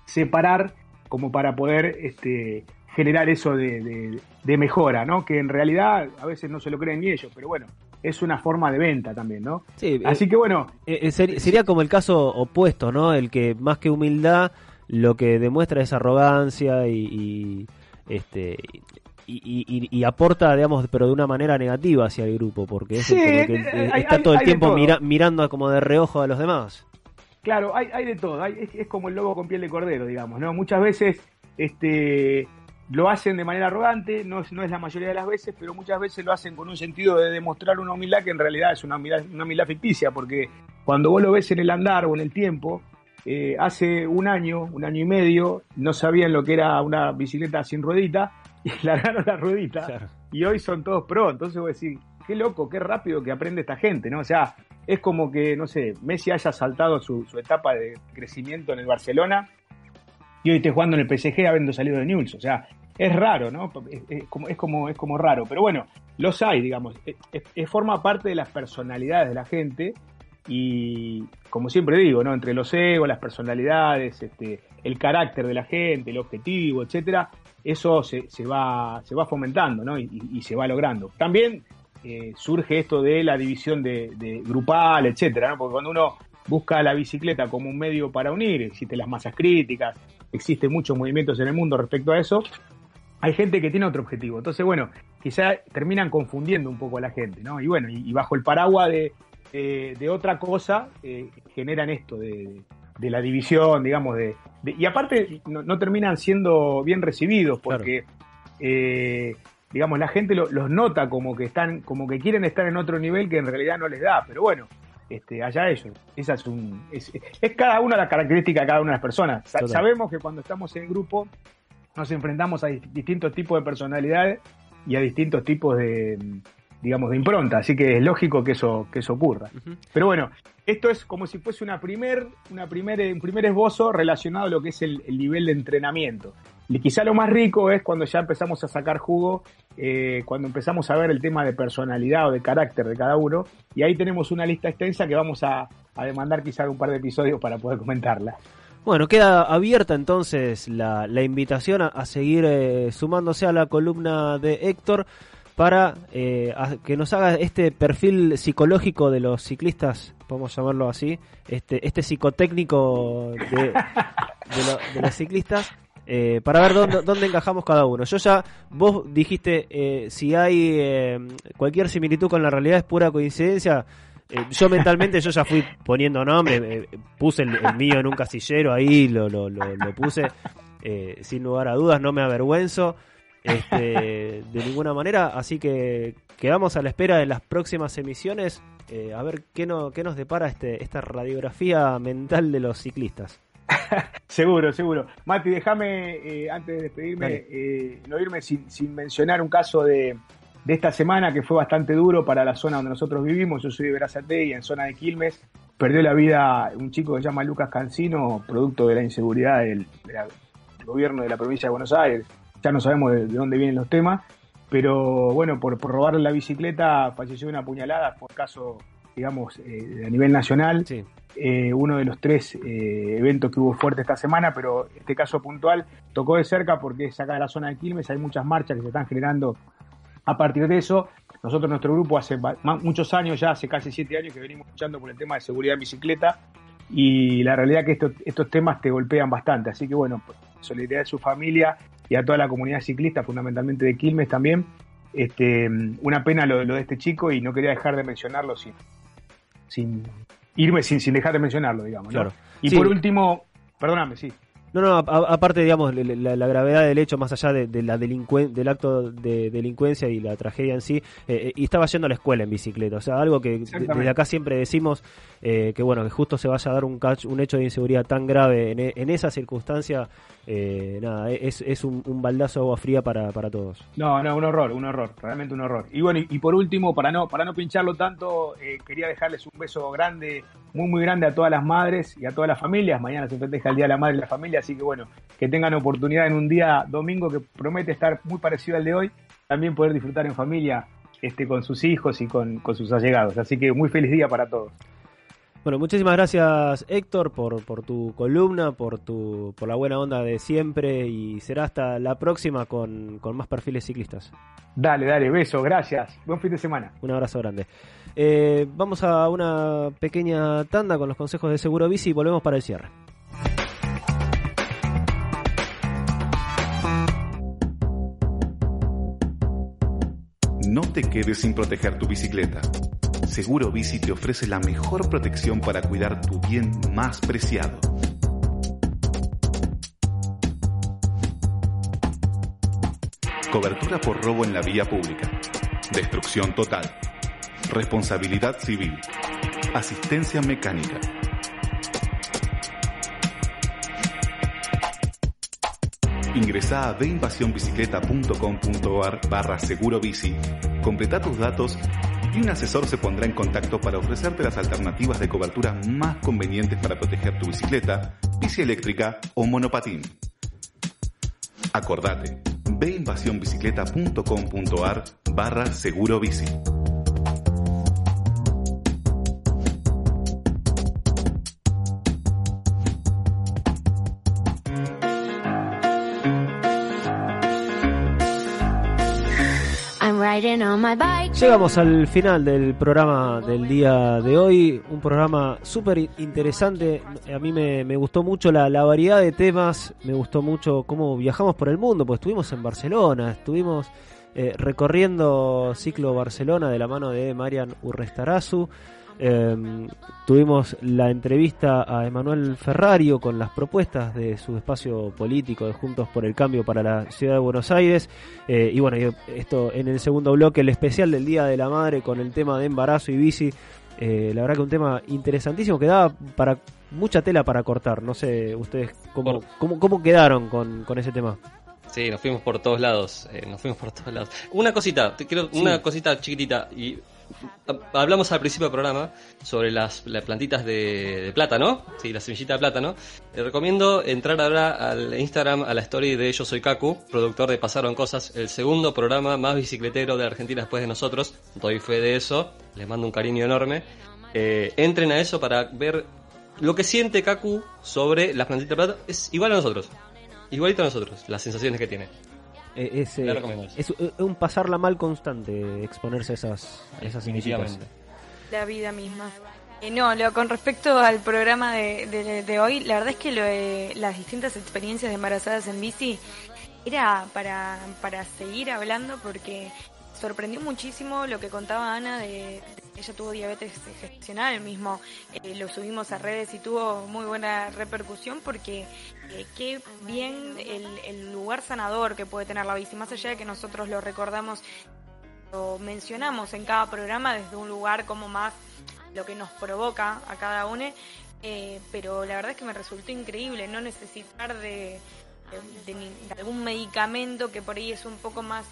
separar como para poder este, generar eso de, de, de, mejora, ¿no? Que en realidad a veces no se lo creen ni ellos, pero bueno, es una forma de venta también, ¿no? Sí, Así eh, que bueno. Eh, ser, sería como el caso opuesto, ¿no? El que más que humildad lo que demuestra es arrogancia y, y este y, y, y, aporta, digamos, pero de una manera negativa hacia el grupo, porque es sí, el, que hay, está hay, todo el hay tiempo todo. mira, mirando como de reojo a los demás. Claro, hay, hay de todo, hay, es, es, como el lobo con piel de cordero, digamos, ¿no? Muchas veces este, lo hacen de manera arrogante, no es, no es la mayoría de las veces, pero muchas veces lo hacen con un sentido de demostrar una humildad que en realidad es una humildad, una humildad ficticia, porque cuando vos lo ves en el andar o en el tiempo, eh, hace un año, un año y medio, no sabían lo que era una bicicleta sin ruedita y largaron la ruedita claro. y hoy son todos pro. Entonces voy a decir, qué loco, qué rápido que aprende esta gente, ¿no? O sea, es como que, no sé, Messi haya saltado su, su etapa de crecimiento en el Barcelona y hoy esté jugando en el PSG habiendo salido de Newell's. O sea, es raro, ¿no? Es, es, como, es, como, es como raro. Pero bueno, los hay, digamos. Es, forma parte de las personalidades de la gente y como siempre digo, ¿no? Entre los egos, las personalidades, este, el carácter de la gente, el objetivo, etcétera, eso se, se, va, se va fomentando, ¿no? Y, se va logrando. También eh, surge esto de la división de, de, grupal, etcétera, ¿no? Porque cuando uno busca la bicicleta como un medio para unir, existen las masas críticas, existen muchos movimientos en el mundo respecto a eso, hay gente que tiene otro objetivo. Entonces, bueno, quizá terminan confundiendo un poco a la gente, ¿no? Y bueno, y bajo el paraguas de, eh, de otra cosa eh, generan esto de, de, la división, digamos, de, de y aparte no, no, terminan siendo bien recibidos porque, claro. eh, digamos, la gente lo, los nota como que están, como que quieren estar en otro nivel que en realidad no les da, pero bueno. Este, allá ellos. Esa es, un, es, es cada una de las características de cada una de las personas. Sa sabemos que cuando estamos en grupo nos enfrentamos a distintos tipos de personalidades y a distintos tipos de, digamos, de impronta, así que es lógico que eso, que eso ocurra. Uh -huh. Pero bueno, esto es como si fuese una primer, una primer, un primer esbozo relacionado a lo que es el, el nivel de entrenamiento. Y quizá lo más rico es cuando ya empezamos a sacar jugo, eh, cuando empezamos a ver el tema de personalidad o de carácter de cada uno, y ahí tenemos una lista extensa que vamos a, a demandar quizá un par de episodios para poder comentarla. Bueno, queda abierta entonces la, la invitación a, a seguir eh, sumándose a la columna de Héctor para eh, que nos haga este perfil psicológico de los ciclistas, podemos llamarlo así, este, este psicotécnico de, de, lo- de los ciclistas. eh, para ver dónde, dónde encajamos cada uno. Yo ya, vos dijiste, eh, si hay eh, cualquier similitud con la realidad es pura coincidencia. Eh, yo mentalmente yo ya fui poniendo nombre, eh, puse el, mío en un casillero ahí, lo, lo, lo, lo puse sin lugar a dudas, no me avergüenzo este, de ninguna manera, así que quedamos a la espera de las próximas emisiones eh, a ver qué, no, qué nos depara este, esta radiografía mental de los ciclistas. Seguro, seguro. Mati, déjame, eh, antes de despedirme, eh, no irme sin, sin mencionar un caso de, de esta semana que fue bastante duro para la zona donde nosotros vivimos. Yo soy de Verazate y en zona de Quilmes perdió la vida un chico que se llama Lucas Cancino, producto de la inseguridad del gobierno de la provincia de Buenos Aires. Ya no sabemos de, de dónde vienen los temas, pero bueno, por, por robarle la bicicleta falleció de una puñalada, por caso, digamos, eh, a nivel nacional. Eh, uno de los tres eh, eventos que hubo fuerte esta semana, pero este caso puntual tocó de cerca porque es acá de la zona de Quilmes, hay muchas marchas que se están generando a partir de eso. Nosotros, nuestro grupo, hace muchos años, ya hace casi siete años que venimos luchando por el tema de seguridad en bicicleta y la realidad es que estos, estos temas te golpean bastante. Así que bueno, pues, solidaridad de su familia y a toda la comunidad ciclista, fundamentalmente de Quilmes también. Este, una pena lo, lo de este chico y no quería dejar de mencionarlo sin, sin irme sin, sin dejar de mencionarlo, digamos. ¿no? Claro. Y Sí. por último, perdóname, sí. No, no, aparte, digamos, la, la gravedad del hecho, más allá de, de la delincuen- del acto de delincuencia y la tragedia en sí, eh, eh, y estaba yendo a la escuela en bicicleta. O sea, algo que desde acá siempre decimos, eh, que bueno, que justo se vaya a dar un, cach- un hecho de inseguridad tan grave en, e- en esa circunstancia, eh, nada, es, es un, un baldazo de agua fría para, para todos. No, no, un horror, un horror, realmente un horror. Y bueno, y, y por último, para no, para no pincharlo tanto, eh, quería dejarles un beso grande, muy, muy grande a todas las madres y a todas las familias. Mañana se festeja el Día de la Madre y la Familia, así que bueno, que tengan oportunidad en un día domingo que promete estar muy parecido al de hoy, también poder disfrutar en familia este, con sus hijos y con, con sus allegados. Así que muy feliz día para todos. Bueno, muchísimas gracias Héctor por, por tu columna, por, tu, por la buena onda de siempre y será hasta la próxima con, con más perfiles ciclistas. Dale, dale, beso, gracias. Buen fin de semana. Un abrazo grande. Eh, vamos a una pequeña tanda con los consejos de Seguro Bici y volvemos para el cierre. No te quedes sin proteger tu bicicleta. Seguro Bici te ofrece la mejor protección para cuidar tu bien más preciado. Cobertura por robo en la vía pública. Destrucción total. Responsabilidad civil. Asistencia mecánica. Ingresa a deinvasionbicicleta.com.ar barra seguro bici, completa tus datos y un asesor se pondrá en contacto para ofrecerte las alternativas de cobertura más convenientes para proteger tu bicicleta, bici eléctrica o monopatín. Acordate, veinvasionbicicleta.com.ar barra seguro bici. Llegamos al final del programa del día de hoy, un programa súper interesante, a mí me, me gustó mucho la, la variedad de temas, me gustó mucho cómo viajamos por el mundo, pues estuvimos en Barcelona, estuvimos eh, recorriendo Ciclo Barcelona de la mano de Marian Urrestarazu, eh, tuvimos la entrevista a Emanuel Ferrario con las propuestas de su espacio político de Juntos por el Cambio para la Ciudad de Buenos Aires. Eh, y bueno, esto en el segundo bloque, el especial del Día de la Madre con el tema de embarazo y bici. Eh, la verdad que un tema interesantísimo que da para mucha tela para cortar. No sé ustedes cómo, cómo, cómo quedaron con, con ese tema. Sí, nos fuimos por todos lados. eh, nos fuimos por todos lados. Una cosita, te quiero, Sí. una cosita chiquitita. Y hablamos al principio del programa sobre las, las plantitas de, plátano. Sí, la semillita de plátano. Te recomiendo entrar ahora al Instagram, a la story de Yo Soy Kaku, productor de Pasaron Cosas, el segundo programa más bicicletero de Argentina después de nosotros. Doy fe de eso. Les mando un cariño enorme. Eh, entren a eso para ver lo que siente Kaku sobre la plantita de plata es igual a nosotros. Igualito a nosotros, las sensaciones que tiene. Eh, es, eh, es, eh, un pasarla mal constante exponerse a esas, a esas incitas. La vida misma. Eh, no, lo, con respecto al programa de, de- de hoy, la verdad es que lo de las distintas experiencias de embarazadas en bici era para, para seguir hablando porque sorprendió muchísimo lo que contaba Ana de, de ella tuvo diabetes gestacional mismo. Eh, lo subimos a redes y tuvo muy buena repercusión porque eh, qué bien el, el lugar sanador que puede tener la bici, más allá de que nosotros lo recordamos lo mencionamos en cada programa desde un lugar como más lo que nos provoca a cada uno, eh, pero la verdad es que me resultó increíble no necesitar de, de- de algún medicamento que por ahí es un poco más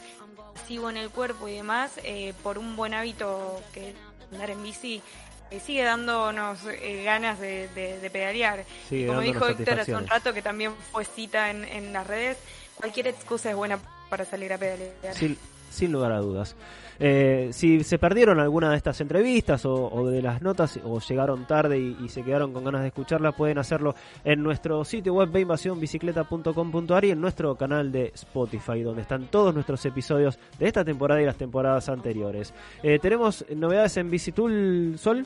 pasivo en el cuerpo y demás, eh, por un buen hábito que es andar en bici. eh, sigue dándonos eh, ganas de, de- de pedalear. Sigue Y como dijo Héctor hace un rato, que también fue cita en, en las redes, cualquier excusa es buena para salir a pedalear. Sin, sin lugar a dudas. Eh, si se perdieron alguna de estas entrevistas o, de las notas o llegaron tarde y, se quedaron con ganas de escucharla, pueden hacerlo en nuestro sitio web bicicleta.com.ar y en nuestro canal de Spotify, donde están todos nuestros episodios de esta temporada y las temporadas anteriores. Eh, tenemos novedades en Visitool Sol.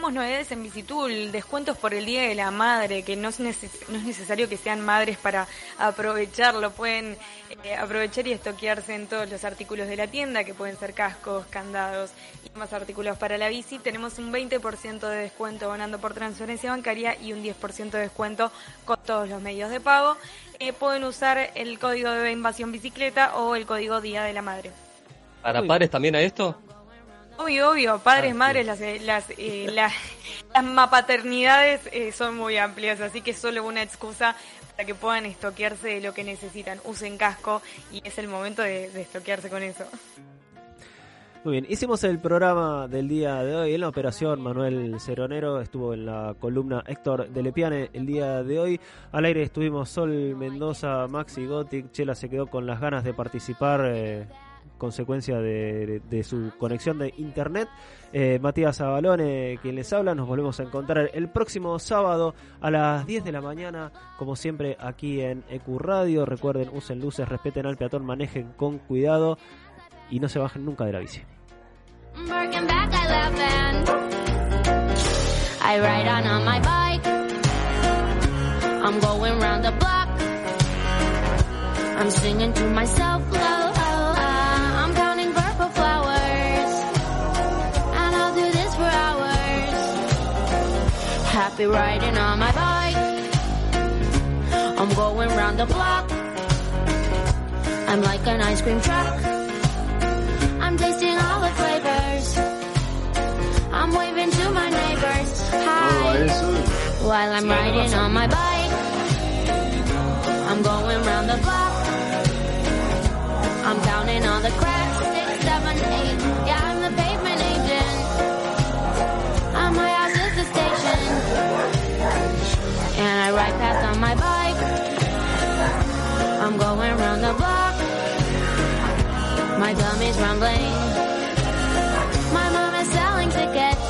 Tenemos novedades en Visitool, descuentos por el Día de la Madre, que no es, neces- no es necesario que sean madres para aprovecharlo, pueden eh, aprovechar y estoquearse en todos los artículos de la tienda, que pueden ser cascos, candados y más artículos para la bici. Tenemos un 20% de descuento donando por transferencia bancaria y un 10% de descuento con todos los medios de pago. Eh, pueden usar el código de invasión bicicleta o el código Día de la Madre. ¿Para padres también a esto? Obvio, obvio, padres, madres, las, eh, las, eh, las, las mapaternidades eh, son muy amplias, así que es solo una excusa para que puedan estoquearse de lo que necesitan. Usen casco y es el momento de, de estoquearse con eso. Muy bien, hicimos el programa del día de hoy en la operación. Manuel Ceronero estuvo en la columna Héctor de Lepiane el día de hoy. Al aire estuvimos Sol Mendoza, Maxi Gothic. Chela se quedó con las ganas de participar, eh, consecuencia de, su conexión de internet. Eh, Matías Abalone, quien les habla, nos volvemos a encontrar el próximo sábado a las 10 de la mañana, como siempre aquí en EQ Radio. Recuerden, usen luces, respeten al peatón, manejen con cuidado y no se bajen nunca de la bici. Happy riding on my bike. I'm going round the block. I'm like an ice cream truck. I'm tasting all the flavors. I'm waving to my neighbors. Hi. While I'm riding on my bike. I'm going round the block. I'm counting all the cracks. Six, seven, eight. Yeah, I ride past on my bike. I'm going round the block. My tummy's rumbling. My mom is selling tickets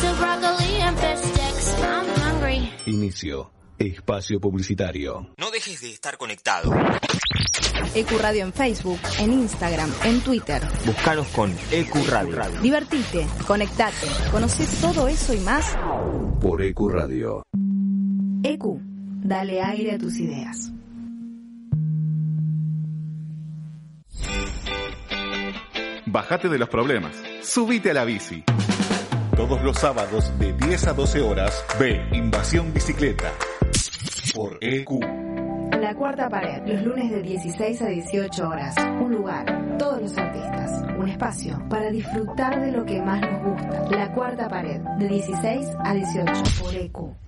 to broccoli and fish sticks. I'm hungry. Inicio. Espacio publicitario. No dejes de estar conectado. Ecuradio en Facebook, en Instagram, en Twitter. Búscanos con EQ Radio. Divertite, conectate, conoce todo eso y más. Por EQ Radio. EQ, dale aire a tus ideas. Bájate de los problemas. Subite a la bici. Todos los sábados de 10 a 12 horas, ve Invasión Bicicleta. Por EQ. La cuarta pared, los lunes de 16 a 18 horas. Un lugar, todos los artistas. Un espacio para disfrutar de lo que más nos gusta. La cuarta pared, de 16 a 18 por EQ.